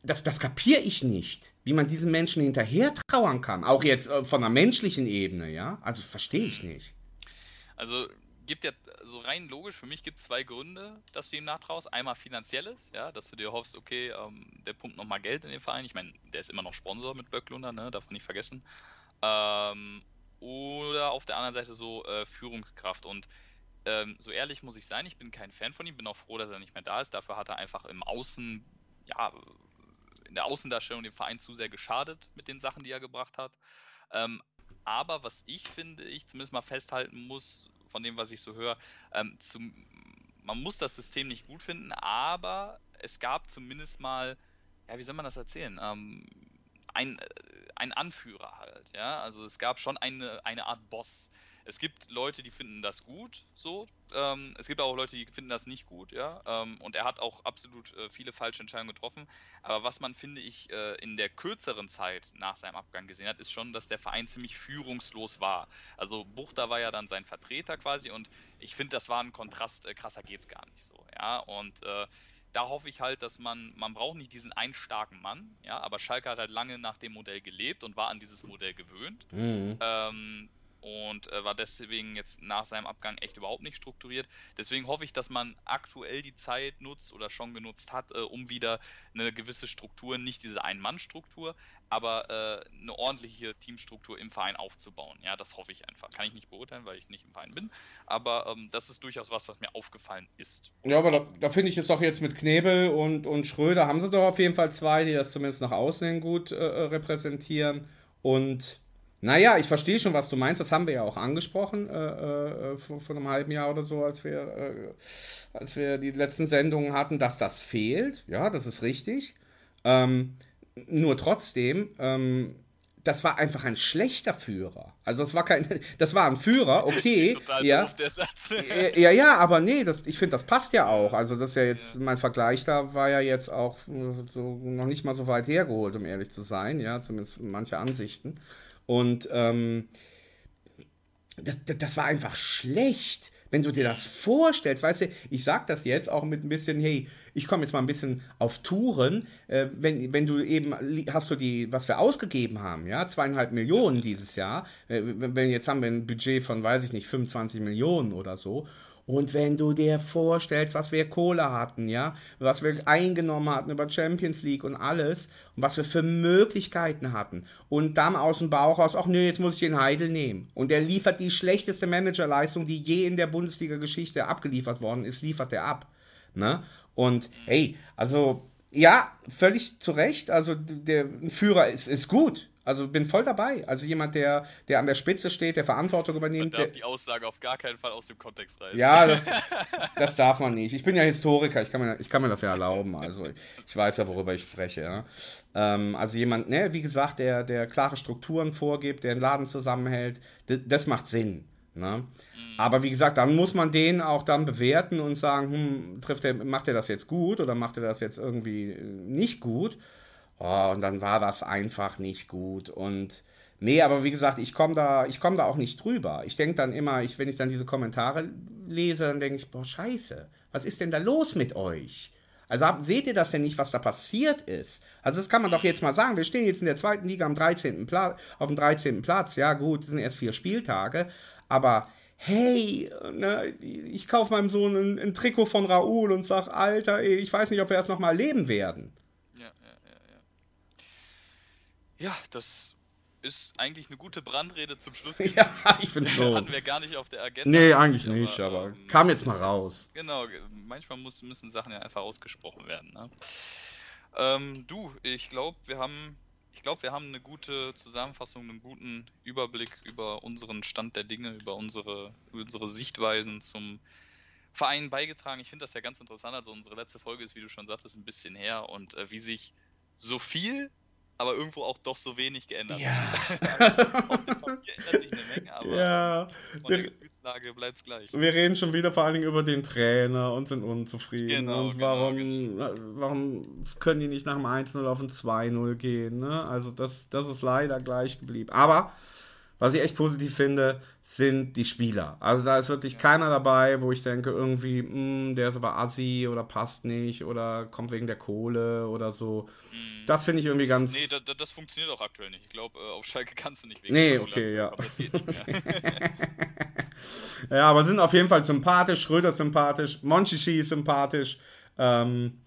das, das kapiere ich nicht, wie man diesen Menschen hinterher trauern kann. Auch jetzt äh, von einer menschlichen Ebene, ja. Also verstehe ich nicht. Also gibt ja so rein logisch, für mich gibt es zwei Gründe, dass du ihm nachtraust. Einmal finanzielles, ja, dass du dir hoffst, okay, ähm, der pumpt nochmal Geld in den Verein. Ich meine, der ist immer noch Sponsor mit Böcklunder, ne, darf man nicht vergessen. Ähm, oder auf der anderen Seite so äh, Führungskraft. Und ähm, so ehrlich muss ich sein, ich bin kein Fan von ihm, bin auch froh, dass er nicht mehr da ist. Dafür hat er einfach im Außen, ja, in der Außendarstellung dem Verein zu sehr geschadet mit den Sachen, die er gebracht hat. Ähm, aber was ich finde, ich zumindest mal festhalten muss, von dem, was ich so höre, ähm, zum, man muss das System nicht gut finden, aber es gab zumindest mal, ja, wie soll man das erzählen? Ähm, ein, äh, ein Anführer halt, ja. Also es gab schon eine, eine Art Boss, es gibt Leute, die finden das gut, so. Ähm, es gibt auch Leute, die finden das nicht gut, ja. Ähm, und er hat auch absolut äh, viele falsche Entscheidungen getroffen. Aber was man, finde ich, äh, in der kürzeren Zeit nach seinem Abgang gesehen hat, ist schon, dass der Verein ziemlich führungslos war. Also Buchter war ja dann sein Vertreter quasi und ich finde, das war ein Kontrast, äh, krasser geht's gar nicht so, ja. Und äh, da hoffe ich halt, dass man, man braucht nicht diesen einen starken Mann, ja, aber Schalke hat halt lange nach dem Modell gelebt und war an dieses Modell gewöhnt. Mhm. Ähm, und äh, war deswegen jetzt nach seinem Abgang echt überhaupt nicht strukturiert. Deswegen hoffe ich, dass man aktuell die Zeit nutzt oder schon genutzt hat, äh, um wieder eine gewisse Struktur, nicht diese Ein-Mann-Struktur, aber äh, eine ordentliche Teamstruktur im Verein aufzubauen. Ja, das hoffe ich einfach. Kann ich nicht beurteilen, weil ich nicht im Verein bin, aber ähm, das ist durchaus was, was mir aufgefallen ist. Ja, aber da, da finde ich es doch jetzt mit Knebel und, und Schröder haben sie doch auf jeden Fall zwei, die das zumindest nach außen hin gut äh, äh repräsentieren und naja, ich verstehe schon, was du meinst. Das haben wir ja auch angesprochen äh, äh, vor, vor, einem halben Jahr oder so, als wir, äh, als wir die letzten Sendungen hatten, dass das fehlt. Ja, das ist richtig. Ähm, nur trotzdem, ähm, das war einfach ein schlechter Führer. Also das war kein, [LAUGHS] das war ein Führer, okay. [LAUGHS] Total ja. Doof, der Satz. [LAUGHS] ja, ja, aber nee, das, ich finde, das passt ja auch. Also das ist ja jetzt, ja. mein Vergleich da war ja jetzt auch so noch nicht mal so weit hergeholt, um ehrlich zu sein, ja, zumindest manche Ansichten. Und ähm, das, das war einfach schlecht. Wenn du dir das vorstellst, weißt du, ich sag das jetzt auch mit ein bisschen, hey, ich komme jetzt mal ein bisschen auf Touren, äh, wenn, wenn du eben, hast du die, was wir ausgegeben haben, ja, zweieinhalb Millionen dieses Jahr, äh, wenn jetzt haben wir ein Budget von, weiß ich nicht, 25 Millionen oder so und wenn du dir vorstellst, was wir Kohle hatten, ja, was wir eingenommen hatten über Champions League und alles und was wir für Möglichkeiten hatten und dann aus dem Bauch raus, ach nö, jetzt muss ich den Heidel nehmen. Und der liefert die schlechteste Managerleistung, die je in der Bundesliga-Geschichte abgeliefert worden ist, liefert er ab. Ne? Und hey, also ja, völlig zu Recht. Also der Führer ist, ist gut. Also bin voll dabei. Also jemand, der, der an der Spitze steht, der Verantwortung übernimmt. Man darf die Aussage auf gar keinen Fall aus dem Kontext reißen. Ja, das, [LAUGHS] das darf man nicht. Ich bin ja Historiker, ich kann mir, ich kann mir das ja erlauben. Also ich weiß ja, worüber ich spreche. Ja. Ähm, also jemand, ne, wie gesagt, der, der klare Strukturen vorgibt, der den Laden zusammenhält, das, macht Sinn. Ne? Mhm. Aber wie gesagt, dann muss man den auch dann bewerten und sagen, hm, trifft er, macht er das jetzt gut oder macht er das jetzt irgendwie nicht gut? Oh, und dann war das einfach nicht gut. Und nee, aber wie gesagt, ich komme da, komm da auch nicht drüber. Ich denke dann immer, ich, wenn ich dann diese Kommentare lese, dann denke ich, boah, scheiße, was ist denn da los mit euch? Also seht ihr das denn nicht, was da passiert ist? Also das kann man doch jetzt mal sagen. Wir stehen jetzt in der zweiten Liga am 13. Pla auf dem 13. Platz. Ja gut, das sind erst vier Spieltage. Aber hey, ne, ich kaufe meinem Sohn ein, ein, Trikot von Raoul und sage, Alter, ich weiß nicht, ob wir das nochmal leben werden. Ja, das ist eigentlich eine gute Brandrede zum Schluss. [LAUGHS] ja, ich finde schon. Hatten wir gar nicht auf der Agenda. Nee, eigentlich nicht, aber ähm, kam jetzt mal raus. genau, manchmal muss, müssen Sachen ja einfach ausgesprochen werden. Ne? Ähm, du, ich glaube, wir haben, ich glaube, wir haben eine gute Zusammenfassung, einen guten Überblick über unseren Stand der Dinge, über unsere, unsere Sichtweisen zum Verein beigetragen. Ich finde das ja ganz interessant. Also unsere letzte Folge ist, wie du schon sagtest, ein bisschen her und äh, wie sich so viel aber irgendwo auch doch so wenig geändert. Ja. [LAUGHS] Auf dem Papier ändert sich eine Menge, aber ja. von der Gefühlslage bleibt es gleich. Wir reden schon wieder vor allen Dingen über den Trainer und sind unzufrieden. Genau, und warum, genau, genau. warum können die nicht nach dem 1-0 auf ein 2-0 gehen? Ne? Also das, das ist leider gleich geblieben. Aber was ich echt positiv finde, sind die Spieler. Also da ist wirklich keiner dabei, wo ich denke, irgendwie, mh, hm, der ist aber assi oder passt nicht oder kommt wegen der Kohle oder so. Mhm. Das finde ich irgendwie ganz. Nee, da, da, das funktioniert auch aktuell nicht. Ich glaube, äh, auf Schalke kannst du nicht wegen nee, der Kohle. Nee, okay, ja. Aber das geht nicht mehr. [LAUGHS] ja, aber sind auf jeden Fall sympathisch. Schröder sympathisch. Monchichi sympathisch. Ähm,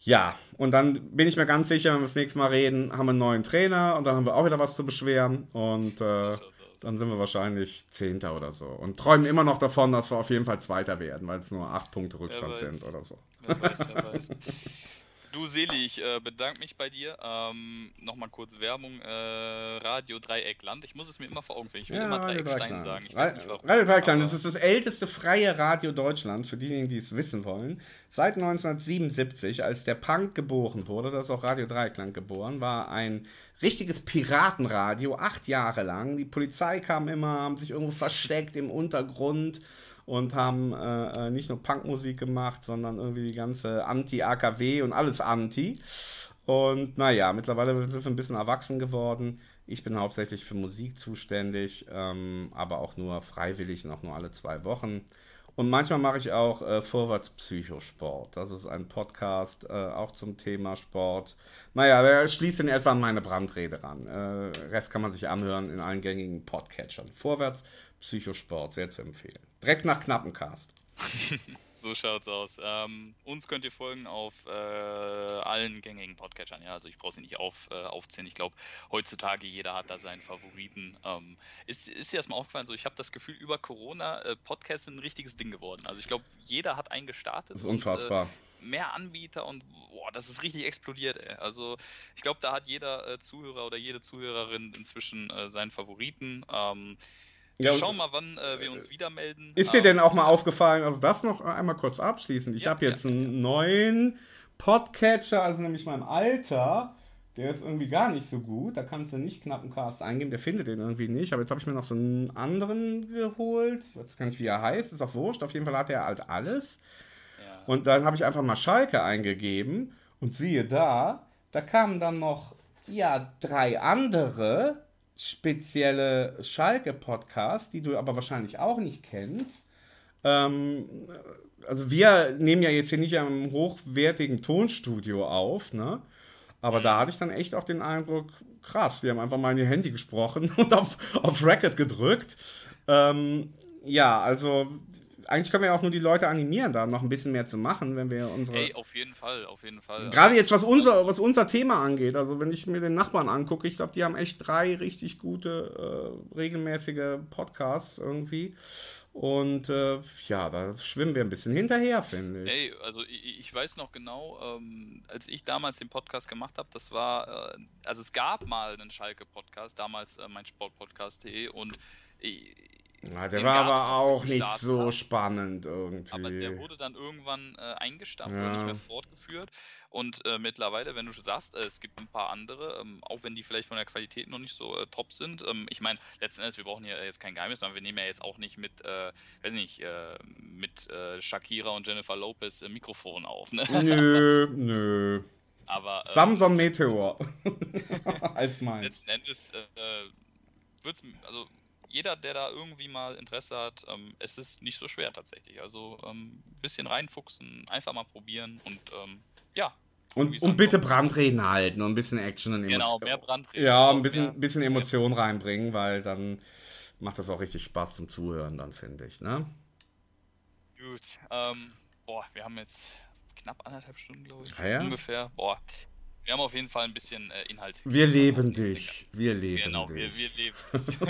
ja, und dann bin ich mir ganz sicher, wenn wir das nächste Mal reden, haben wir einen neuen Trainer und dann haben wir auch wieder was zu beschweren und äh, dann sind wir wahrscheinlich Zehnter oder so und träumen immer noch davon, dass wir auf jeden Fall Zweiter werden, weil es nur acht Punkte Rückstand sind oder so. Wer weiß, wer weiß. [LAUGHS] Du Seli, ich äh, bedanke mich bei dir. Ähm, Nochmal kurz Werbung. Äh, Radio Dreieckland. Ich muss es mir immer vor Augen führen. Ich will ja, immer Dreieckstein sagen. Ich weiß nicht warum. Radio Dreieckland, das ist das älteste freie Radio Deutschlands, für diejenigen, die es wissen wollen. Seit 1977, als der Punk geboren wurde, das ist auch Radio Dreieckland geboren, war ein richtiges Piratenradio, acht Jahre lang. Die Polizei kam immer, haben sich irgendwo versteckt im Untergrund und haben äh, äh, nicht nur Punkmusik gemacht, sondern irgendwie die ganze Anti-AKW und alles Anti. Und naja, mittlerweile sind wir ein bisschen erwachsen geworden. Ich bin hauptsächlich für Musik zuständig, ähm, aber auch nur freiwillig und auch nur alle zwei Wochen. Und manchmal mache ich auch äh, Vorwärts Psychosport. Das ist ein Podcast äh, auch zum Thema Sport. Naja, der schließt in etwa meine Brandrede ran. Äh, Rest kann man sich anhören in allen gängigen Podcatchern. Vorwärts Psychosport, sehr zu empfehlen. Direkt nach Knappencast. [LAUGHS] so schaut's aus. Ähm, uns könnt ihr folgen auf äh, allen gängigen Podcatchern. Ja, also ich brauche sie nicht auf, äh, aufzählen. Ich glaube, heutzutage jeder hat da seinen Favoriten. Ähm, ist, ist dir erstmal aufgefallen, so ich habe das Gefühl, über Corona äh, Podcasts sind ein richtiges Ding geworden. Also ich glaube, jeder hat einen gestartet. Das ist unfassbar. Und, äh, mehr Anbieter und boah, das ist richtig explodiert. Ey. Also ich glaube, da hat jeder äh, Zuhörer oder jede Zuhörerin inzwischen äh, seinen Favoriten. Ähm, ja, Schauen mal, wann äh, wir uns wieder melden. Ist dir denn auch mal aufgefallen, also das noch einmal kurz abschließend. Ich ja, habe jetzt ja, einen neuen Podcatcher, also nämlich mein Alter. Der ist irgendwie gar nicht so gut. Da kannst du nicht knappen Cast eingeben. Der findet den irgendwie nicht. Aber jetzt habe ich mir noch so einen anderen geholt. Ich weiß gar nicht, wie er heißt. Ist auch wurscht. Auf jeden Fall hat er halt alles. Ja. Und dann habe ich einfach mal Schalke eingegeben. Und siehe da, da kamen dann noch, ja, drei andere spezielle Schalke-Podcast, die du aber wahrscheinlich auch nicht kennst. Ähm, also wir nehmen ja jetzt hier nicht am hochwertigen Tonstudio auf, ne? Aber da hatte ich dann echt auch den Eindruck, krass, die haben einfach mal in ihr Handy gesprochen [LAUGHS] und auf, auf Record gedrückt. Ähm, ja, also eigentlich können wir auch nur die Leute animieren, da noch ein bisschen mehr zu machen, wenn wir unsere. Ey, auf jeden Fall, auf jeden Fall. Gerade jetzt, was unser, was unser Thema angeht, also wenn ich mir den Nachbarn angucke, ich glaube, die haben echt drei richtig gute, äh, regelmäßige Podcasts irgendwie. Und äh, ja, da schwimmen wir ein bisschen hinterher, finde ich. Ey, also ich, ich weiß noch genau, ähm, als ich damals den Podcast gemacht habe, das war, äh, also es gab mal einen Schalke-Podcast, damals äh, mein Sportpodcast.de und ich, ja, der war aber auch nicht so hat. spannend irgendwie. Aber der wurde dann irgendwann äh, eingestampft ja. und nicht mehr fortgeführt. Und äh, mittlerweile, wenn du sagst, äh, es gibt ein paar andere, ähm, auch wenn die vielleicht von der Qualität noch nicht so äh, top sind. Ähm, ich meine, letzten Endes, wir brauchen hier jetzt kein Geheimnis, sondern wir nehmen ja jetzt auch nicht mit, äh, weiß nicht, äh, mit Shakira und Jennifer Lopez Mikrofon auf. Ne? Nö, [LAUGHS] nö. Aber, Samsung Meteor. [LAUGHS] Als meins. Letzten Endes wird also jeder, der da irgendwie mal Interesse hat, ähm, es ist nicht so schwer tatsächlich. Also ein ähm, bisschen reinfuchsen, einfach mal probieren und ähm, ja. Und, und bitte Brandreden halten und ein bisschen Action und Emotionen. Genau, mehr Brandreden. Ja, ein bisschen, mehr, bisschen Emotion reinbringen, weil dann macht das auch richtig Spaß zum Zuhören, dann finde ich, ne? Gut, ähm, boah, wir haben jetzt knapp anderthalb Stunden, glaube ich. Ah, ja? Ungefähr. Boah, wir haben auf jeden Fall ein bisschen äh, Inhalt. Wir leben dich. Wir leben genau, dich. Genau, wir, wir leben dich.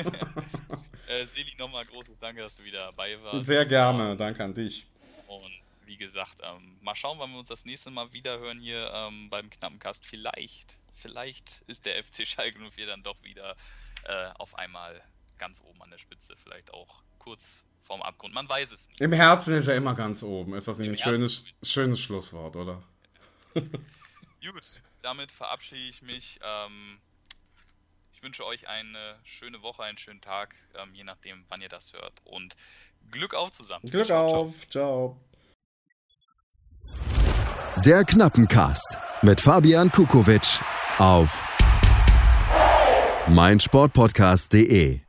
[LAUGHS] äh, Seli, nochmal großes Danke, dass du wieder dabei warst. Sehr gerne, danke an dich. Und wie gesagt, ähm, mal schauen, wann wir uns das nächste Mal wieder hören hier ähm, beim knappen Cast. Vielleicht, vielleicht ist der FC Schalke 04 dann doch wieder äh, auf einmal ganz oben an der Spitze. Vielleicht auch kurz vorm Abgrund. Man weiß es nicht. Im Herzen ist er immer ganz oben. Ist das nicht Im ein schönes, schönes Schlusswort, oder? Gut, damit verabschiede ich mich. Ähm, ich wünsche euch eine schöne Woche, einen schönen Tag, ähm, je nachdem, wann ihr das hört. Und Glück auf zusammen. Glück ciao, auf. Ciao. Der Knappencast mit Fabian Kukowitsch auf meinsportpodcast.de